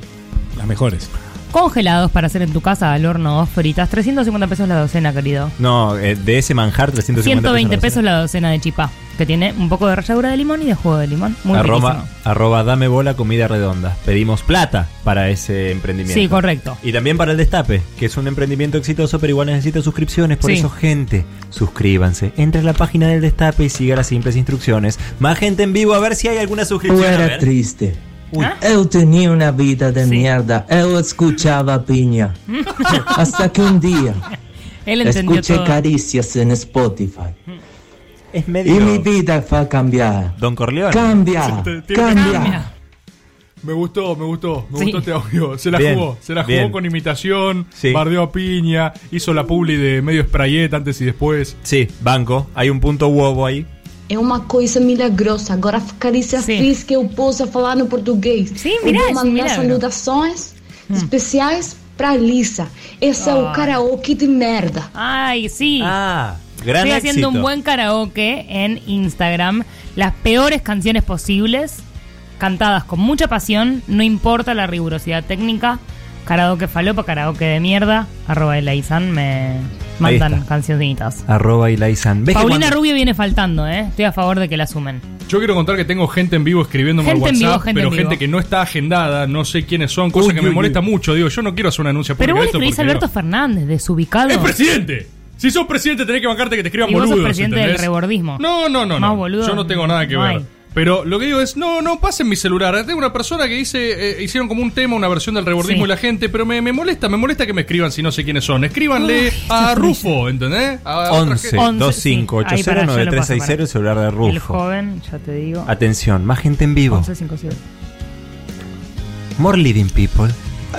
Las mejores. Congelados para hacer en tu casa al horno dos fritas. 350 pesos la docena, querido. No, eh, de ese manjar 350 120 pesos. pesos la docena de chipá, que tiene un poco de ralladura de limón y de jugo de limón. Muy arroba, arroba dame bola comida redonda. Pedimos plata para ese emprendimiento. Sí, correcto. Y también para el Destape, que es un emprendimiento exitoso, pero igual necesita suscripciones. Por Sí. eso, gente, suscríbanse. Entre a la página del Destape y siga las simples instrucciones. Más gente en vivo, a ver si hay alguna suscripción. A era ver. triste. Uy. Eu tenía una vida de mierda. Eu escuchaba piña. Hasta que un día Él escuché todo. caricias en Spotify. Es Y mi vida fue a cambiar. Don Corleone. Cambia, cambia. Me gustó, me gustó, me Sí. gustó este audio. Se la Bien, jugó, se la jugó bien. con imitación, Sí. bardeó a piña, hizo la publi de medio sprayet antes y después. Sí, banco. Hay un punto huevo ahí. É uma coisa milagrosa. Agora ficaria feliz que eu possa falar no português. Sim, eu mirá, vou mandar milagre. saudações especiais pra Lisa. Esse é o Ai. karaoke de merda. Ay, sí. Ah, gran Estoy haciendo éxito. un buen karaoke en Instagram. Las peores canciones posibles, cantadas con mucha pasión, no importa la rigurosidad técnica. Karaoke falopa, karaoke de mierda. Arroba Elaisan me mandan cancioncitas. Arroba Ilaisan. ¿Ves que Paulina cuando- Rubio viene faltando, ¿eh? Estoy a favor de que la sumen. Yo quiero contar que tengo gente en vivo escribiéndome Gente al en WhatsApp, vivo, gente pero en gente vivo. que no está agendada, no sé quiénes son, cosa Uy, que uy, me uy. molesta mucho. Digo, yo no quiero hacer una anuncia Pero vos le escribís a Alberto no. Fernández, desubicado. ¡Es presidente! Si sos presidente tenés que bancarte que te escriban Y vos sos boludos. presidente del ¿entendés? rebordismo. No, no, no, Más no. boludo Yo no tengo nada que no ver. hay. Pero lo que digo es, no, no, pasen mi celular. Tengo una persona que dice, eh, hicieron como un tema, una versión del rebordismo Sí. y la gente, pero me, me molesta, me molesta que me escriban si no sé quiénes son. Escríbanle a Rufo, ¿entendés? A otra 11 gente. 25 Ahí, pará, yo lo paso, 9360 el celular de El Rufo. joven, ya te digo. Atención, más gente en vivo. 1157. More living people.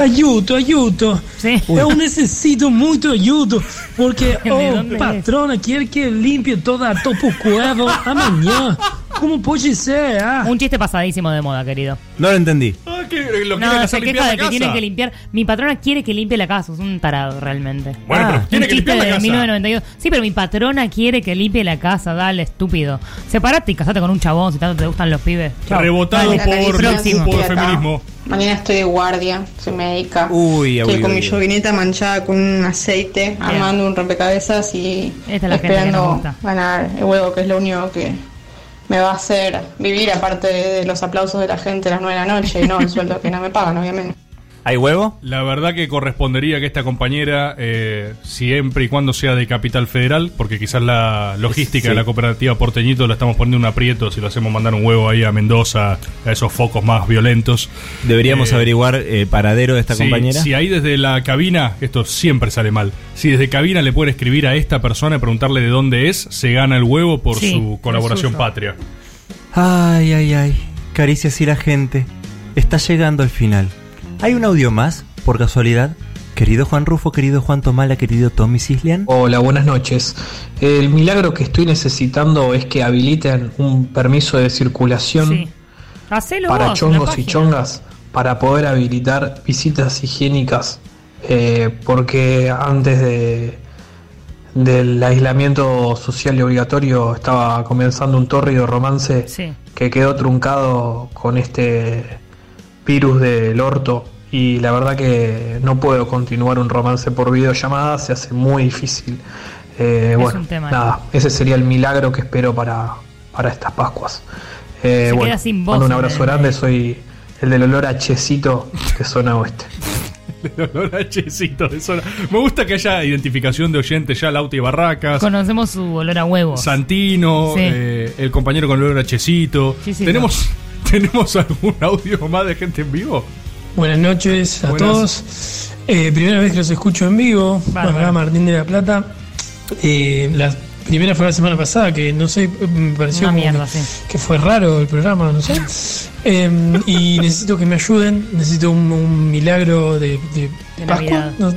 Aiuto, aiuto. Eu necessito muito aiuto, porque oh, é patrona quer que limpie toda a topo cueva amanhã. Como pode ser? Ah? Un chiste pasadísimo de moda, querido. No lo entendí. Ah, que lo No, se queja de que tienen que limpiar. Mi patrona quiere que limpie la casa. Es un tarado, realmente. Bueno, pero tiene un que limpiar la de casa. 1992. Sí, pero mi patrona quiere que limpie la casa. Dale, estúpido. Separate y casate con un chabón si tanto te gustan los pibes. Chau. Rebotado Dale, por próximo. feminismo. Mañana estoy de guardia, soy médica. Uy, Estoy uy, con uy, mi llovineta manchada con un aceite, armando un rompecabezas y Esta es la gente que nos esperando gusta. ganar el huevo, que es lo único que me va a hacer vivir, aparte de los aplausos de la gente a las 9 de la noche y no el sueldo que no me pagan, obviamente. ¿Hay huevo? La verdad que correspondería que esta compañera, eh, siempre y cuando sea de Capital Federal, porque quizás la logística Sí. de la cooperativa Porteñito la estamos poniendo en un aprieto si lo hacemos mandar un huevo ahí a Mendoza, a esos focos más violentos. Deberíamos Eh, averiguar el paradero de esta Sí, compañera. Si ahí desde la cabina, esto siempre sale mal, si desde cabina le pueden escribir a esta persona y preguntarle de dónde es, se gana el huevo por Sí, su colaboración patria. Ay, ay, ay. Caricias y la gente. Está llegando al final. ¿Hay un audio más, por casualidad? Querido Juan Rufo, querido Juan Tomala, querido Tommy Cislian. Hola, buenas noches. El milagro que estoy necesitando es que habiliten un permiso de circulación Sí. Hacelo para vos, chongos y chongas para poder habilitar visitas higiénicas eh, porque antes de del aislamiento social y obligatorio estaba comenzando un tórrido romance Sí. que quedó truncado con este virus del orto y la verdad que no puedo continuar un romance por videollamada, se hace muy difícil. Eh, Es bueno, un tema. nada, ese sería el milagro que espero para, para estas Pascuas. Eh, Se bueno, queda sin voz mando un abrazo el- grande, soy el del olor a checito de zona oeste. El olor a checito de zona. Me gusta que haya identificación de oyentes ya, Lauti Barracas. Conocemos su olor a huevos. Santino, Sí. eh, el compañero con olor a sí, ¿Tenemos, ¿Tenemos algún audio más de gente en vivo? Buenas noches a Buenas. todos. Eh, primera vez que los escucho en vivo. Bárbaro. Acá Martín de la Plata. Eh, la primera fue la semana pasada, que no sé, me pareció Una mierda, que, sí. que fue raro el programa, no sé. Eh, y necesito que me ayuden, necesito un, un milagro de, de De Pascua. Navidad. No,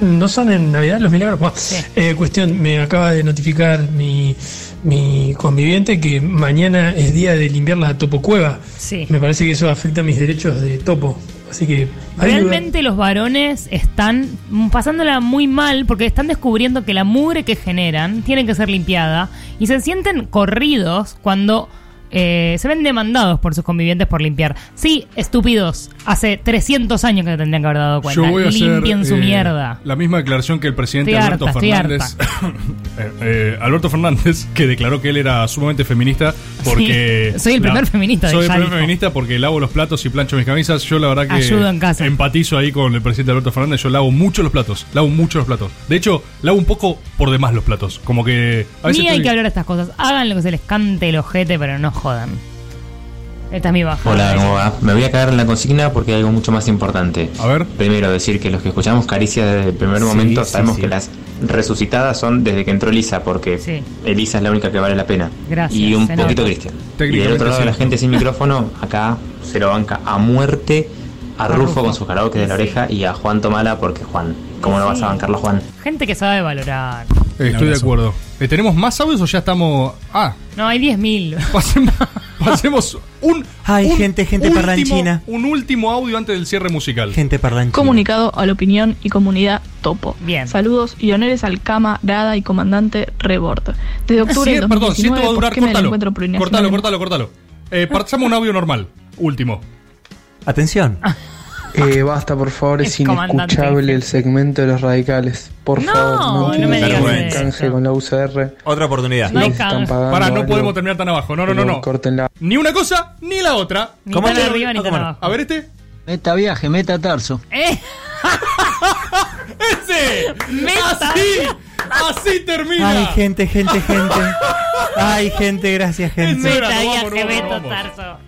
no son en Navidad los milagros. Bueno, eh, cuestión, me acaba de notificar mi, mi conviviente que mañana es día de limpiar la topocueva. Sí. Me parece que eso afecta mis derechos de topo. Así que. Realmente los varones están pasándola muy mal porque están descubriendo que la mugre que generan tiene que ser limpiada y se sienten corridos cuando eh, se ven demandados por sus convivientes por limpiar. Sí, estúpidos, hace 300 años que se tendrían que haber dado cuenta. Yo voy a hacer Limpien su eh, mierda. la misma declaración que el presidente Estoy Alberto harta, Fernández. Eh, eh, Alberto Fernández, que declaró que él era sumamente feminista porque. Sí, soy el primer feminista, Soy el primer dijo. feminista porque lavo los platos y plancho mis camisas. Yo la verdad que. Ayudo en casa. Empatizo ahí con el presidente Alberto Fernández. Yo lavo mucho los platos. Lavo mucho los platos. De hecho, lavo un poco por demás los platos. Como que. A veces Ni hay estoy- que hablar de estas cosas. Hagan lo que se les cante el ojete, pero no jodan. Esta es mi baja. Hola, ¿cómo va? Me voy a caer en la consigna porque hay algo mucho más importante. A ver. Primero, decir que los que escuchamos Caricia desde el primer Sí, momento sabemos sí. que las resucitadas son desde que entró Elisa, porque Sí. Elisa es la única que vale la pena. Gracias, Y un poquito. Cristian. Y del otro lado, la gente sin micrófono, acá se lo banca a muerte a Rufo con su karaoke de la oreja y a Juan Tomala porque Juan, ¿cómo no vas a bancarlo Juan? Gente que sabe valorar. Estoy de acuerdo. Eh, ¿Tenemos más audios o ya estamos.? Ah, No, hay 10.000. pasemos, pasemos un. Ay, un gente, gente último- parlanchina. Un último audio antes del cierre musical. Gente parlanchina. Comunicado a la opinión y comunidad Topo. Bien. Saludos y honores al camarada y comandante Rebord. Desde octubre Sí, perdón, si 2019, esto va a durar, ¿por qué me la cortalo. Cortalo, cortalo, cortalo. Eh, pasamos un audio normal. Último. Atención. Eh, basta, por favor, es, inescuchable el segmento de los radicales. Por No, favor, no, no me digas canje con la UCR. Otra oportunidad. No están pagando Pará, no algo, podemos terminar tan abajo. No, no, no, no. Córtenla. Ni una cosa ni la otra. Ni ¿Cómo tan arriba ni tan cómo no? abajo. A ver este. Meta viaje, meta tarso. ¡Eh! ¡Ese! Meta. ¡Así! ¡Así termina! Ay, gente, gente, gente. Ay, gente, gracias, gente. Meta viaje, vamos. Tarso.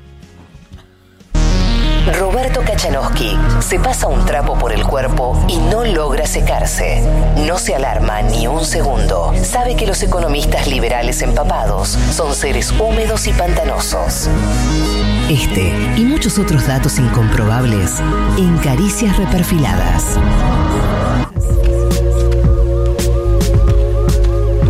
Roberto Kachanowski se pasa un trapo por el cuerpo y no logra secarse. No se alarma ni un segundo. Sabe que los economistas liberales empapados son seres húmedos y pantanosos. Este y muchos otros datos incomprobables en Caricias Reperfiladas.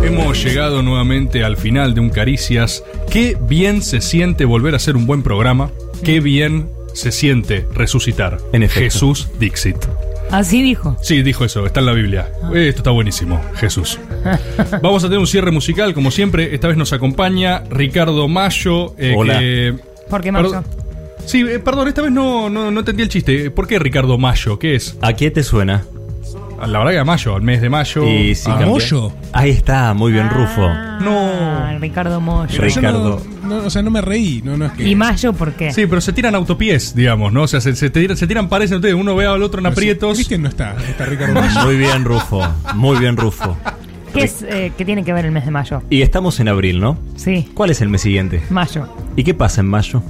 Hemos llegado nuevamente al final de un Caricias. Qué bien se siente volver a hacer un buen programa. Qué bien se siente resucitar. En efecto. Jesús Dixit. Así dijo. Sí, dijo eso, está en la Biblia. Eh, Esto está buenísimo, Jesús. Vamos a tener un cierre musical, como siempre. Esta vez nos acompaña Ricardo Mayo. eh, Hola. que- ¿Por qué Mayo? Sí, eh, perdón, esta vez no, no, no entendí el chiste. ¿Por qué Ricardo Mayo? ¿Qué es? ¿A qué te suena? La verdad que a mayo, al mes de mayo. Y sí, Ah, cambié. Moyo. Ahí está, muy bien, Rufo. Ah, Ricardo Moyo. Ricardo. no- no, o sea, no me reí. No, no es que. ¿Y Mayo por qué? Sí, pero se tiran autopiés, digamos, ¿no? O sea, se, se tiran, se tiran pares ustedes. Uno ve al otro en aprietos. Cristian no está. Está Ricardo Mayo. Muy bien, Rufo. Muy bien, Rufo. ¿Qué, es, eh, ¿Qué tiene que ver el mes de mayo? Y estamos en abril, ¿no? Sí, ¿Cuál es el mes siguiente? mayo. ¿Y qué pasa en mayo?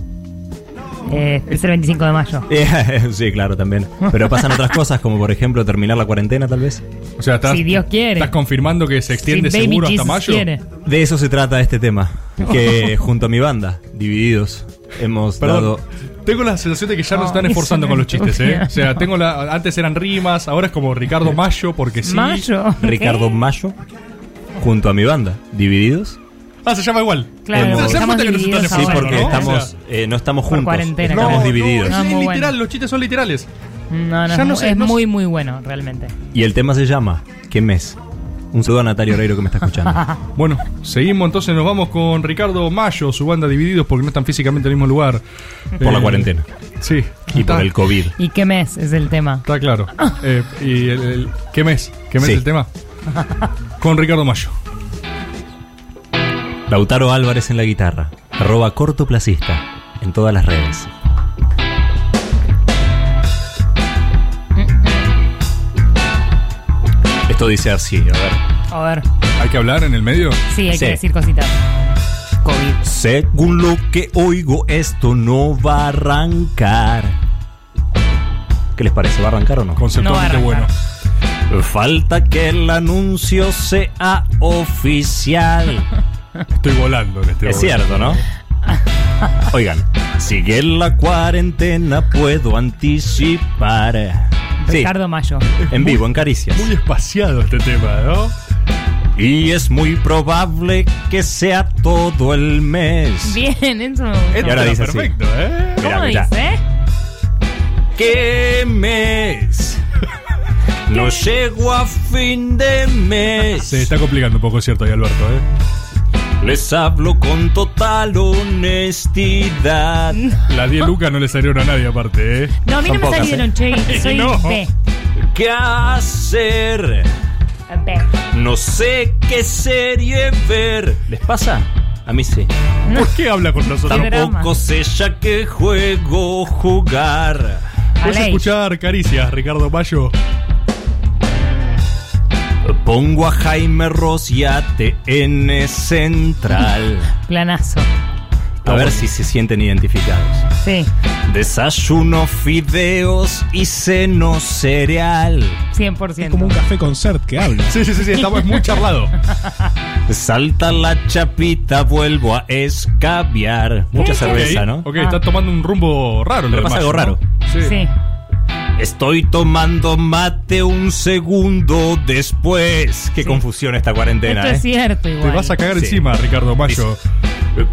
Eh, es el 25 de mayo. Sí, claro, también. Pero pasan otras cosas, como por ejemplo terminar la cuarentena, tal vez. O sea, estás, Si Dios quiere. ¿Estás confirmando que se extiende Si seguro hasta mayo? quiere. De eso se trata este tema. Que junto a mi banda, Divididos, hemos Perdón. dado. Tengo la sensación de que ya nos están esforzando es con los chistes, ¿eh? O sea, tengo la, antes eran rimas, ahora es como Ricardo Mayo, porque sí. Mayo. Ricardo Mayo, junto a mi banda, Divididos. Ah, se llama igual. Claro, Hemos- ¿Se dan estamos cuenta que nos están Sí, porque no? estamos, eh, no estamos juntos, cuarentena, estamos claro. divididos. No, No, es literal, bueno. los chistes son literales. No, no, Ya es, no mu- sé, es no sé. muy, muy bueno, realmente. Y el tema se llama ¿Qué mes? Un saludo a Natalia Oreiro que me está escuchando. Bueno, seguimos entonces, nos vamos con Ricardo Mayo, su banda Divididos, porque no están físicamente en el mismo lugar. Por la Eh, cuarentena. Sí. Y Está- por el COVID. ¿Y qué mes es el tema? Está claro. Eh, ¿Y el, el- qué mes? ¿Qué mes Sí. el tema? Con Ricardo Mayo. Lautaro Álvarez en la guitarra. Arroba cortoplacista. En todas las redes. Esto dice así, a ver. A ver. ¿Hay que hablar en el medio? Sí, hay Sí. que decir cositas. COVID. Según lo que oigo, esto no va a arrancar. ¿Qué les parece? ¿Va a arrancar o no? Conceptualmente No bueno. Falta que el anuncio sea oficial. Estoy volando en este Es momento. cierto, ¿no? Oigan, sigue la cuarentena, puedo anticipar. Sí, Ricardo Mayo. en vivo, en Caricias. Muy espaciado este tema, ¿no? Y es muy probable que sea todo el mes. Bien, eso me ahora dice así. perfecto, ¿eh? ¿Cómo Mirá, mirá. dice? ¿Qué mes? No llego a fin de mes. Se está complicando un poco, cierto, ahí Alberto, ¿eh? Les hablo con total honestidad. Las 10 lucas no le salieron a nadie aparte, ¿eh? No, a mí no Son me pocas, salieron, che. Soy No. B. ¿Qué hacer? B. No sé qué serie ver. ¿Les pasa? A mí sí. ¿Por qué habla con nosotros? Tampoco sé ya qué juego jugar. ¿Puedes escuchar Caricias, Ricardo Mayo? Pongo a Jaime Ross y a TN Central. Planazo. A ver si se sienten identificados. Sí. Desayuno, fideos y seno cereal. 100%. Como un café concert que habla. Sí, sí, sí, sí, estamos muy charlado. Salta la chapita, vuelvo a escabiar. Mucha cerveza, ¿no? Ok, está tomando un rumbo raro. el Pero pasa algo raro. Sí. Sí. Estoy tomando mate un segundo después. Qué confusión esta cuarentena, Esto ¿eh? es cierto Te igual. vas a cagar Sí. encima, Ricardo Mayo.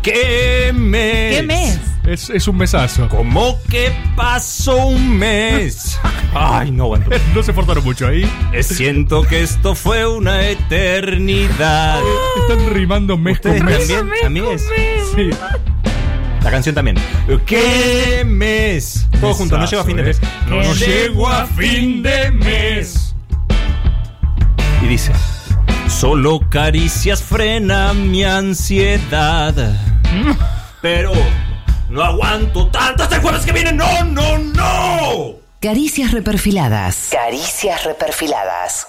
¿Qué mes? ¿Qué mes? Es, es un mesazo. ¿Cómo que pasó un mes? Ay, no aguanto. No se portaron mucho ahí. Siento que esto fue una eternidad. Están rimando mes ¿Ustedes con mes. también, amigues? Sí. La canción también. ¿Qué mes? Todos juntos, no llego a fin de mes. No llego a fin de mes. Y dice: Solo caricias frenan mi ansiedad. Pero no aguanto tanto hasta el jueves que viene. ¡No, no, no! Caricias reperfiladas. Caricias reperfiladas.